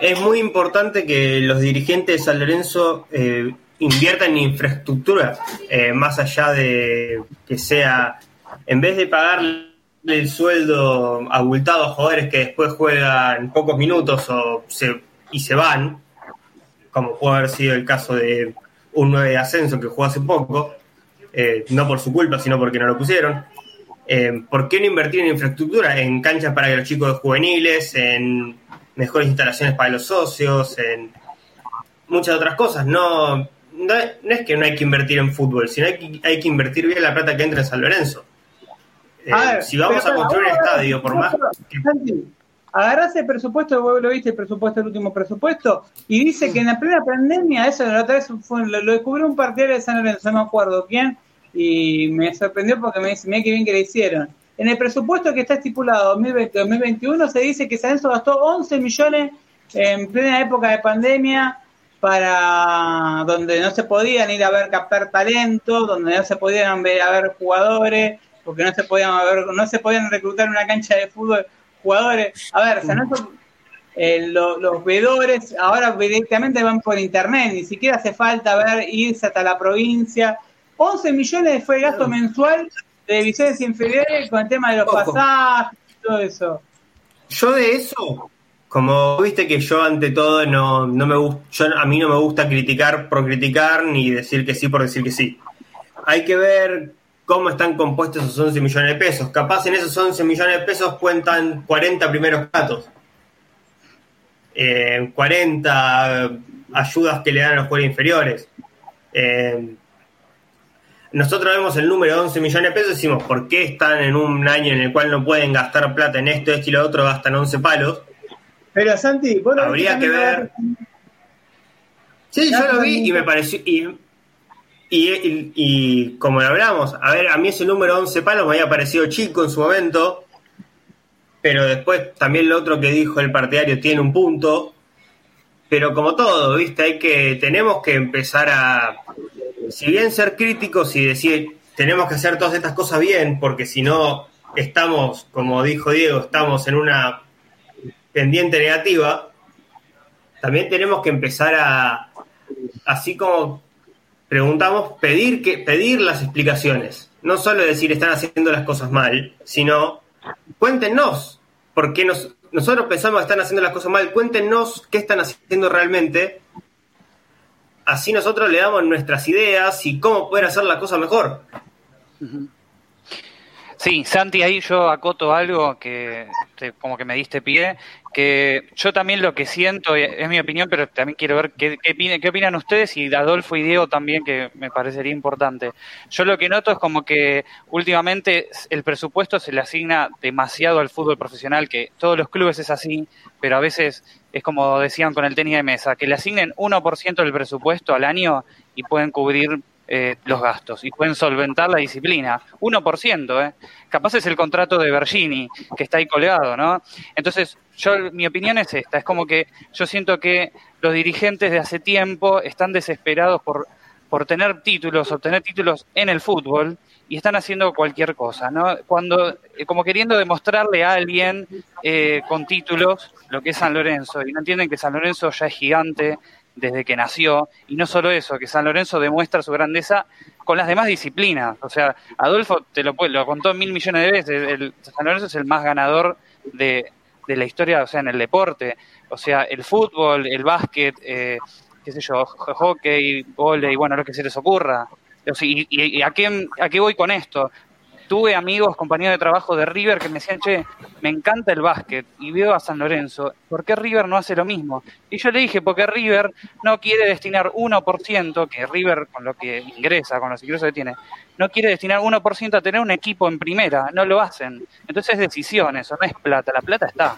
es muy importante que los dirigentes de San Lorenzo eh, inviertan en infraestructura, eh, más allá de que sea, en vez de pagarle el sueldo abultado a jugadores que después juegan pocos minutos o y se van, como puede haber sido el caso de un 9 de ascenso que jugó hace poco, eh, no por su culpa, sino porque no lo pusieron. Eh, ¿Por qué no invertir en infraestructura? En canchas para los chicos juveniles, en mejores instalaciones para los socios, en muchas otras cosas. No, no, no es que no hay que invertir en fútbol, sino hay que, hay que invertir bien la plata que entra en San Lorenzo. Eh, ver, si vamos a construir un estadio, por más que agarrás el presupuesto, vos lo viste, el presupuesto, el último presupuesto, y dice que en la plena pandemia, eso la otra vez fue, lo, lo descubrió un partidario de San Lorenzo, no me acuerdo quién, y me sorprendió porque me dice, mira qué bien que le hicieron. En el presupuesto que está estipulado 2020-2021 se dice que San Lorenzo gastó 11 millones en plena época de pandemia para donde no se podían ir a ver captar talento, donde no se podían ver a ver jugadores, porque no se podían ver, no se podían reclutar en una cancha de fútbol jugadores. A ver, San Lorenzo, eh, lo- los veedores ahora directamente van por internet, ni siquiera hace falta ver irse hasta la provincia. 11 millones fue el gasto mensual de divisiones inferiores con el tema de los Ojo. pasajes y todo eso. Yo de eso, como viste que yo ante todo no, no me gusta, yo, a mí no me gusta criticar por criticar ni decir que sí por decir que sí. Hay que ver cómo están compuestos esos 11 millones de pesos. Capaz en esos 11 millones de pesos cuentan 40 primeros platos. Eh, 40 ayudas que le dan a los jugadores inferiores. Eh, nosotros vemos el número de 11 millones de pesos y decimos, ¿por qué están en un año en el cual no pueden gastar plata en esto, esto y lo otro, gastan 11 palos? Pero Santi, lo Habría que ver. Sí, yo lo vi y me pareció... Y, y, y- y como lo hablamos, a ver, a mí ese número 11 palos me había parecido chico en su momento, pero después también lo otro que dijo el partidario tiene un punto, pero como todo, ¿viste? Hay que, tenemos que empezar a, si bien ser críticos y decir, tenemos que hacer todas estas cosas bien, porque si no, estamos, como dijo Diego, estamos en una pendiente negativa, también tenemos que empezar a, así como preguntamos, pedir, que, pedir las explicaciones. No solo decir están haciendo las cosas mal, sino cuéntenos por qué nos, nosotros pensamos que están haciendo las cosas mal, cuéntenos qué están haciendo realmente. Así nosotros le damos nuestras ideas y cómo poder hacer la cosa mejor. Sí, Santi, ahí yo acoto algo que te- como que me diste pie, que yo también lo que siento, y es mi opinión, pero también quiero ver qué, qué, opine- qué opinan ustedes y Adolfo y Diego también, que me parecería importante. Yo lo que noto es como que últimamente el presupuesto se le asigna demasiado al fútbol profesional, que todos los clubes es así, pero a veces es como decían con el tenis de mesa, que le asignen 1% del presupuesto al año y pueden cubrir eh, los gastos y pueden solventar la disciplina. 1%, ¿eh? Capaz es el contrato de Bergini, que está ahí colgado, ¿no? Entonces, yo mi opinión es esta, es como que yo siento que los dirigentes de hace tiempo están desesperados por, por tener títulos, obtener títulos en el fútbol, y están haciendo cualquier cosa, ¿no? Cuando, eh, como queriendo demostrarle a alguien eh, con títulos lo que es San Lorenzo, y no entienden que San Lorenzo ya es gigante desde que nació, y no solo eso, que San Lorenzo demuestra su grandeza con las demás disciplinas. O sea, Adolfo te lo, lo contó mil millones de veces, el, San Lorenzo es el más ganador de, de la historia, o sea, en el deporte. O sea, el fútbol, el básquet, eh, qué sé yo, hockey, volei, bueno, lo que se les ocurra. ¿Y, y, a, qué, a qué voy con esto? Tuve amigos, compañeros de trabajo de River que me decían, che, me encanta el básquet y veo a San Lorenzo, ¿por qué River no hace lo mismo? Y yo le dije, porque River no quiere destinar 1%, que River con lo que ingresa, con los ingresos que tiene, no quiere destinar 1% a tener un equipo en primera, no lo hacen. Entonces es decisión eso, no es plata, la plata está.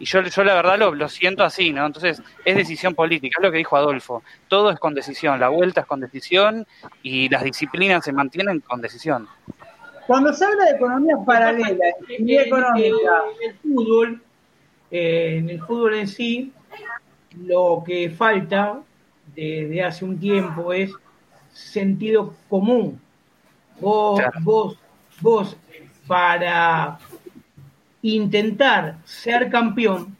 Y yo, yo la verdad lo, lo, siento así, ¿no? Entonces es decisión política, es lo que dijo Adolfo. Todo es con decisión, la vuelta es con decisión y las disciplinas se mantienen con decisión. Cuando se habla de economía paralela, y económica. En el fútbol, eh, en el fútbol en sí, lo que falta desde hace un tiempo es sentido común. Vos, claro. vos, vos, para intentar ser campeón,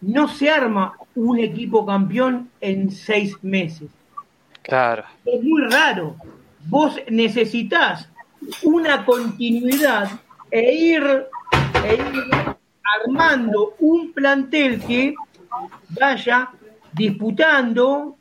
no se arma un equipo campeón en seis meses. Claro. Es muy raro. Vos necesitas una continuidad e ir, e ir armando un plantel que vaya disputando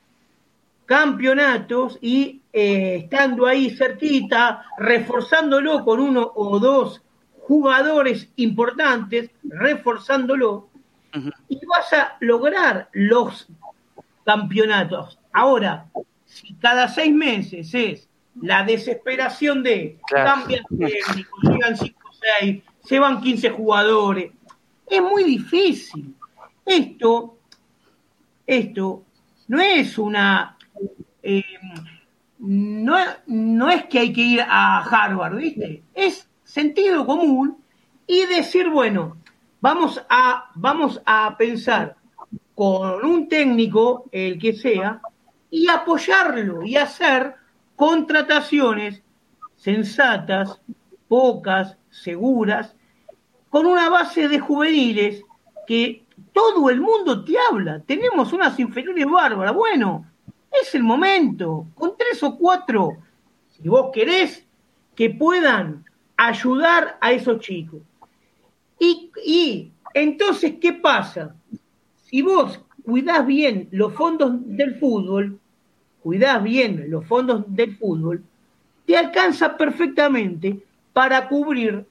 campeonatos y eh, estando ahí cerquita, reforzándolo con uno o dos jugadores importantes, reforzándolo, uh -huh. y vas a lograr los campeonatos. Ahora, si cada seis meses es la desesperación de claro. cambian técnicos, llegan 5 o 6, se van 15 jugadores, es muy difícil. Esto, esto no es una... Eh, no, no es que hay que ir a Harvard, ¿viste? Es sentido común y decir, bueno, vamos a, vamos a pensar con un técnico, el que sea, y apoyarlo y hacer contrataciones sensatas, pocas, seguras, con una base de juveniles que todo el mundo te habla. Tenemos unas inferiores bárbaras. Bueno, es el momento, con tres o cuatro, si vos querés, que puedan ayudar a esos chicos. Y, y entonces, ¿qué pasa? Si vos cuidás bien los fondos del fútbol, cuidás bien los fondos del fútbol, te alcanza perfectamente para cubrir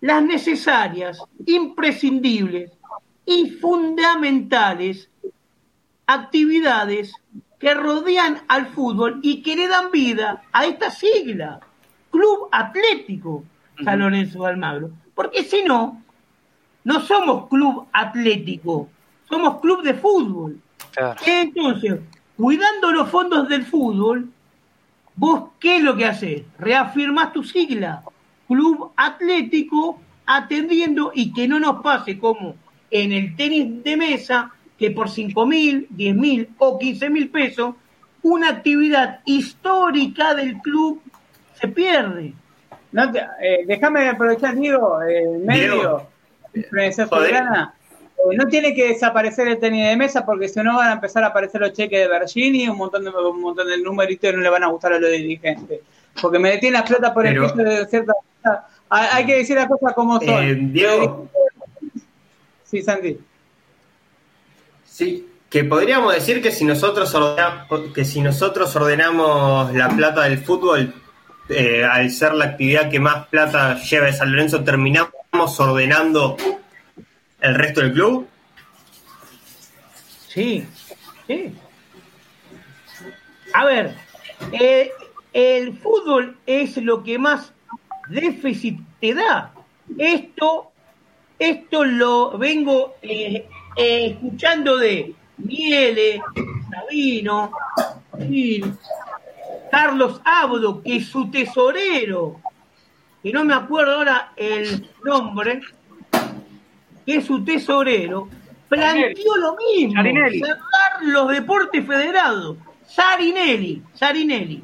las necesarias, imprescindibles y fundamentales actividades que rodean al fútbol y que le dan vida a esta sigla, Club Atlético San Lorenzo de Almagro. Porque si no, no somos club atlético, somos club de fútbol. Claro. Entonces, cuidando los fondos del fútbol, vos qué es lo que haces? Reafirmás tu sigla, Club Atlético, atendiendo y que no nos pase como en el tenis de mesa, que por 5 mil, 10 mil o 15 mil pesos, una actividad histórica del club se pierde. No eh, déjame aprovechar, Diego, el medio. Eh, no tiene que desaparecer el tenis de mesa porque si no van a empezar a aparecer los cheques de Virginia, un montón de un montón de numeritos y no le van a gustar a los dirigentes. Porque me detiene la plata por Pero, el piso de cierta hay, hay, que decir las cosas como son. Eh, Diego. Sí, Sandy. Sí, que podríamos decir que si nosotros ordenamos, que si nosotros ordenamos la plata del fútbol, eh, al ser la actividad que más plata lleva de San Lorenzo, terminamos ordenando el resto del club? Sí, sí. A ver, eh, el fútbol es lo que más déficit te da. Esto, esto lo vengo eh, eh, escuchando de Miele, Sabino, Carlos Abdo, que es su tesorero, que no me acuerdo ahora el nombre, que es su tesorero, planteó lo mismo, Sarinelli. cerrar los deportes federados. Sarinelli, Sarinelli.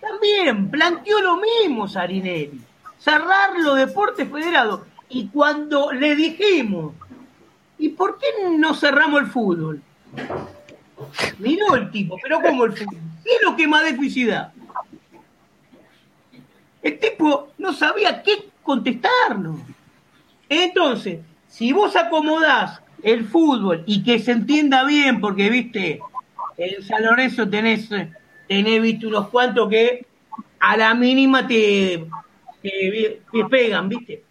también planteó lo mismo Sarinelli, cerrar los deportes federados. Y cuando le dijimos, ¿y por qué no cerramos el fútbol? Miró el tipo, pero ¿cómo el fútbol? ¿Qué es lo que más déficit da? El tipo no sabía qué contestarnos. Entonces, si vos acomodás el fútbol y que se entienda bien, porque viste, en San Lorenzo tenés, tenés unos cuantos que a la mínima te, te, te pegan, viste.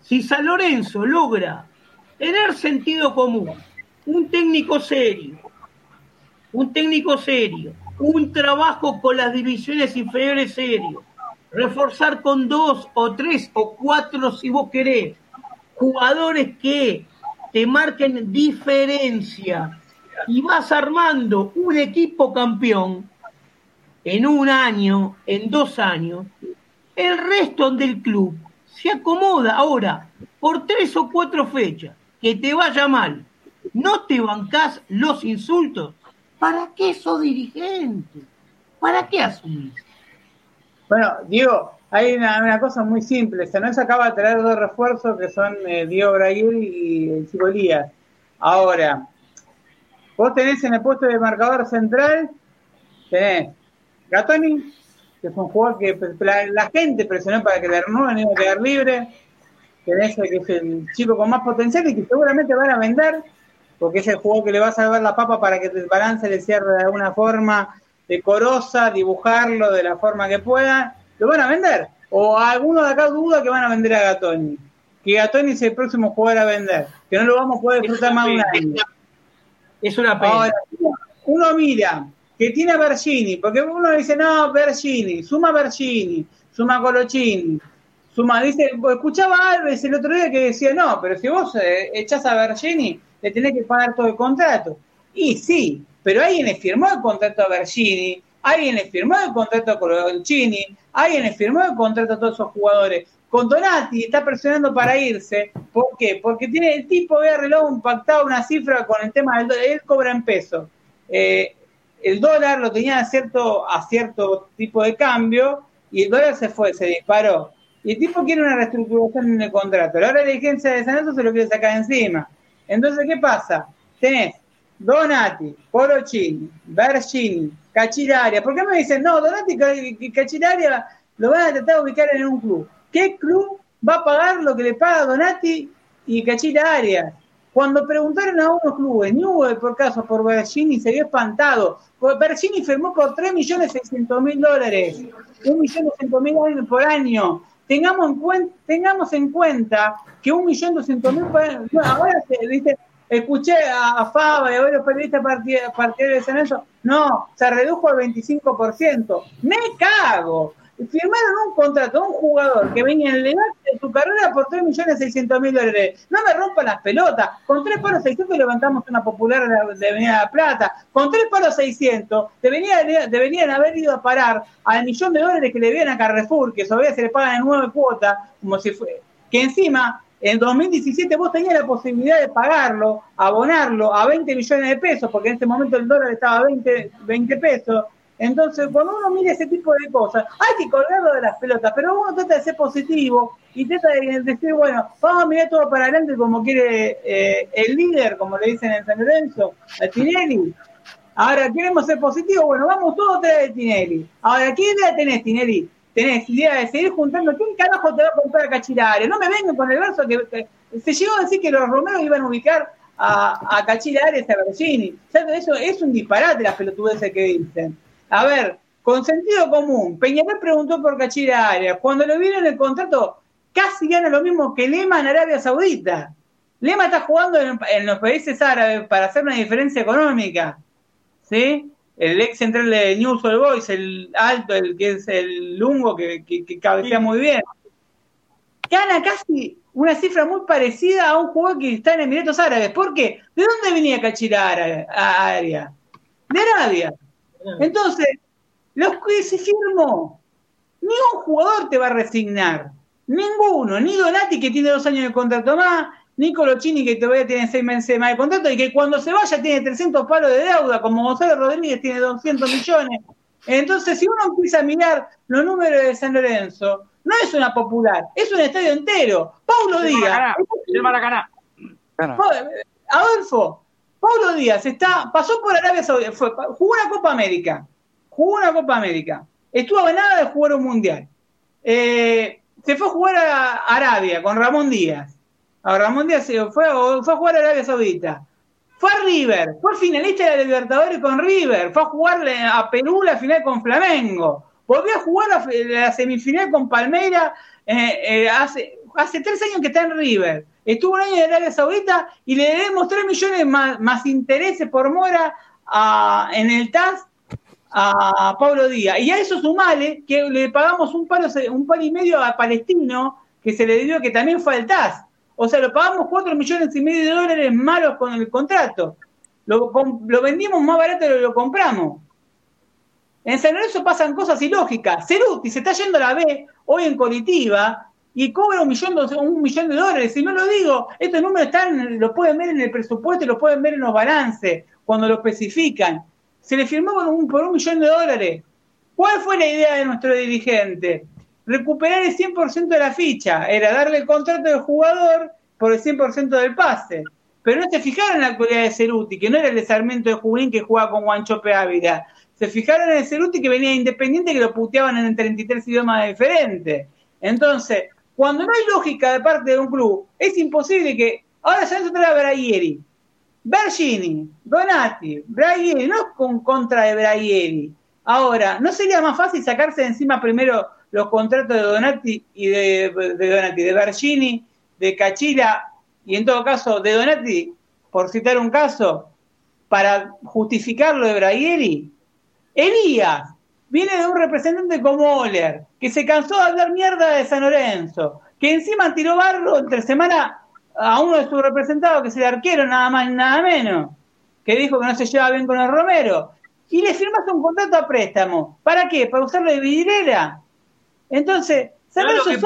Si San Lorenzo logra tener sentido común, un técnico serio, un técnico serio, un trabajo con las divisiones inferiores serio, reforzar con dos o tres o cuatro si vos querés, jugadores que te marquen diferencia y vas armando un equipo campeón en un año, en dos años, el resto del club se acomoda ahora por tres o cuatro fechas, que te vaya mal, no te bancás los insultos. ¿Para qué sos dirigente? ¿Para qué asumís? Bueno, Diego, hay una, cosa muy simple. Se nos acaba de traer dos refuerzos que son eh, Diego Braguil y el Chico. Ahora, vos tenés en el puesto de marcador central, tenés Gatoni, que es un jugador que la, gente presionó para que le renueven y quedar libre. Tenés el que es el chico con más potencial y que seguramente van a vender, porque es el jugador que le va a salvar la papa para que el balance le cierre de alguna forma decorosa, dibujarlo de la forma que pueda, lo van a vender. O alguno de acá duda que van a vender a Gatoni. Que Gatoni es el próximo jugador a vender. Que no lo vamos a poder disfrutar más de un año. Es una pena. Ahora, uno mira que tiene a Bergini, porque uno dice, no, Bergini, suma Bergini, suma Colocini, suma, dice, escuchaba a Alves el otro día que decía, no, pero si vos eh, echás a Bergini, le tenés que pagar todo el contrato. Y sí, pero alguien le firmó el contrato a Bergini, alguien le firmó el contrato a Colocini, alguien le firmó el contrato a todos esos jugadores. Con Donati está presionando para irse. ¿Por qué? Porque tiene el tipo había un pactado una cifra con el tema del dólar. Él cobra en pesos. Eh, el dólar lo tenía a cierto, a cierto tipo de cambio y el dólar se fue, se disparó. Y el tipo quiere una reestructuración en el contrato. La hora de la dirigencia de San Lorenzo se lo quiere sacar encima. Entonces, ¿qué pasa? Tenés Donati, Porocini, Bergini, Cachiraria. ¿Por qué me dicen, no, Donati Cachiraria lo van a tratar de ubicar en un club? ¿Qué club va a pagar lo que le paga Donati y Cachiraria? Cuando preguntaron a unos clubes, Newell por caso, por Bergini, se vio espantado. Bergini firmó por 3.600.000 dólares, 1.200.000 por año. Tengamos en, cuenta, tengamos en cuenta que 1.200.000 por ahora se dice, escuché a, a y a varios periodistas partidarios en eso, no, se redujo al 25%. Me cago. Firmaron un contrato a un jugador que venía en legal de su carrera por 3.600.000 dólares. No me rompan las pelotas. Con 3 palos 600 levantamos una popular de Avenida La Plata. Con 3 palos 600 deberían, deberían haber ido a parar al millón de dólares que le debían a Carrefour, que todavía se le pagan en nueve cuotas, como si fue. Que encima en 2017 vos tenías la posibilidad de pagarlo, abonarlo a 20 millones de pesos, porque en ese momento el dólar estaba a 20, 20 pesos. Entonces, cuando uno mira ese tipo de cosas, hay que colgarlo de las pelotas, pero uno trata de ser positivo y trata de decir, bueno, vamos a mirar todo para adelante como quiere eh, el líder, como le dicen en San Lorenzo, a Tinelli. Ahora, queremos ser positivos, bueno, vamos todos atrás de Tinelli. Ahora, ¿qué idea tenés, Tinelli? Tenés idea de seguir juntando, ¿quién carajo te va a comprar a Cachiraria? No me vengan con el verso que, se llegó a decir que los romeros iban a ubicar a, a Cachiraria y a Bergini. Eso es un disparate las pelotudeces que dicen. A ver, con sentido común, Peñarol preguntó por Cachiraria. Cuando lo vieron el contrato, casi gana lo mismo que Lema en Arabia Saudita. Lema está jugando en los países árabes para hacer una diferencia económica. ¿Sí? El ex central de News All Boys, el alto, el que es el lungo, que, que, que cabecea muy bien. Gana casi una cifra muy parecida a un jugador que está en Emiratos Árabes. ¿Por qué? ¿De dónde venía Cachirar a área? De Arabia. Entonces, los que se firmó, ni un jugador te va a resignar. Ninguno, ni Donati que tiene dos años de contrato más, Nicolo Chini, que todavía tiene seis meses más de contrato y que cuando se vaya tiene 300 palos de deuda, como Gonzalo Rodríguez tiene 200 millones. Entonces, si uno empieza a mirar los números de San Lorenzo, no es una popular, es un estadio entero. Paulo Díaz. El Maracaná. Adolfo, Paulo Díaz está, pasó por Arabia Saudita, fue, jugó una Copa América, jugó una Copa América, estuvo a nada de jugar un mundial. Eh, se fue a jugar a Arabia con Ramón Díaz. A Ramón Díaz se fue, fue a jugar a Arabia Saudita. Fue a River, fue finalista de la Libertadores con River, fue a jugar a Perú la final con Flamengo, volvió a jugar la, semifinal con Palmeira eh, eh, hace, hace tres años que está en River. Estuvo un año en Arabia Saudita y le debemos tres millones más, más intereses por mora en el TAS a Pablo Díaz. Y a eso sumale que le pagamos un palo, un palo y medio a Palestino, que se le dio que también fue al TAS. O sea, lo pagamos cuatro millones y medio de dólares malos con el contrato. Lo, lo vendimos más barato de lo que lo compramos. En San Lorenzo pasan cosas ilógicas. Ceruti se está yendo a la B hoy en Colitiba y cobra un millón, un millón de dólares. Si no lo digo, estos números están, los pueden ver en el presupuesto y los pueden ver en los balances cuando lo especifican. Se le firmó un, por un millón de dólares. ¿Cuál fue la idea de nuestro dirigente? Recuperar el 100% de la ficha. Era darle el contrato del jugador por el 100% del pase. Pero no se fijaron en la actualidad de Ceruti, que no era el desarmento de Junín que jugaba con Guanchope Ávila. Se fijaron en el Ceruti que venía independiente que lo puteaban en 33 idiomas diferentes. Entonces, cuando no hay lógica de parte de un club, es imposible que. Ahora se trae a Braieri, Bergini, Donati, Braieri, no con contra de. Ahora, ¿no sería más fácil sacarse de encima primero los contratos de Donati y de, Donati, de Bergini, de Cachila y en todo caso de Donati, por citar un caso, para justificar lo de Braieri? Elías, viene de un representante como Oler, que se cansó de hablar mierda de San Lorenzo, que encima tiró barro entre semana a uno de sus representados, que es el arquero, nada más y nada menos, que dijo que no se lleva bien con el Romero, y le firmaste un contrato a préstamo. ¿Para qué? ¿Para usarlo de vidriera? Entonces, San Lorenzo es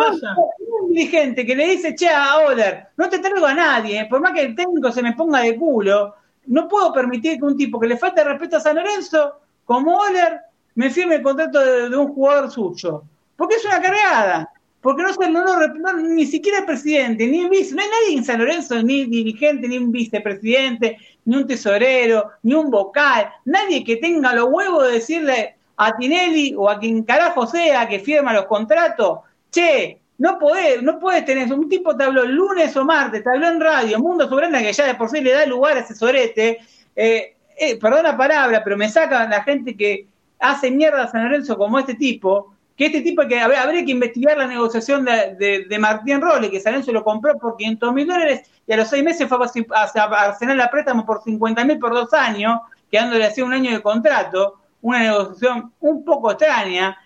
un dirigente que le dice, che, a Oler, no te traigo a nadie, por más que el técnico se me ponga de culo, no puedo permitir que un tipo que le falta respeto a San Lorenzo, como Oler, me firme el contrato de, un jugador suyo. Porque es una cargada. Porque no, no, ni siquiera el presidente, ni el vice, no hay nadie en San Lorenzo, ni dirigente, ni un vicepresidente, ni un tesorero, ni un vocal, nadie que tenga los huevos de decirle a Tinelli o a quien carajo sea que firma los contratos, che, no podés, no puedes tener, un tipo te habló lunes o martes, te habló en radio, Mundo Soberana, que ya de por sí le da lugar a ese sorete, eh, eh, perdón la palabra, pero me saca la gente que hace mierda a San Lorenzo como este tipo, que este tipo que habría que investigar la negociación de, de, Martín Rolle, que San Lorenzo lo compró por 500 mil dólares y a los seis meses fue a, a, la préstamo por 50 mil por dos años, quedándole así un año de contrato, una negociación un poco extraña.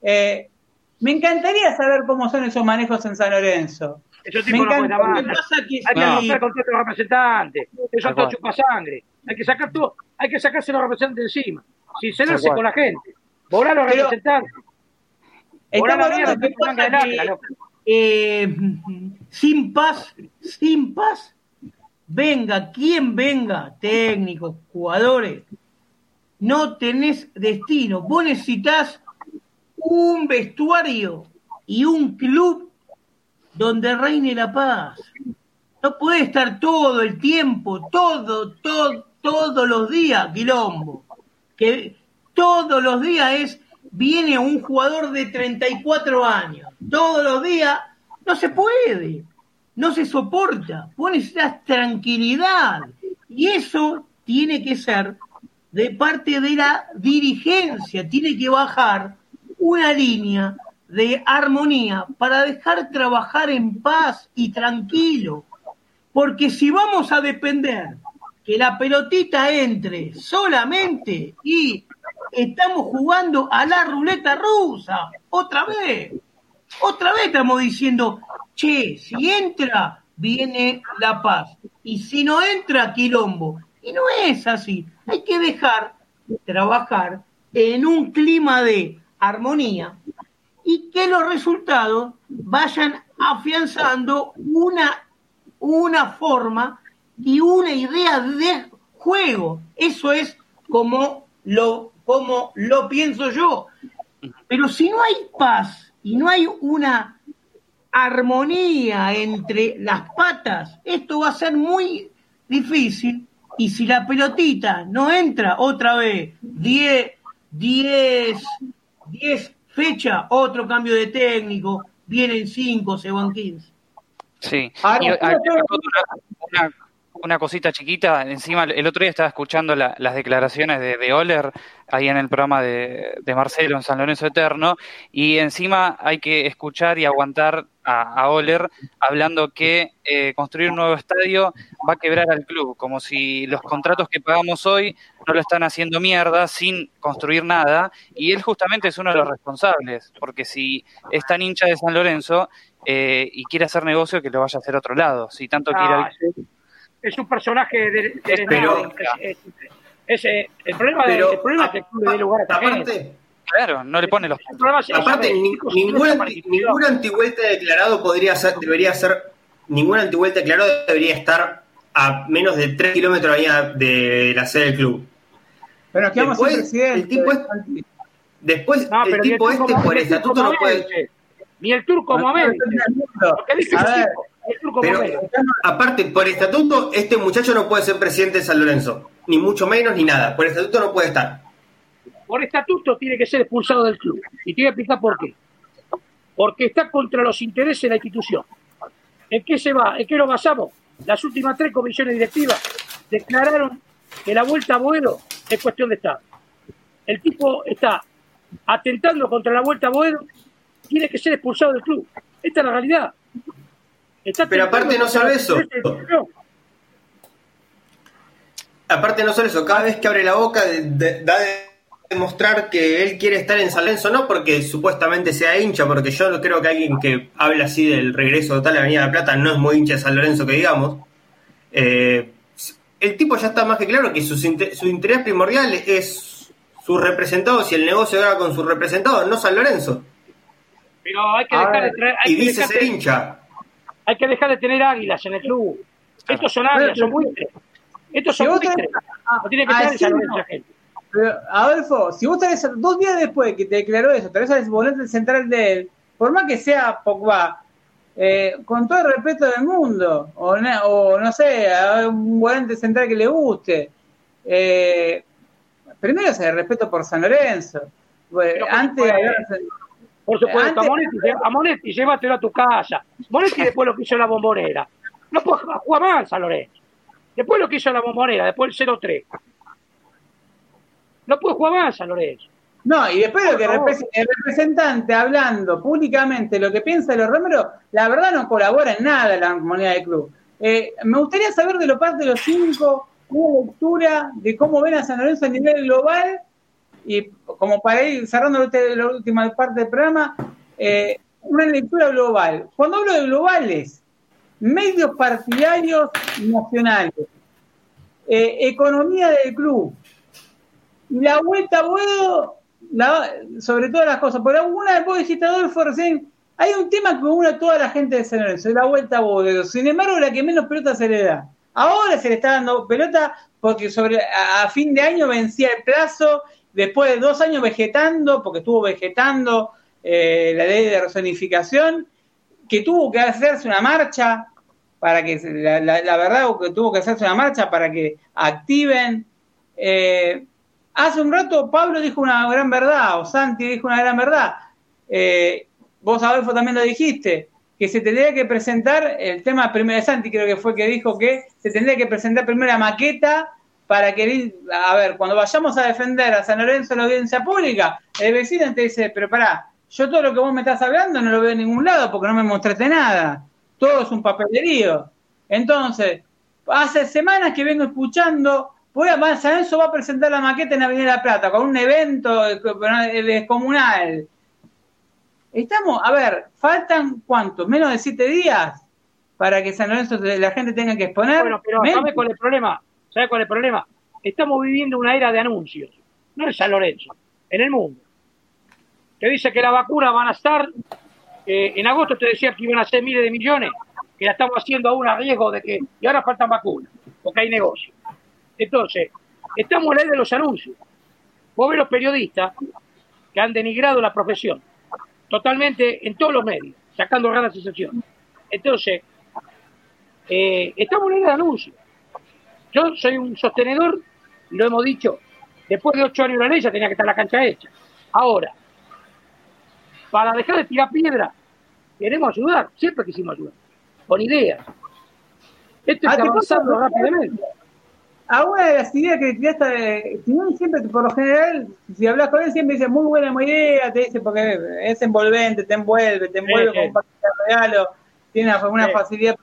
Eh, me encantaría saber cómo son esos manejos en San Lorenzo. Eso tipo no puede Hay que romper contrato de representantes. Eso es todo chupa sangre. Hay que sacar todo, hay que sacarse los representantes encima sincerarse con la gente, volar a los representantes. Estamos hablando de que eh, sin paz, sin paz, venga quien venga, técnicos, jugadores, no tenés destino. Vos necesitas un vestuario y un club donde reine la paz. No puede estar todo el tiempo, todo, todo, todos los días, quilombo que todos los días es, viene un jugador de 34 años, todos los días, no se puede, no se soporta, vos necesitas tranquilidad y eso tiene que ser de parte de la dirigencia, tiene que bajar una línea de armonía para dejar trabajar en paz y tranquilo. Porque si vamos a depender que la pelotita entre solamente y estamos jugando a la ruleta rusa, otra vez. Otra vez estamos diciendo, che, si entra, viene la paz. Y si no entra, quilombo. Y no es así. Hay que dejar trabajar en un clima de armonía y que los resultados vayan afianzando una, una forma y una idea de juego. Eso es como lo como lo pienso yo. Pero si no hay paz y no hay una armonía entre las patas, esto va a ser muy difícil. Y si la pelotita no entra otra vez, 10, 10, 10 fechas, otro cambio de técnico, vienen 5, se van 15. Sí. Ahora, Y, yo tengo- una, una- una cosita chiquita, encima el otro día estaba escuchando la- las declaraciones de, de Oller ahí en el programa de, de Marcelo en San Lorenzo Eterno, y encima hay que escuchar y aguantar a, a Oller hablando que eh, construir un nuevo estadio va a quebrar al club, como si los contratos que pagamos hoy no lo están haciendo mierda sin construir nada, y él justamente es uno de los responsables, porque si es tan hincha de San Lorenzo eh, y quiere hacer negocio, que lo vaya a hacer a otro lado, si tanto quiere... Ah. Es un personaje de, de Pero- es- es- es- el problema de- el problema es que el club le dé lugar a aparte, Claro, no le pone los El problema es- es aparte ni- ningún, anti- ningún antivuelta declarado podría ser, debería ser, ningún antivuelta declarado debería estar a menos de 3 kilómetros a- de la sede del club. Pero quedamos sin Después, presidente. el tipo es- Santi. Después, No, el tipo este por estatuto no puede... Ni el turco Momente. aparte, por estatuto, este muchacho no puede ser presidente de San Lorenzo. Ni mucho menos, ni nada. Por estatuto no puede estar. Por estatuto tiene que ser expulsado del club. Y te voy a explicar por qué. Porque está contra los intereses de la institución. ¿En qué se va? ¿En qué lo basamos? Las últimas tres comisiones directivas declararon que la vuelta a Boedo es cuestión de Estado. El tipo está atentando contra la vuelta a Boedo, tiene que ser expulsado del club. Esta es la realidad. Está Pero aparte no solo eso. de. Aparte, no solo eso, cada vez que abre la boca de- de- da de demostrar que él quiere estar en San Lorenzo, no porque supuestamente sea hincha, porque yo no creo que alguien que hable así del regreso total a la Avenida de la Plata no es muy hincha de San Lorenzo, que digamos. Eh, el tipo ya está más que claro que sus inter- su interés primordial es sus representados y el negocio haga con sus representados, no San Lorenzo. Pero hay que A dejar ver, de traer, hay Y que dice dejar ser hincha. Hay que dejar de tener águilas en el club. Estos son águilas, son buitres. Estos son buitres. No tiene que Ah, estar San no. Gente. Pero, Adolfo, si vos tenés dos días después que te declaró eso, tenés al volante central de él, por más que sea Pogba, eh, con todo el respeto del mundo, o, no- o no sé, a un volante central que le guste, eh, primero es el respeto por San Lorenzo. Bueno, antes de hablar- Por supuesto, a Monetti, a Monetti llévatelo a tu casa. Monetti después lo que hizo la bombonera. No puede jugar más San Lorenzo. Después lo que hizo la bombonera, después el 0-3. No puede jugar más San Lorenzo. No, y después lo que el representante hablando públicamente lo que piensa de los Romero, la verdad no colabora en nada la comunidad del club. Eh, me gustaría saber de lo parte de los cinco una lectura de cómo ven a San Lorenzo a nivel global y como para ir cerrando la última parte del programa, eh, una lectura global. Cuando hablo de globales, medios partidarios nacionales, eh, economía del club, la vuelta a Boedo, sobre todas las cosas. Por alguna vez vos dijiste, Adolfo, recién, hay un tema que une a toda la gente de San Lorenzo, la vuelta a Boedo. Sin embargo, la que menos pelota se le da. Ahora se le está dando pelota porque sobre a fin de año vencía el plazo, después de dos años vegetando, porque estuvo vegetando eh, la ley de rezonificación, que tuvo que hacerse una marcha para que, la, la- la verdad, que tuvo que hacerse una marcha para que activen. Eh, hace un rato Pablo dijo una gran verdad, o Santi dijo una gran verdad. Eh, vos, Adolfo, también lo dijiste, que se tendría que presentar el tema primero de Santi, creo que fue que dijo que se tendría que presentar primero la maqueta para que, a ver, cuando vayamos a defender a San Lorenzo en la audiencia pública, el vecino te dice, pero pará, yo todo lo que vos me estás hablando no lo veo en ningún lado porque no me mostraste nada. Todo es un papelerío. Entonces, hace semanas que vengo escuchando, voy a San Lorenzo va a presentar la maqueta en Avenida La Plata con un evento descomunal. Estamos, a ver, faltan cuánto, menos de siete días para que San Lorenzo la gente tenga que exponer. Bueno, pero Men- ¿sabe cuál es el problema? ¿Sabe cuál es el problema? Estamos viviendo una era de anuncios. No en San Lorenzo, en el mundo. Te dice que la vacuna van a estar. eh, en agosto te decía que iban a ser miles de millones, que la estamos haciendo aún a riesgo de que. Y ahora faltan vacunas, porque hay negocio. Entonces, estamos en la era de los anuncios. vos ves los periodistas que han denigrado la profesión, totalmente en todos los medios, sacando raras sensaciones. Entonces, eh, estamos en el anuncio. Yo soy un sostenedor, lo hemos dicho, después de ocho años de la ley ya tenía que estar la cancha hecha. Ahora, para dejar de tirar piedra, queremos ayudar, siempre quisimos ayudar, con ideas. Esto Ah, está ¿te avanzando rápidamente. Alguna de las ideas que le tiraste, Timón siempre, por lo general, si hablas con él, siempre dice muy buena muy idea, te dice porque es envolvente, te envuelve, te envuelve Sí, con sí. un de regalo, tiene una, una Sí. facilidad.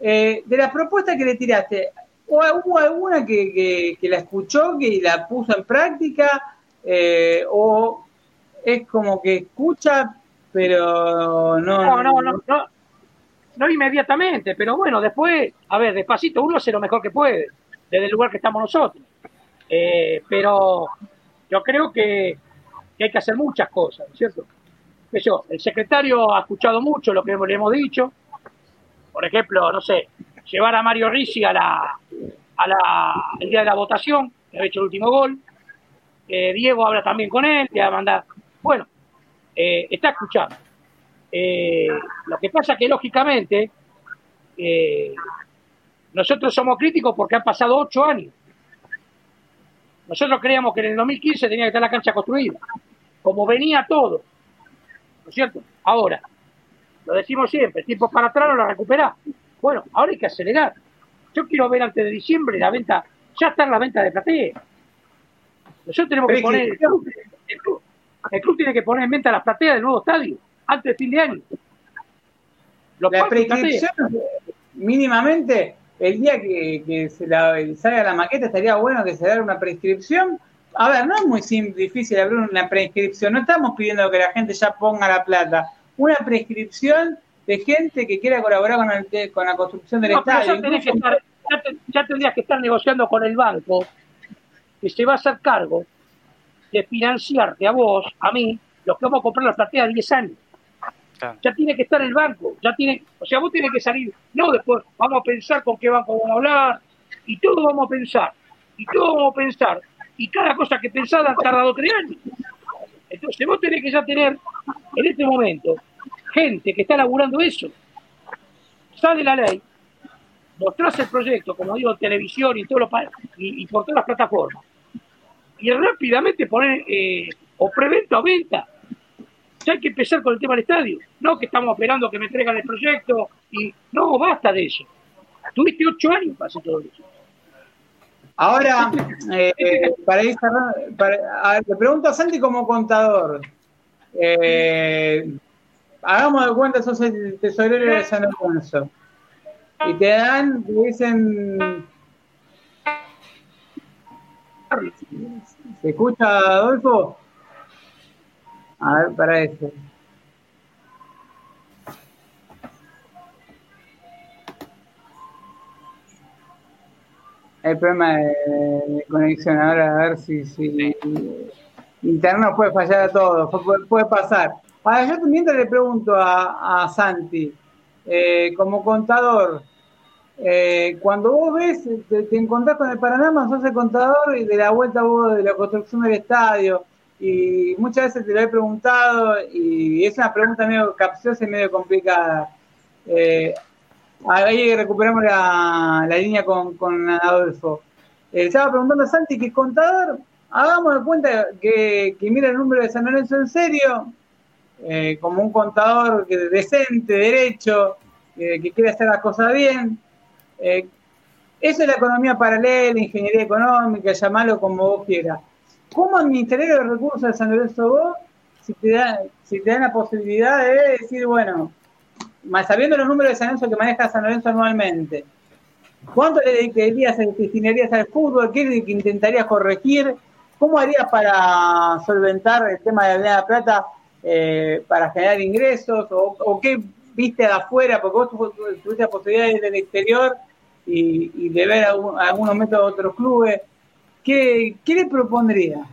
Eh, de las propuestas que le tiraste, ¿o ¿hubo alguna que, que, que la escuchó, que la puso en práctica? Eh, ¿O es como que escucha, pero no. No, no, no, no, no inmediatamente, pero bueno, después, a ver, despacito, uno hace lo mejor que puede, desde el lugar que estamos nosotros. Eh, pero yo creo que, que hay que hacer muchas cosas, ¿no es cierto? Que yo, el secretario ha escuchado mucho lo que le hemos dicho. Por ejemplo, no sé, llevar a Mario Ricci a la, a la, el día de la votación, que ha hecho el último gol. Eh, Diego habla también con él, te va a mandar. Bueno, eh, está escuchando. Eh, lo que pasa que lógicamente eh, nosotros somos críticos porque han pasado ocho años. Nosotros creíamos que en el 2015 tenía que estar la cancha construida, como venía todo, ¿no es cierto? Ahora, lo decimos siempre, tiempo para atrás no la recuperá. Bueno, ahora hay que acelerar. Yo quiero ver antes de diciembre la venta, ya está en la venta de platea. Nosotros tenemos que poner, el club, el club- el club tiene que poner en venta las plateas del nuevo estadio antes de fin de año. Los La prescripción, mínimamente, el día que, que se la, salga la maqueta, estaría bueno que se haga una prescripción. A ver, no es muy difícil abrir una prescripción, no estamos pidiendo que la gente ya ponga la plata. Una prescripción de gente que quiera colaborar con, el te- con la construcción del No, pero estadio. ya, tenés que Incluso- estar- ya te- ya tendrías que estar negociando con el banco que se va a hacer cargo de financiarte a vos, a mí, los que vamos a comprar la platea a 10 años. Claro. Ya tiene que estar el banco, ya tiene, o sea, vos tenés que salir, no después, vamos a pensar con qué banco vamos a hablar, y todo vamos a pensar, y todo vamos a pensar, y cada cosa que pensás ha tardado tres años. Entonces vos tenés que ya tener, en este momento, gente que está laburando eso. Sale la ley, mostrás el proyecto, como digo, en televisión y, todos los pa- y, y por todas las plataformas, y rápidamente poner eh, o preventa o venta. Ya hay que empezar con el tema del estadio. No que estamos esperando que me traigan el proyecto y no, basta de eso. Tuviste ocho años para hacer todo eso. Ahora, eh, para ir cerrando, para- a ver, le pregunto a Santi como contador. Eh, hagamos de cuenta, sos el tesorero de San Alfonso. Y te dan, te dicen. ¿Se escucha, Adolfo? A ver, para eso. El problema de, de conexión, ahora a ver si, si internet nos puede fallar a puede, puede pasar. Ahora, yo mientras le pregunto a, a Santi, eh, como contador, eh, cuando vos ves, te, te encontrás con el Paraná, sos el contador y de la vuelta vos de la construcción del estadio, y muchas veces te lo he preguntado, y es una pregunta medio capciosa y medio complicada. Eh, ahí recuperamos la, la línea con, con Adolfo. Eh, estaba preguntando a Santi que es contador, hagamos de cuenta que, que mira el número de San Lorenzo en serio, eh, como un contador decente, derecho, eh, que quiere hacer las cosas bien. Eh, eso es la economía paralela, ingeniería económica, llamalo como vos quieras. ¿Cómo administrarías los recursos de San Lorenzo vos si te, da, si te dan la posibilidad de decir, bueno, más sabiendo los números de San Lorenzo que maneja San Lorenzo anualmente, ¿cuánto le dedicarías, destinarías al fútbol? ¿Qué que intentarías corregir? ¿Cómo harías para solventar el tema de la Plata eh, para generar ingresos? ¿O, qué viste de afuera? Porque vos tu- tu- tuviste la posibilidad de ir del exterior y, de ver algunos métodos de otros clubes. ¿Qué, qué le propondría?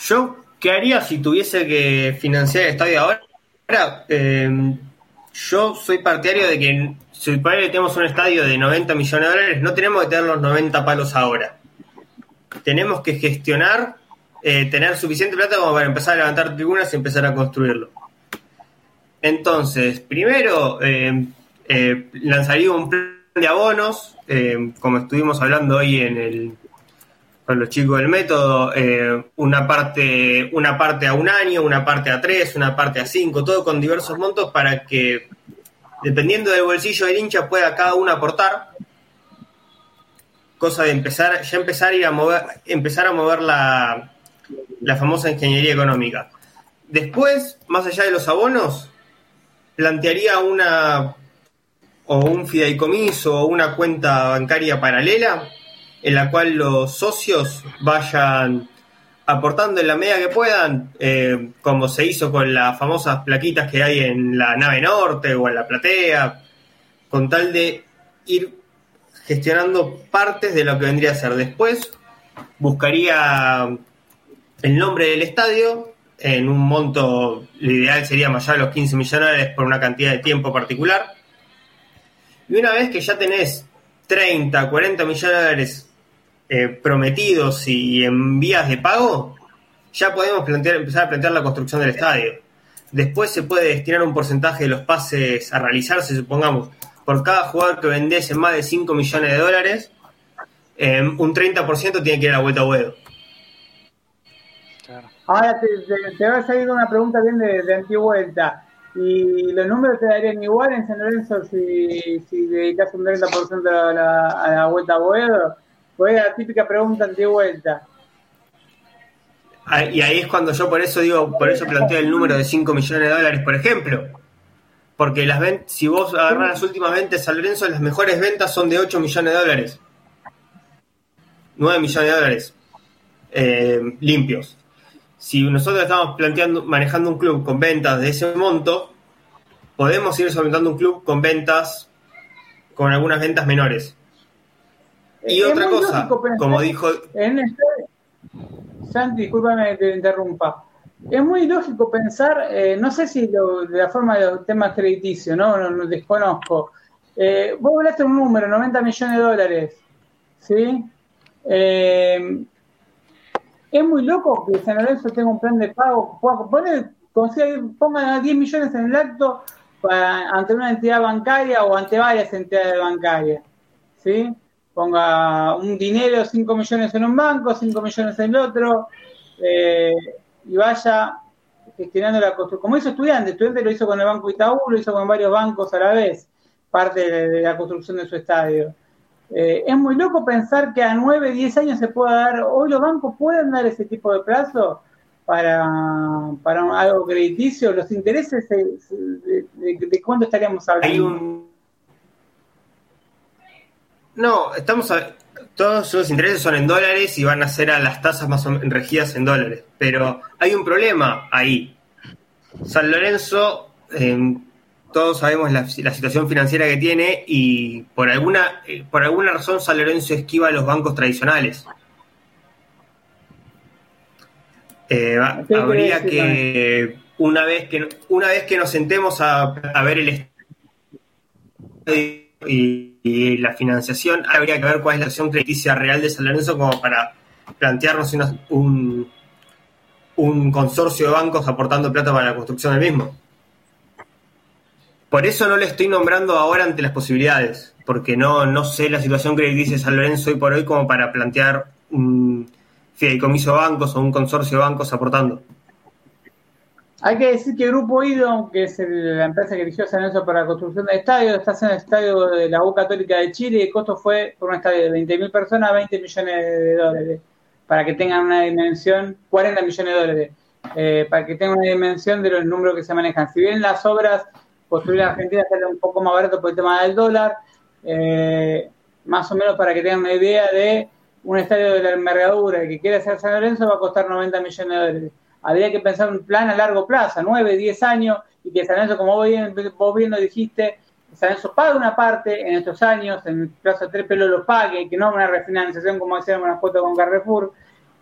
Yo, ¿qué haría si tuviese que financiar el estadio ahora? Eh, yo soy partidario de que si por ahí tenemos un estadio de 90 millones de dólares, no tenemos que tener los 90 palos ahora. tenemos que gestionar, eh, tener suficiente plata como para empezar a levantar tribunas y empezar a construirlo. Entonces, primero eh, eh, lanzaría un plan de abonos, eh, como estuvimos hablando hoy en el, con los chicos del método, una, parte, una parte a un año, una parte a tres, una parte a cinco, todo con diversos montos para que, dependiendo del bolsillo del hincha, pueda cada uno aportar. Cosa de empezar, ya empezar a a mover, empezar a mover la, la famosa ingeniería económica. Después, más allá de los abonos, plantearía una o un fideicomiso o una cuenta bancaria paralela en la cual los socios vayan aportando en la medida que puedan, eh, como se hizo con las famosas plaquitas que hay en la nave norte o en la platea, con tal de ir gestionando partes de lo que vendría a ser. Después buscaría el nombre del estadio en un monto, lo ideal sería más allá de los 15 millones de dólares por una cantidad de tiempo particular. Y una vez que ya tenés 30, 40 millones de dólares eh, prometidos y en vías de pago, ya podemos plantear, empezar a plantear la construcción del estadio. Después se puede destinar un porcentaje de los pases a realizarse, supongamos, por cada jugador que vendés en más de 5 millones de dólares, eh, un 30% tiene que ir a vuelta a huevo. Ahora te, te- va a salir una pregunta bien de, de antivuelta. ¿Y los números te darían igual en San Lorenzo si, si dedicas un 30% a la, a la vuelta a Boedo? Pues es la típica pregunta antivuelta. Ah, Y ahí es cuando yo por eso digo, por eso planteo el número de 5 millones de dólares, por ejemplo. Porque las si vos agarrás las últimas ventas San Lorenzo, las mejores ventas son de 8 millones de dólares. 9 millones de dólares eh, limpios. Si nosotros estamos planteando, manejando un club con ventas de ese monto, podemos ir solventando un club con ventas, con algunas ventas menores. Y Es otra cosa, lógico como dijo En este, Santi, discúlpame que te interrumpa. Es muy lógico pensar, eh, no sé si lo- de la forma de los temas crediticios, ¿no? No, no desconozco. Eh, vos hablaste un número, 90 millones de dólares, ¿sí? Eh, es muy loco que San Lorenzo tenga un plan de pago. pueda poner- pongan 10 millones en el acto ante una entidad bancaria o ante varias entidades bancarias, ¿sí? ponga un dinero, 5 millones en un banco, 5 millones en el otro, eh, y vaya gestionando la construcción. Como hizo estudiante, estudiante lo hizo con el Banco Itaú, lo hizo con varios bancos a la vez, parte de la construcción de su estadio. Eh, es muy loco pensar que a 9, 10 años se pueda dar, hoy los bancos pueden dar ese tipo de plazo para, para algo crediticio, los intereses, de, de, de cuánto estaríamos hablando. no estamos a- todos los intereses son en dólares y van a ser a las tasas más o menos regidas en dólares pero hay un problema ahí San Lorenzo eh, todos sabemos la, la situación financiera que tiene y por alguna eh, por alguna razón San Lorenzo esquiva a los bancos tradicionales Eh, va- ¿Qué quiere habría que una vez que una vez que nos sentemos a, a ver el y, y la financiación, habría que ver cuál es la situación crediticia real de San Lorenzo como para plantearnos una- un, un consorcio de bancos aportando plata para la construcción del mismo. Por eso no le estoy nombrando ahora ante las posibilidades, porque no, no sé la situación crediticia de San Lorenzo hoy por hoy como para plantear un fideicomiso de bancos o un consorcio de bancos aportando. Hay que decir que Grupo Ido, que es la empresa que eligió San Lorenzo para la construcción del estadio, está haciendo el estadio de la U Católica de Chile y el costo fue por un estadio de 20.000 personas, 20 millones de dólares, para que tengan una dimensión, 40 millones de dólares, eh, para que tengan una dimensión de los números que se manejan. Si bien las obras construir en Argentina sale un poco más barato por el tema del dólar, eh, más o menos para que tengan una idea de un estadio de la envergadura que quiere hacer San Lorenzo va a costar 90 millones de dólares. Habría que pensar un plan a largo plazo, 9, 10 años, y que San Lorenzo, como vos bien, lo dijiste, San Lorenzo pague una parte en estos años, en el plazo de tres pelos lo pague, que no una refinanciación como hacían las fotos con Carrefour,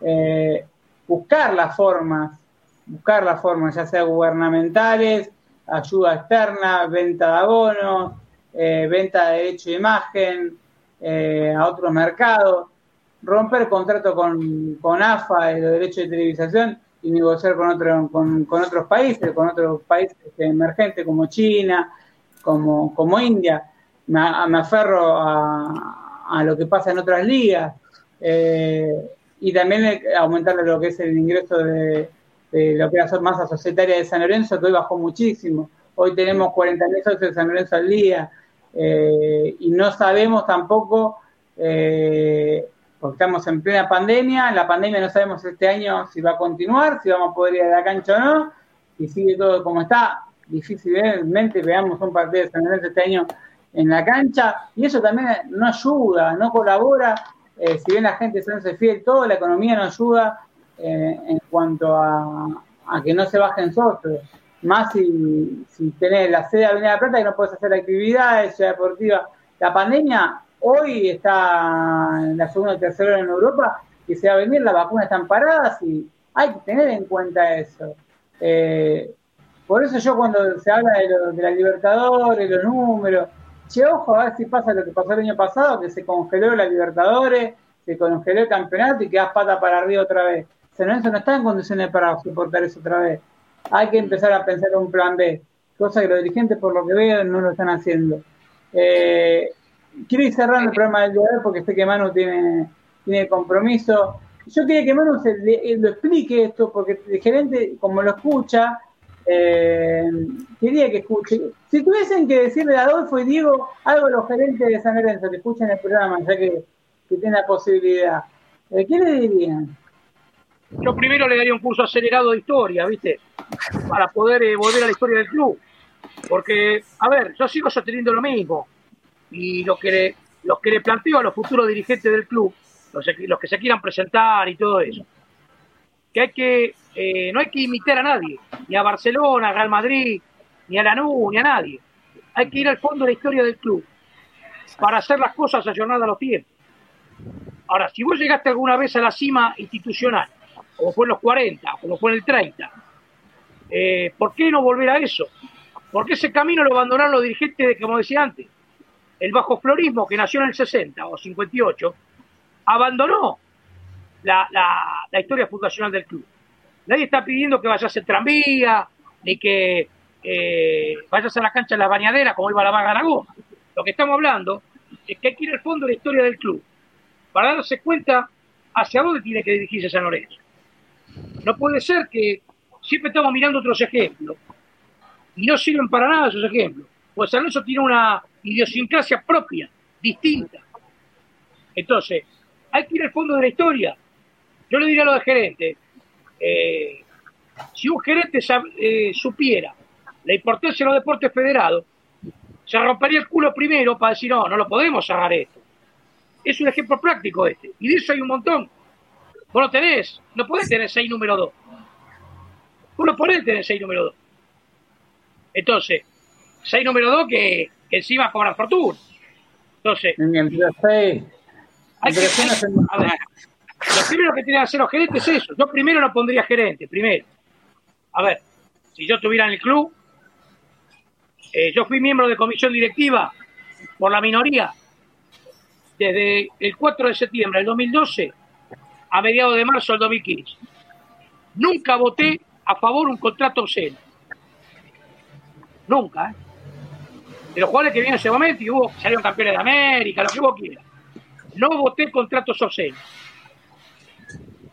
eh, buscar las formas, buscar las formas, ya sea gubernamentales, ayuda externa, venta de abonos, eh, venta de derecho de imagen eh, a otros mercados, romper contrato con, con AFA y los derechos de televisación y negociar con, otro, con, con otros países, con otros países emergentes como China, como, como India. Me, me aferro a, a, lo que pasa en otras ligas. Eh, y también aumentar lo que es el ingreso de, de lo que era masa societaria de San Lorenzo, que hoy bajó muchísimo. Hoy tenemos 40.000 socios de San Lorenzo al día eh, y no sabemos tampoco, eh, porque estamos en plena pandemia, la pandemia no sabemos este año si va a continuar, si vamos a poder ir a la cancha o no, y sigue todo como está. Difícilmente veamos un partido de San Lorenzo este año en la cancha, y eso también no ayuda, no colabora. Eh, si bien la gente se hace fiel, toda la economía no ayuda eh, en cuanto a, a, que no se bajen socios. Más si, si tenés la sede de Avenida de Plata y no puedes hacer actividades, ciudad deportiva. La pandemia hoy está en la segunda o tercera hora en Europa y se va a venir, las vacunas están paradas y hay que tener en cuenta eso. Eh, por eso yo cuando se habla de, lo, de la Libertadores, los números, che, ojo, a ver si pasa lo que pasó el año pasado, que se congeló la Libertadores, se congeló el campeonato y quedas pata para arriba otra vez. San Lorenzo no está en condiciones para soportar eso otra vez. Hay que empezar a pensar en un plan B, cosa que los dirigentes, por lo que veo, no lo están haciendo. Eh, quiero ir cerrando el programa del día de hoy porque sé que Manu tiene, tiene compromiso. Yo quería que Manu se, le, lo explique esto porque el gerente, como lo escucha, eh, quería que escuche. Si tuviesen que decirle a Adolfo y Diego algo a los gerentes de San Lorenzo que escuchen el programa, ya que, que tienen la posibilidad, eh, ¿qué le dirían? Yo primero le daría un curso acelerado de historia, ¿viste? Para poder eh, volver a la historia del club. Porque, a ver, yo sigo sosteniendo lo mismo. Y lo que le, los que le planteo a los futuros dirigentes del club, los, los que se quieran presentar y todo eso, que hay que, eh, no hay que imitar a nadie, ni a Barcelona, a Real Madrid, ni a Lanús, ni a nadie. Hay que ir al fondo de la historia del club para hacer las cosas ayornadas a los tiempos. Ahora, si vos llegaste alguna vez a la cima institucional como fue en los 40, como fue en el 30. Eh, ¿Por qué no volver a eso? Porque ese camino lo abandonaron los dirigentes, de, como decía antes, el bajo florismo que nació en el 60 o 58, abandonó la, la, historia fundacional del club. Nadie está pidiendo que vayas en tranvía, ni que eh, vayas a la cancha de la bañadera como iba la vaga Aragón. Lo que estamos hablando es que hay que ir al fondo de la historia del club para darse cuenta hacia dónde tiene que dirigirse San Lorenzo. No puede ser que siempre estamos mirando otros ejemplos y no sirven para nada esos ejemplos. Pues San Lorenzo tiene una idiosincrasia propia, distinta. Entonces, hay que ir al fondo de la historia. Yo le diría a los gerentes, eh, si un gerente eh, supiera la importancia de los deportes federados, se rompería el culo primero para decir, no, no lo podemos cerrar esto. Es un ejemplo práctico este. Y de eso hay un montón. Vos lo tenés, no podés tener 6 número 2. Vos no podés tener 6 número 2. Entonces, 6 número 2 que, que encima cobran fortuna. Entonces, hay que, hay, a ver, lo primero que tienen que hacer los gerentes es eso. Yo primero no pondría gerente, primero. A ver, si yo estuviera en el club, eh, yo fui miembro de comisión directiva por la minoría desde el 4 de septiembre del 2012 a mediados de marzo del 2015. Nunca voté a favor un contrato obsceno. Nunca, ¿eh? De los jugadores que vienen en ese momento y hubo, salieron campeones de América, lo que vos quieras. No voté contratos obscenos.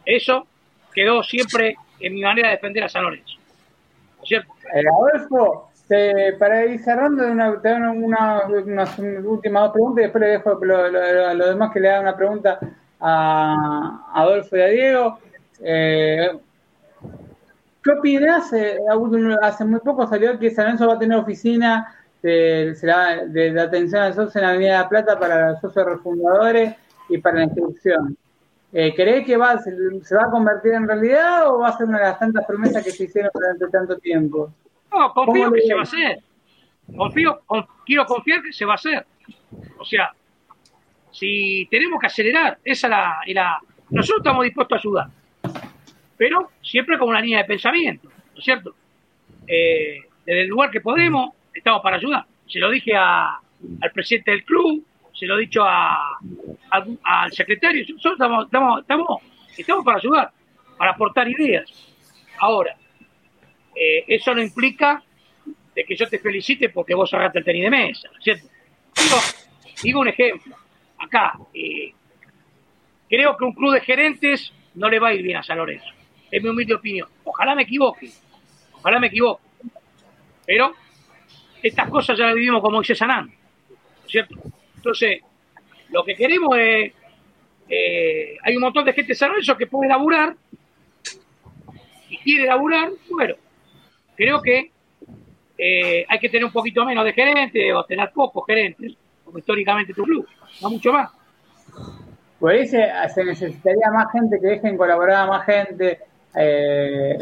Eso quedó siempre en mi manera de defender a San Lorenzo. ¿Cierto? Eh, Adolfo, te, para ir cerrando, una, una, una, unas últimas dos preguntas y después le dejo a lo, lo, lo, demás que le hagan una pregunta a Adolfo y a Diego. Eh, ¿Qué opinas? Eh, hace muy poco salió que San Lorenzo va a tener oficina de, de, de atención a socios en la Avenida de la Plata para los socios refundadores y para la inscripción. Eh, ¿Crees que va, se, se, va a convertir en realidad o va a ser una de las tantas promesas que se hicieron durante tanto tiempo? No, confío que se va a hacer. Confío, con, quiero confiar que se va a hacer. O sea, si tenemos que acelerar, esa la, la, nosotros estamos dispuestos a ayudar, pero siempre con una línea de pensamiento, ¿no es cierto? Eh, desde el lugar que podemos, estamos para ayudar. Se lo dije al presidente del club, se lo he dicho al secretario, nosotros estamos, estamos, estamos, estamos para ayudar, para aportar ideas. Ahora, eh, eso no implica de que yo te felicite porque vos cerraste el tenis de mesa, ¿cierto? digo un ejemplo. Acá, eh, creo que un club de gerentes no le va a ir bien a San Lorenzo. Es mi humilde opinión. Ojalá me equivoque. Ojalá me equivoque. Pero estas cosas ya las vivimos como dice Sanán. ¿Cierto? Entonces, lo que queremos es. Eh, hay un montón de gente de San Lorenzo que puede laburar y quiere laburar. Bueno, creo que eh, hay que tener un poquito menos de gerentes o tener pocos gerentes, como históricamente tu club, no mucho más. Pues dice, se necesitaría más gente que dejen colaborar a más gente. Eh,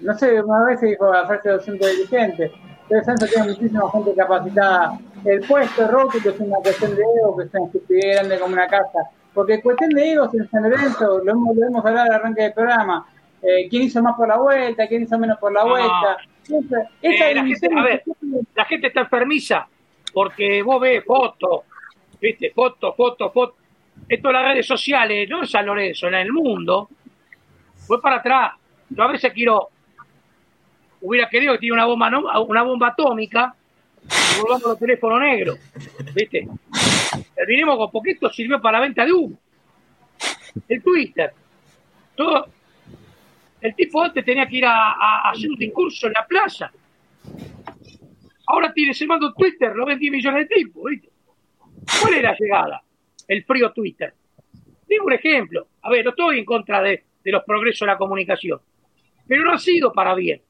no sé, una vez se dijo la frase de 200 dirigentes. Entonces Santos tiene muchísima gente capacitada. El puesto roto, que es una cuestión de ego, que es una estupidez grande como una casa. Porque cuestión de ego en San Lorenzo, lo hemos, lo hemos hablado al arranque del programa. Eh, ¿Quién hizo más por la vuelta? ¿Quién hizo menos por la vuelta? Eh, la, gente, a ver, la gente está enfermiza porque vos ves fotos, viste, fotos, fotos, fotos. Esto en las redes sociales, no en San Lorenzo, en el mundo, fue para atrás. Yo a veces quiero, hubiera querido que tiene una bomba, una bomba atómica, volvamos los teléfonos negros, viste. Terminemos con poquito, sirvió para la venta de humo. El Twitter, todo, el tipo antes tenía que ir a, hacer un discurso en la plaza. Ahora tiene, se manda Twitter, lo ven 10 millones de tipos, ¿viste? ¿Cuál es la llegada? El frío Twitter. Digo un ejemplo. A ver, no estoy en contra de, los progresos de la comunicación, pero no ha sido para bien,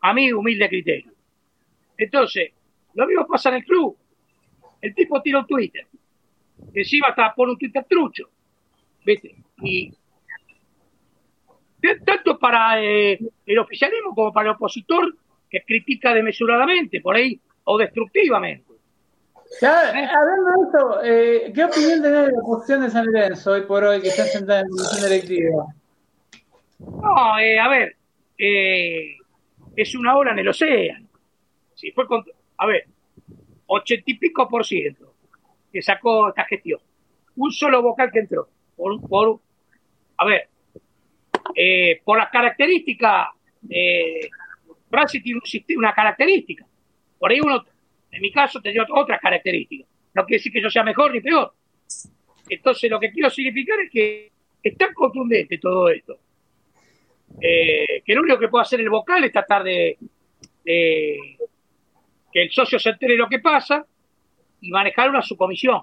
a mi humilde criterio. Entonces, lo mismo pasa en el club. El tipo tira un Twitter. Encima hasta pone un Twitter trucho. ¿Viste? Y tanto para eh, el oficialismo como para el opositor que critica desmesuradamente, por ahí, o destructivamente. Hablando de esto, eh, ¿qué opinión tenés de la posición de San Lorenzo hoy por hoy que está sentada en comisión directiva? No, eh, a ver, es una ola en el océano. Si fue a ver, ochenta y pico por ciento que sacó esta gestión. Un solo vocal que entró. Por, por, a ver, eh, por las características, eh, tiene una característica. Por ahí uno, en mi caso, tenía otra característica. No quiere decir que yo sea mejor ni peor. Entonces, lo que quiero significar es que es tan contundente todo esto, eh, que lo único que puede hacer el vocal es tratar de, que el socio se entere de lo que pasa y manejar una subcomisión.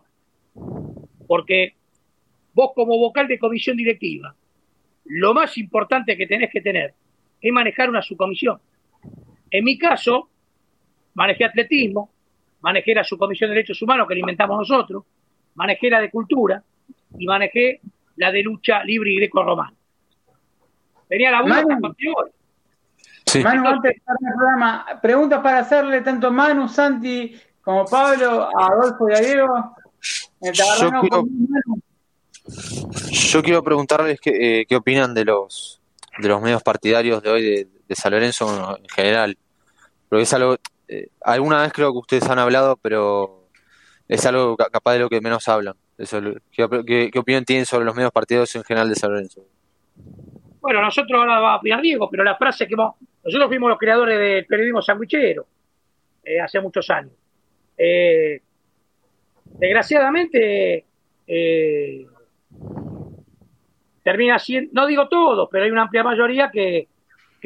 Porque vos como vocal de comisión directiva lo más importante que tenés que tener es manejar una subcomisión. En mi caso, manejé atletismo, manejé la subcomisión de derechos humanos que alimentamos nosotros, manejé la de cultura y manejé la de lucha libre y greco-romana. Venía la buena hoy. Sí. Manu, antes de el programa, preguntas para hacerle tanto a Manu, Santi como Pablo, a Adolfo y a Diego. Yo quiero preguntarles qué, eh, qué opinan de los de los medios partidarios de hoy de, San Lorenzo en general. Porque es algo, eh, alguna vez creo que ustedes han hablado, pero es algo capaz de lo que menos hablan. Eso, ¿qué, opinión tienen sobre los medios partidarios en general de San Lorenzo? Bueno, nosotros ahora va a opinar Diego, pero la frase que nosotros fuimos los creadores del periodismo sandwichero eh, hace muchos años. desgraciadamente, eh, termina siendo, no digo todos, pero hay una amplia mayoría que,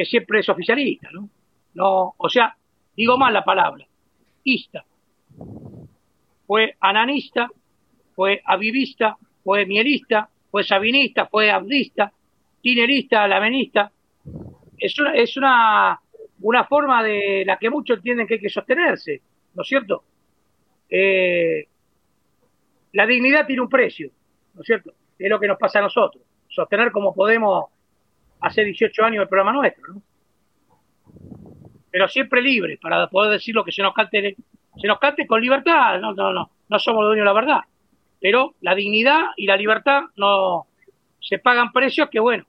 siempre es oficialista, ¿no? No, o sea, digo mal la palabra, ista. Fue ananista, fue avivista, fue mielista, fue sabinista, fue abdista, tinerista, lamenista. Es una, es una, una forma de la que muchos entienden que hay que sostenerse, ¿no es cierto? Eh, la dignidad tiene un precio, ¿no es cierto? Es lo que nos pasa a nosotros sostener como podemos hace 18 años el programa nuestro, ¿no? Pero siempre libre, para poder decir lo que se nos cante, se nos cante con libertad, no, no, no, no somos dueños de la verdad. Pero la dignidad y la libertad no se pagan precios que, bueno,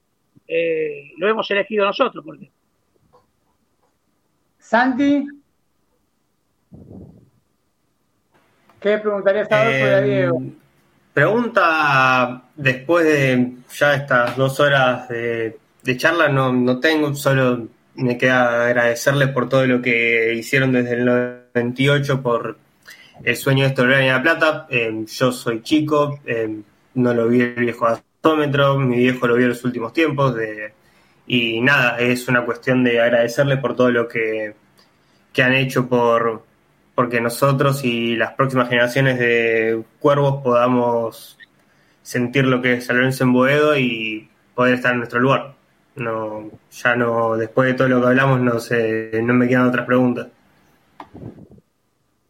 eh, lo hemos elegido nosotros. Porque... Santi. ¿Qué preguntarías a Adolfo y a Eh, Diego? Pregunta después de ya estas dos horas de, de charla, no, no tengo, solo me queda agradecerles por todo lo que hicieron desde el 98 por el sueño de esto en La Plata. Eh, yo soy chico, eh, no lo vi el viejo gasómetro, mi viejo lo vio en los últimos tiempos. De, y nada, es una cuestión de agradecerles por todo lo que, que han hecho por porque nosotros y las próximas generaciones de cuervos podamos sentir lo que es San en Boedo y poder estar en nuestro lugar. No, ya no, después de todo lo que hablamos, no sé, no me quedan otras preguntas.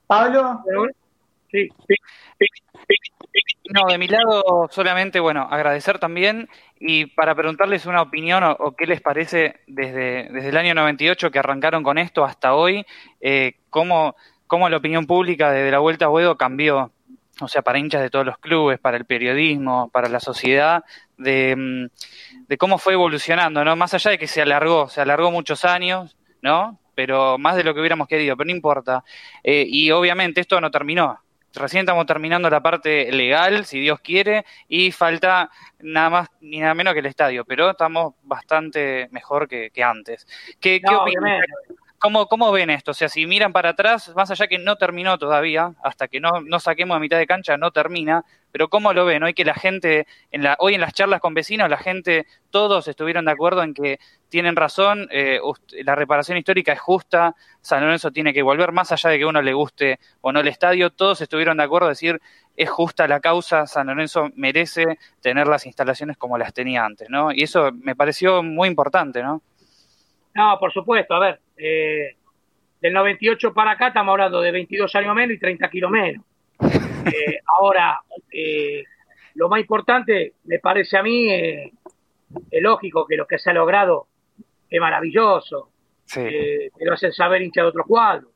Pablo, Sí, No, de mi lado solamente, bueno, agradecer también y para preguntarles una opinión o, o qué les parece desde, desde el año 98 que arrancaron con esto hasta hoy, eh, cómo, cómo la opinión pública desde la Vuelta a Boedo cambió, o sea, para hinchas de todos los clubes, para el periodismo, para la sociedad, de, mm, de cómo fue evolucionando, ¿no? Más allá de que se alargó, se alargó muchos años, ¿no? Pero más de lo que hubiéramos querido, pero no importa. Eh, y obviamente esto no terminó. Recién estamos terminando la parte legal, si Dios quiere, y falta nada más ni nada menos que el estadio, pero estamos bastante mejor que, que antes. ¿Qué, qué No, obviamente. ¿Cómo, ¿Cómo ven esto? O sea, si miran para atrás, más allá que no terminó todavía, hasta que no, no saquemos a mitad de cancha, no termina, pero ¿cómo lo ven? Hoy que la gente, en la, hoy en las charlas con vecinos, la gente, todos estuvieron de acuerdo en que tienen razón, eh, la reparación histórica es justa, San Lorenzo tiene que volver, más allá de que uno le guste o no el estadio, todos estuvieron de acuerdo en decir, es justa la causa, San Lorenzo merece tener las instalaciones como las tenía antes, ¿no? Y eso me pareció muy importante, ¿no? No, por supuesto, a ver, eh, del 98 para acá estamos hablando de 22 años menos y 30 kilos menos. Eh, ahora, eh, lo más importante, me parece a mí, eh, es lógico que lo que se ha logrado es maravilloso, Sí. te lo hacen saber hincha de otros cuadros.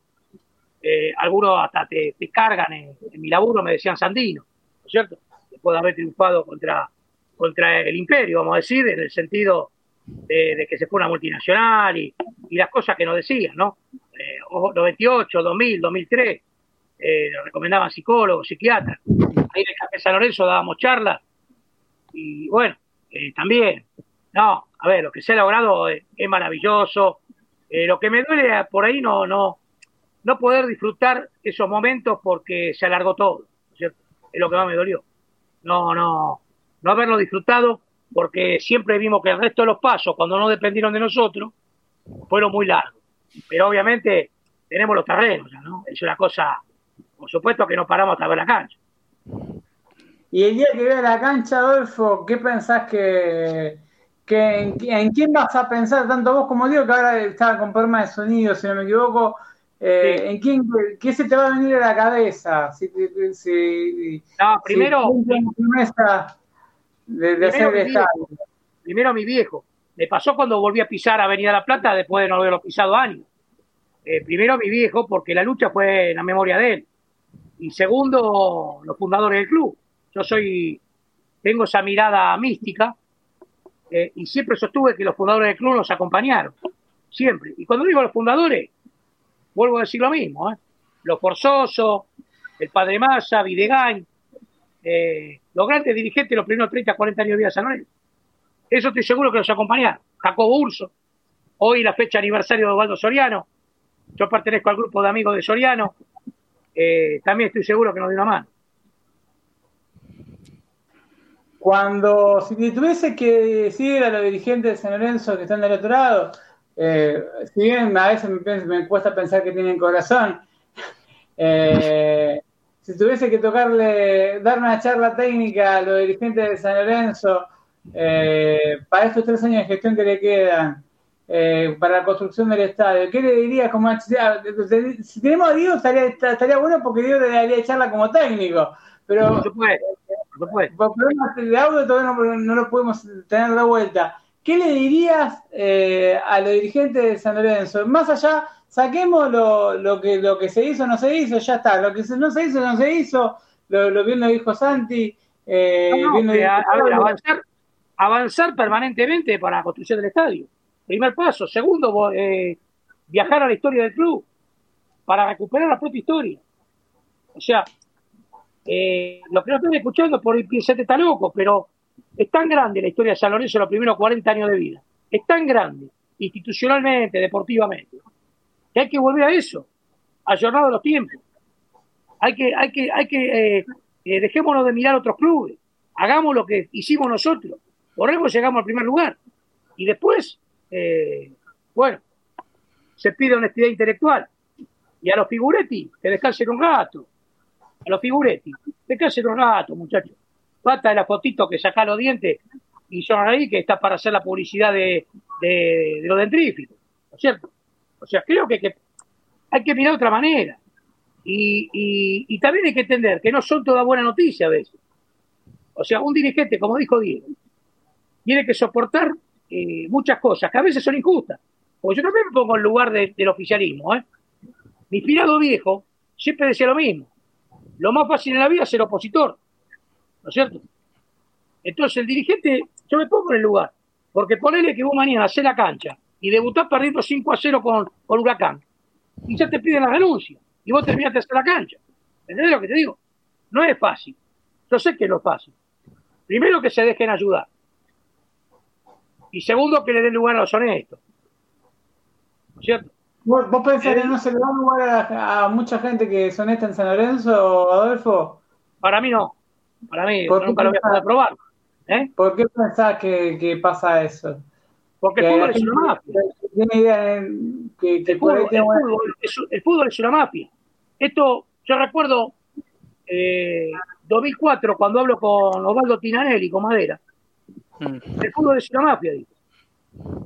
Algunos hasta te, te cargan, en, en mi laburo me decían Sandino, ¿no es cierto? Después de haber triunfado contra, contra el imperio, vamos a decir, en el sentido de, que se fue una multinacional y, y las cosas que nos decían, ¿no? Eh, ojo, 98, 2000, 2003, eh, nos recomendaban psicólogos, psiquiatras. Ahí en el Café San Lorenzo dábamos charlas y bueno, eh, también, no, a ver, lo que se ha logrado es, es maravilloso. Eh, lo que me duele por ahí no, no, no poder disfrutar esos momentos porque se alargó todo, ¿no es cierto? Es lo que más me dolió. No, no, no haberlo disfrutado porque siempre vimos que el resto de los pasos, cuando no dependieron de nosotros, fueron muy largos. Pero obviamente tenemos los terrenos, ¿no? Es una cosa, por supuesto que no paramos hasta ver la cancha. y el día que vea la cancha, Adolfo, ¿qué pensás que, que en, en quién vas a pensar, tanto vos como Diego, que ahora estaba con problemas de sonido, si no me equivoco, eh, Sí. ¿en quién, qué se te va a venir a la cabeza? Si, si- No, primero, si de, de hacer mi viejo. primero mi viejo. Me pasó cuando volví a pisar Avenida La Plata después de no haberlo pisado años. Eh, primero mi viejo, porque la lucha fue en la memoria de él. Y segundo, los fundadores del club. Yo soy, tengo esa mirada mística eh, y siempre sostuve que los fundadores del club nos acompañaron. Siempre. Y cuando digo los fundadores, vuelvo a decir lo mismo. ¿eh? Los Forzosos, el Padre Massa, Videgain, eh, los grandes dirigentes los primeros 30, 40 años de vida de San Lorenzo. Eso estoy seguro que los acompañaron. Jacobo Urso, hoy la fecha aniversario de Osvaldo Soriano. Yo pertenezco al grupo de amigos de Soriano. Eh, también estoy seguro que nos dio una mano. Cuando, si tuviese que decir a los dirigentes de San Lorenzo que están del otro lado, eh, si bien a veces me, me cuesta pensar que tienen corazón, eh, si tuviese que tocarle, dar una charla técnica a los dirigentes de San Lorenzo eh, para estos tres años de gestión que le quedan, eh, para la construcción del estadio, ¿qué le dirías? Como, si tenemos a Diego, estaría, estaría bueno porque Diego le daría charla como técnico, pero Por supuesto, por problemas de audio todavía no, no lo podemos tener de vuelta. ¿Qué le dirías eh, a los dirigentes de San Lorenzo? Más allá, saquemos lo, lo que lo que se hizo, no se hizo, ya está. Lo que se- no se hizo, no se hizo. Lo, lo bien lo dijo Santi. Eh, No, no, bien lo que dijo a- a ver, avanzar, avanzar permanentemente para la construcción del estadio. Primer paso. Segundo, eh, viajar a la historia del club para recuperar la propia historia. O sea, eh, los que no están escuchando por el piensete está loco, pero es tan grande la historia de San Lorenzo en los primeros 40 años de vida. Es tan grande, institucionalmente, deportivamente, que hay que volver a eso, ayornado a los tiempos. Hay que, hay que, hay que, eh, eh, dejémonos de mirar otros clubes, hagamos lo que hicimos nosotros. Por algo llegamos al primer lugar. Y después, eh, bueno, se pide honestidad intelectual. Y a los figuretti, que descansen un rato. A los figuretti, descansen un rato, muchachos. Basta de la fotito que saca los dientes y son ahí que está para hacer la publicidad de, de, los dentríficos, ¿no es cierto? O sea, creo que, hay que mirar de otra manera. Y, y, también hay que entender que no son toda buena noticia a veces. O sea, un dirigente, como dijo Diego, tiene que soportar eh, muchas cosas que a veces son injustas. Porque yo también me pongo en lugar del oficialismo. ¿eh? Mi pirado viejo siempre decía lo mismo. Lo más fácil en la vida es ser opositor. ¿No es cierto? Entonces el dirigente, yo me pongo en el lugar. Porque ponele que vos mañana haces la cancha y debutás perdiendo 5 a 0 con, con Huracán. Y ya te piden la renuncia. Y vos terminaste de hacer la cancha. ¿Entendés lo que te digo? No es fácil. Yo sé que no es fácil. Primero que se dejen ayudar. Y segundo que le den lugar a los honestos. ¿Cierto? ¿Vos, pensás que no se le da lugar a, mucha gente que es honesta en San Lorenzo, Adolfo? Para mí no. Para mí, nunca lo voy a poder probar. ¿Eh? ¿Por qué pensás que, que pasa eso? Porque el fútbol es una mafia. el, fútbol, es, una mafia. Esto, yo recuerdo eh, 2004, cuando hablo con Osvaldo Tinanelli, con Madera. Mm. El fútbol es una mafia, dice.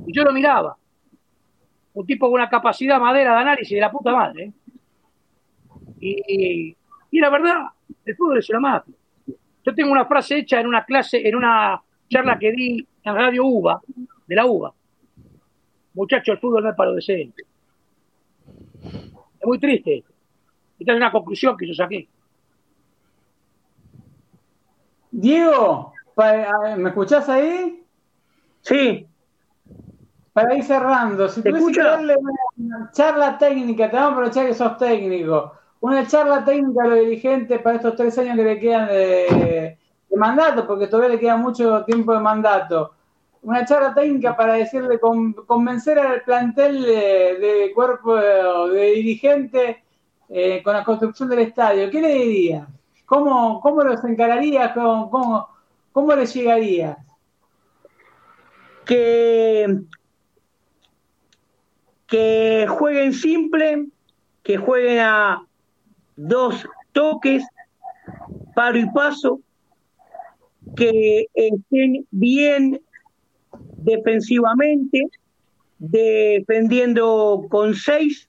Y yo lo miraba. Un tipo con una capacidad madera de análisis de la puta madre. ¿eh? Y, y la verdad, el fútbol es una mafia. Yo tengo una frase hecha en una clase, en una charla que di en Radio UBA, de la UBA. Muchacho, el fútbol no es para los decentes. Es muy triste. Esta es una conclusión que yo saqué. Diego, ¿me escuchás ahí? Sí. Para ir cerrando, si tuviese que darle una charla técnica, te vamos a aprovechar que sos técnico, una charla técnica a los dirigentes para estos tres años que le quedan de, mandato, porque todavía le queda mucho tiempo de mandato. Una charla técnica para decirle, convencer al plantel de, cuerpo de, dirigente eh, con la construcción del estadio. ¿Qué le diría? ¿Cómo, cómo los encararías? ¿Cómo, cómo, cómo les llegarías? Que, que jueguen simple, que jueguen a dos toques, paro y paso, que estén bien defensivamente, defendiendo con seis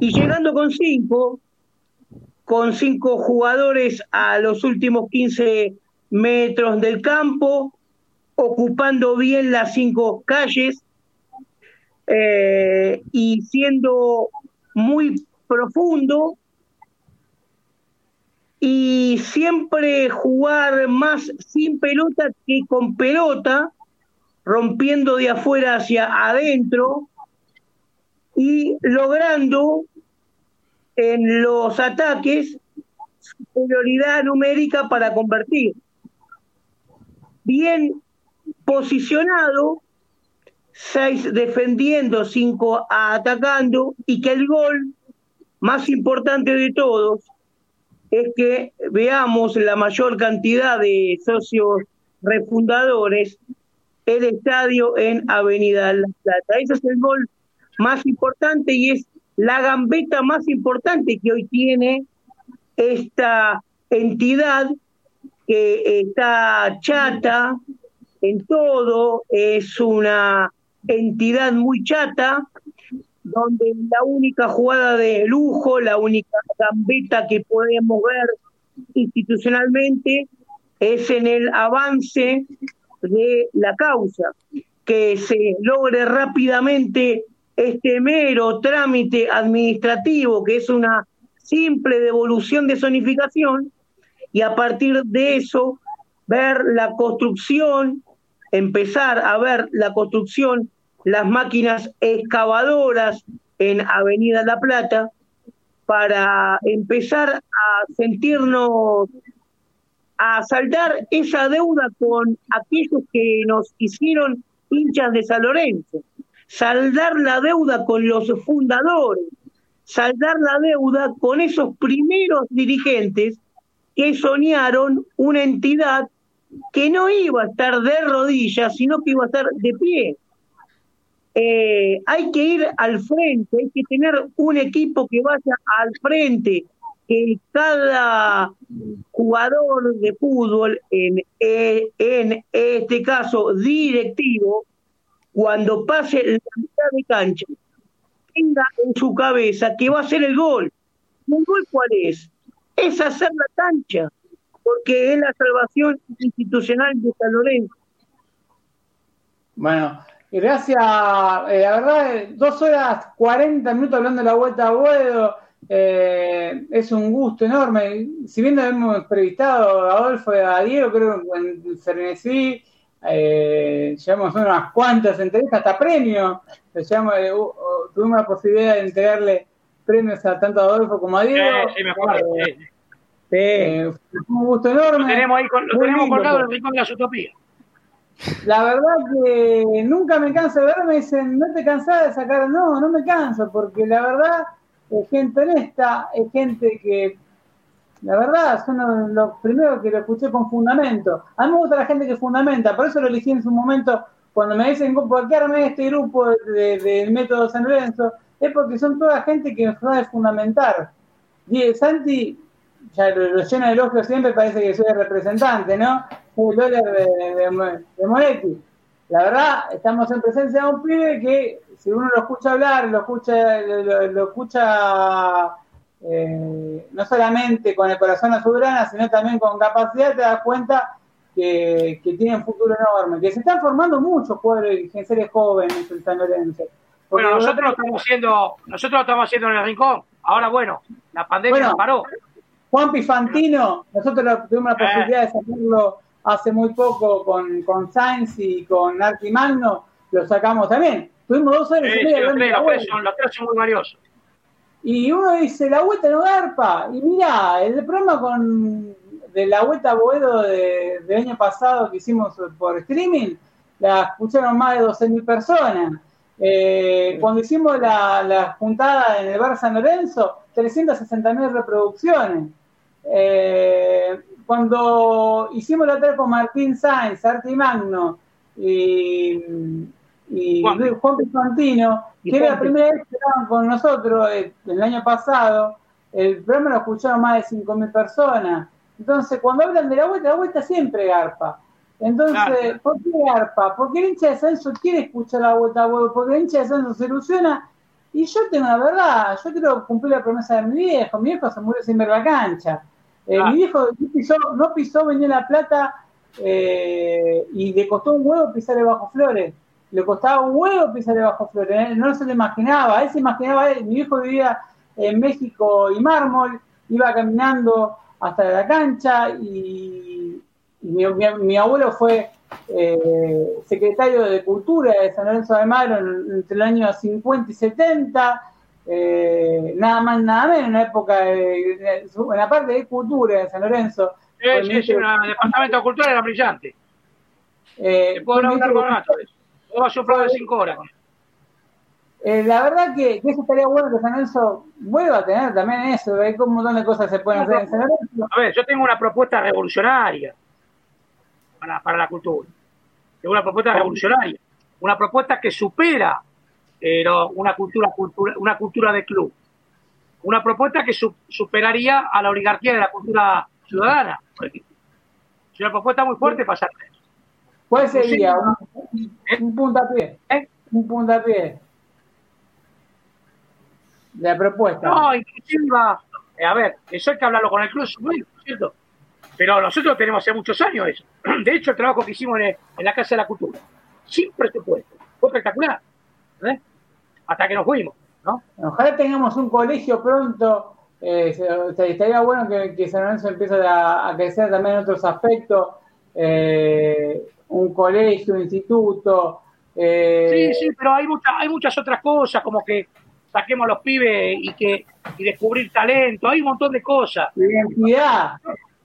y llegando con cinco, con cinco jugadores a los últimos 15 metros del campo, ocupando bien las cinco calles eh, y siendo muy profundo y siempre jugar más sin pelota que con pelota, rompiendo de afuera hacia adentro y logrando en los ataques superioridad numérica para convertir. Bien posicionado, seis defendiendo, cinco atacando, y que el gol más importante de todos es que veamos la mayor cantidad de socios refundadores el estadio en Avenida La Plata. Ese es el gol más importante y es la gambeta más importante que hoy tiene esta entidad que está chata en todo, es una entidad muy chata, donde la única jugada de lujo, la única gambeta que podemos ver institucionalmente es en el avance de la causa, que se logre rápidamente este mero trámite administrativo, que es una simple devolución de zonificación, y a partir de eso ver la construcción, empezar a ver la construcción, las máquinas excavadoras en Avenida La Plata, para empezar a sentirnos, a saldar esa deuda con aquellos que nos hicieron hinchas de San Lorenzo, saldar la deuda con los fundadores, saldar la deuda con esos primeros dirigentes que soñaron una entidad que no iba a estar de rodillas, sino que iba a estar de pie. Eh, hay que ir al frente, hay que tener un equipo que vaya al frente, que cada jugador de fútbol, en, eh, en este caso directivo, cuando pase la mitad de cancha, tenga en su cabeza que va a ser el gol. ¿El gol cuál es? Es hacer la cancha, porque es la salvación institucional de San Lorenzo. Bueno, gracias. Eh, la verdad, dos horas 40 minutos hablando de la vuelta a Boedo. Eh, es un gusto enorme. Si bien hemos entrevistado a Adolfo y a Diego, creo que en Fernesí, eh, llevamos unas cuantas entrevistas, hasta premios. Llevamos, eh, uh, uh, tuvimos la posibilidad de entregarle premios a tanto a Adolfo como a Diego. Sí, me acuerdo. sí. Eh, fue un gusto enorme. Lo tenemos ahí con- lo Muy tenemos lindo, colgado en el rincón de las utopías. La verdad que nunca me canso de ver, me dicen, no te cansás de sacar, no, no me canso, porque la verdad gente honesta, es gente que, la verdad, son los, primeros que lo escuché con fundamento. A mí me gusta la gente que fundamenta, por eso lo elegí en su momento, cuando me dicen, ¿por qué armé este grupo de- del método San Lorenzo? Es porque son toda gente que sabe fundamentar. Y Santi, ya lo, lleno de elogios siempre, parece que soy el representante, ¿no? El dólar de, de, de Moretti. La verdad, estamos en presencia de un pibe que, si uno lo escucha hablar, lo escucha, lo, lo escucha eh, no solamente con el corazón a su grana, sino también con capacidad, te das cuenta que, que tienen futuro enorme, que se están formando muchos y seres jóvenes en San Lorenzo. Porque Bueno, nosotros lo estamos haciendo, nosotros lo estamos haciendo en el rincón. Ahora, bueno, la pandemia Bueno. nos paró. Juan Pifantino, nosotros tuvimos la Eh. posibilidad de sacarlo hace muy poco con, con Sainz y con Arti Magno, lo sacamos también. Tuvimos dos horas Sí, y sí, los, tres, de la los, tres son, los tres son muy valiosos. Y uno dice, la vuelta no garpa. Y mirá, el programa con de la vuelta a Boedo de- del año pasado que hicimos por streaming, la escucharon más de 12.000 personas. Eh, cuando hicimos la, la juntada en el bar San Lorenzo, 360.000 reproducciones. Eh, cuando hicimos la otra con Martín Sáenz, Arti Magno y, y Juan. Juan que era la primera vez que estaban con nosotros eh, el año pasado, el programa lo escucharon más de 5.000 personas. Entonces, cuando hablan de la vuelta, la vuelta siempre garpa. Entonces, Claro. ¿por qué garpa? Porque el hincha de Sanso quiere escuchar la vuelta a huevo, porque el hincha de Sanso se ilusiona. Y yo tengo la verdad, yo quiero cumplir la promesa de mi viejo. Mi viejo se murió sin ver la cancha. Eh, Ah. Mi viejo no pisó, no pisó venía la plata eh, y le costó un huevo pisarle bajo flores. Le costaba un huevo pisarle bajo flores. ¿eh? No se lo imaginaba. Él se imaginaba, él. mi viejo vivía en México y mármol, iba caminando hasta la cancha y, y mi, mi- mi abuelo fue eh, secretario de Cultura de San Lorenzo de Magno en- entre los años 50 y 70, eh, nada más, nada menos, en la época, de, en la parte de Cultura de San Lorenzo. Sí, sí, sí, el departamento de cultura era brillante. eh, Te puedo hablar con de eso. Puedo hacer un programa de cinco horas. con eso. Eh, la verdad que, que eso estaría bueno que San Lorenzo vuelva a tener también eso, hay un montón de cosas que se pueden hacer en San Lorenzo. A ver, yo tengo una propuesta revolucionaria para, para la cultura. Tengo una propuesta revolucionaria. Una propuesta que supera eh, una, cultura, cultura, una cultura de club. Una propuesta que su- superaría a la oligarquía de la cultura ciudadana, por ejemplo. Es una propuesta muy fuerte para eso. ¿Cuál sería? Un, un puntapié. ¿Eh? Un puntapié. La propuesta. No, inclusive eh, a ver, eso hay que hablarlo con el club, ¿cierto? Pero nosotros tenemos hace muchos años eso. De hecho, el trabajo que hicimos en, en la Casa de la Cultura, sin presupuesto, fue espectacular. ¿eh? Hasta que nos fuimos, ¿no? Ojalá tengamos un colegio pronto. eh, estaría bueno que, que San Lorenzo empiece a, a crecer también en otros aspectos. eh, un colegio, un instituto. eh, Sí, sí, pero hay, mucha, hay muchas otras cosas, como que saquemos a los pibes y que y descubrir talento, hay un montón de cosas. Identidad.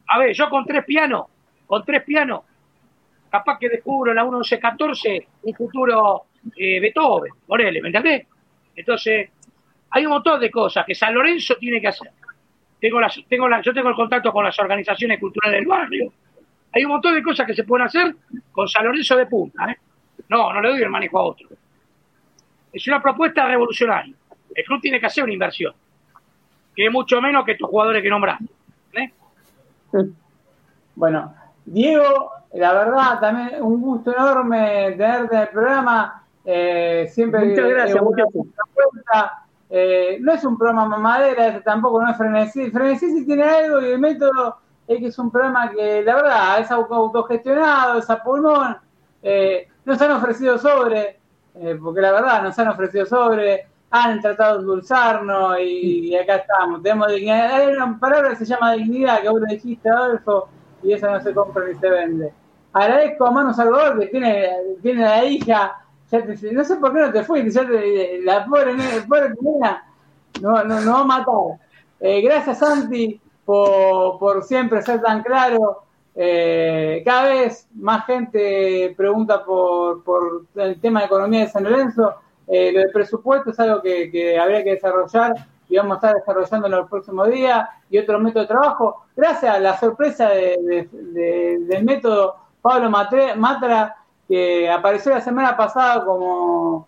A ver, yo con tres pianos, con tres pianos, capaz que descubro en la 1114 un futuro eh, Beethoven, ponele, ¿me entendés? Entonces, hay un montón de cosas que San Lorenzo tiene que hacer. Tengo las, tengo la, yo tengo el contacto con las organizaciones culturales del barrio. Hay un montón de cosas que se pueden hacer con San Lorenzo de punta. ¿eh? No, no le doy el manejo a otro. Es una propuesta revolucionaria. El club tiene que hacer una inversión, que es mucho menos que estos jugadores que nombraste. ¿eh? Bueno, Diego, la verdad, también un gusto enorme tenerte en el programa. Eh, siempre Muchas gracias, eh, muchachos. vuelta. Eh, no es un programa mamadera, tampoco no es frenesí. Frenesí sí tiene algo y el método es que es un programa que, la verdad, es auto- autogestionado, es a pulmón. Eh, nos han ofrecido sobre, eh, porque la verdad, nos han ofrecido sobre, han tratado de endulzarnos y, acá estamos. Tenemos dignidad. Hay una palabra que se llama dignidad, que vos lo dijiste, Adolfo, y eso no se compra ni se vende. Agradezco a Manu Salvador que tiene, tiene la hija. no sé por qué no te fuiste, ya te- la pobre, pobre nena no, no, no va a matar. Eh, gracias, Santi, por, siempre ser tan claro. Eh, cada vez más gente pregunta por, por el tema de economía de San Lorenzo. Eh, lo del presupuesto es algo que, que habría que desarrollar y vamos a estar desarrollando en los próximos días y otro método de trabajo. Gracias a la sorpresa de- de- de- del método Pablo Matra, que apareció la semana pasada como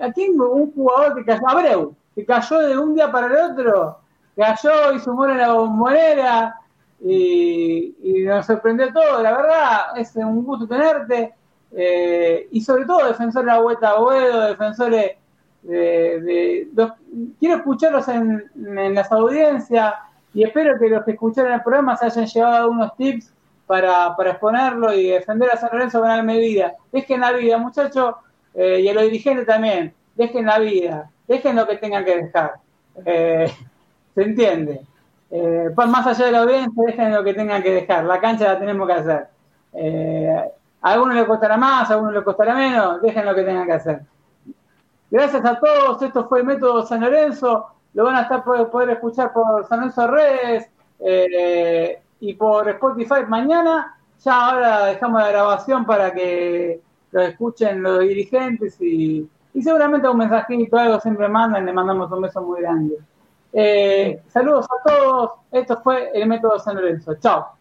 aquí un jugador que cayó, Abreu, que cayó de un día para el otro, cayó y sumó en la bombonera y, nos sorprendió todo, la verdad, es un gusto tenerte. eh, y sobre todo defensores de la vuelta a Boedo, defensores de, quiero escucharlos en, las audiencias y espero que los que escucharon el programa se hayan llevado algunos tips para, exponerlo y defender a San Lorenzo con y vida. Dejen la vida, muchachos, eh, y a los dirigentes también, dejen la vida, dejen lo que tengan que dejar. Eh, ¿Se entiende? Eh, más allá de la audiencia, dejen lo que tengan que dejar. La cancha la tenemos que hacer. Eh, a algunos le costará más, a algunos le costará menos, dejen lo que tengan que hacer. Gracias a todos, esto fue Método San Lorenzo, lo van a estar poder, poder escuchar por San Lorenzo Redes eh, y por Spotify mañana. Ya ahora dejamos la grabación para que lo escuchen los dirigentes y, y seguramente un mensajito, algo siempre mandan, le mandamos un beso muy grande. Eh, saludos a todos, esto fue el Método San Lorenzo, chao.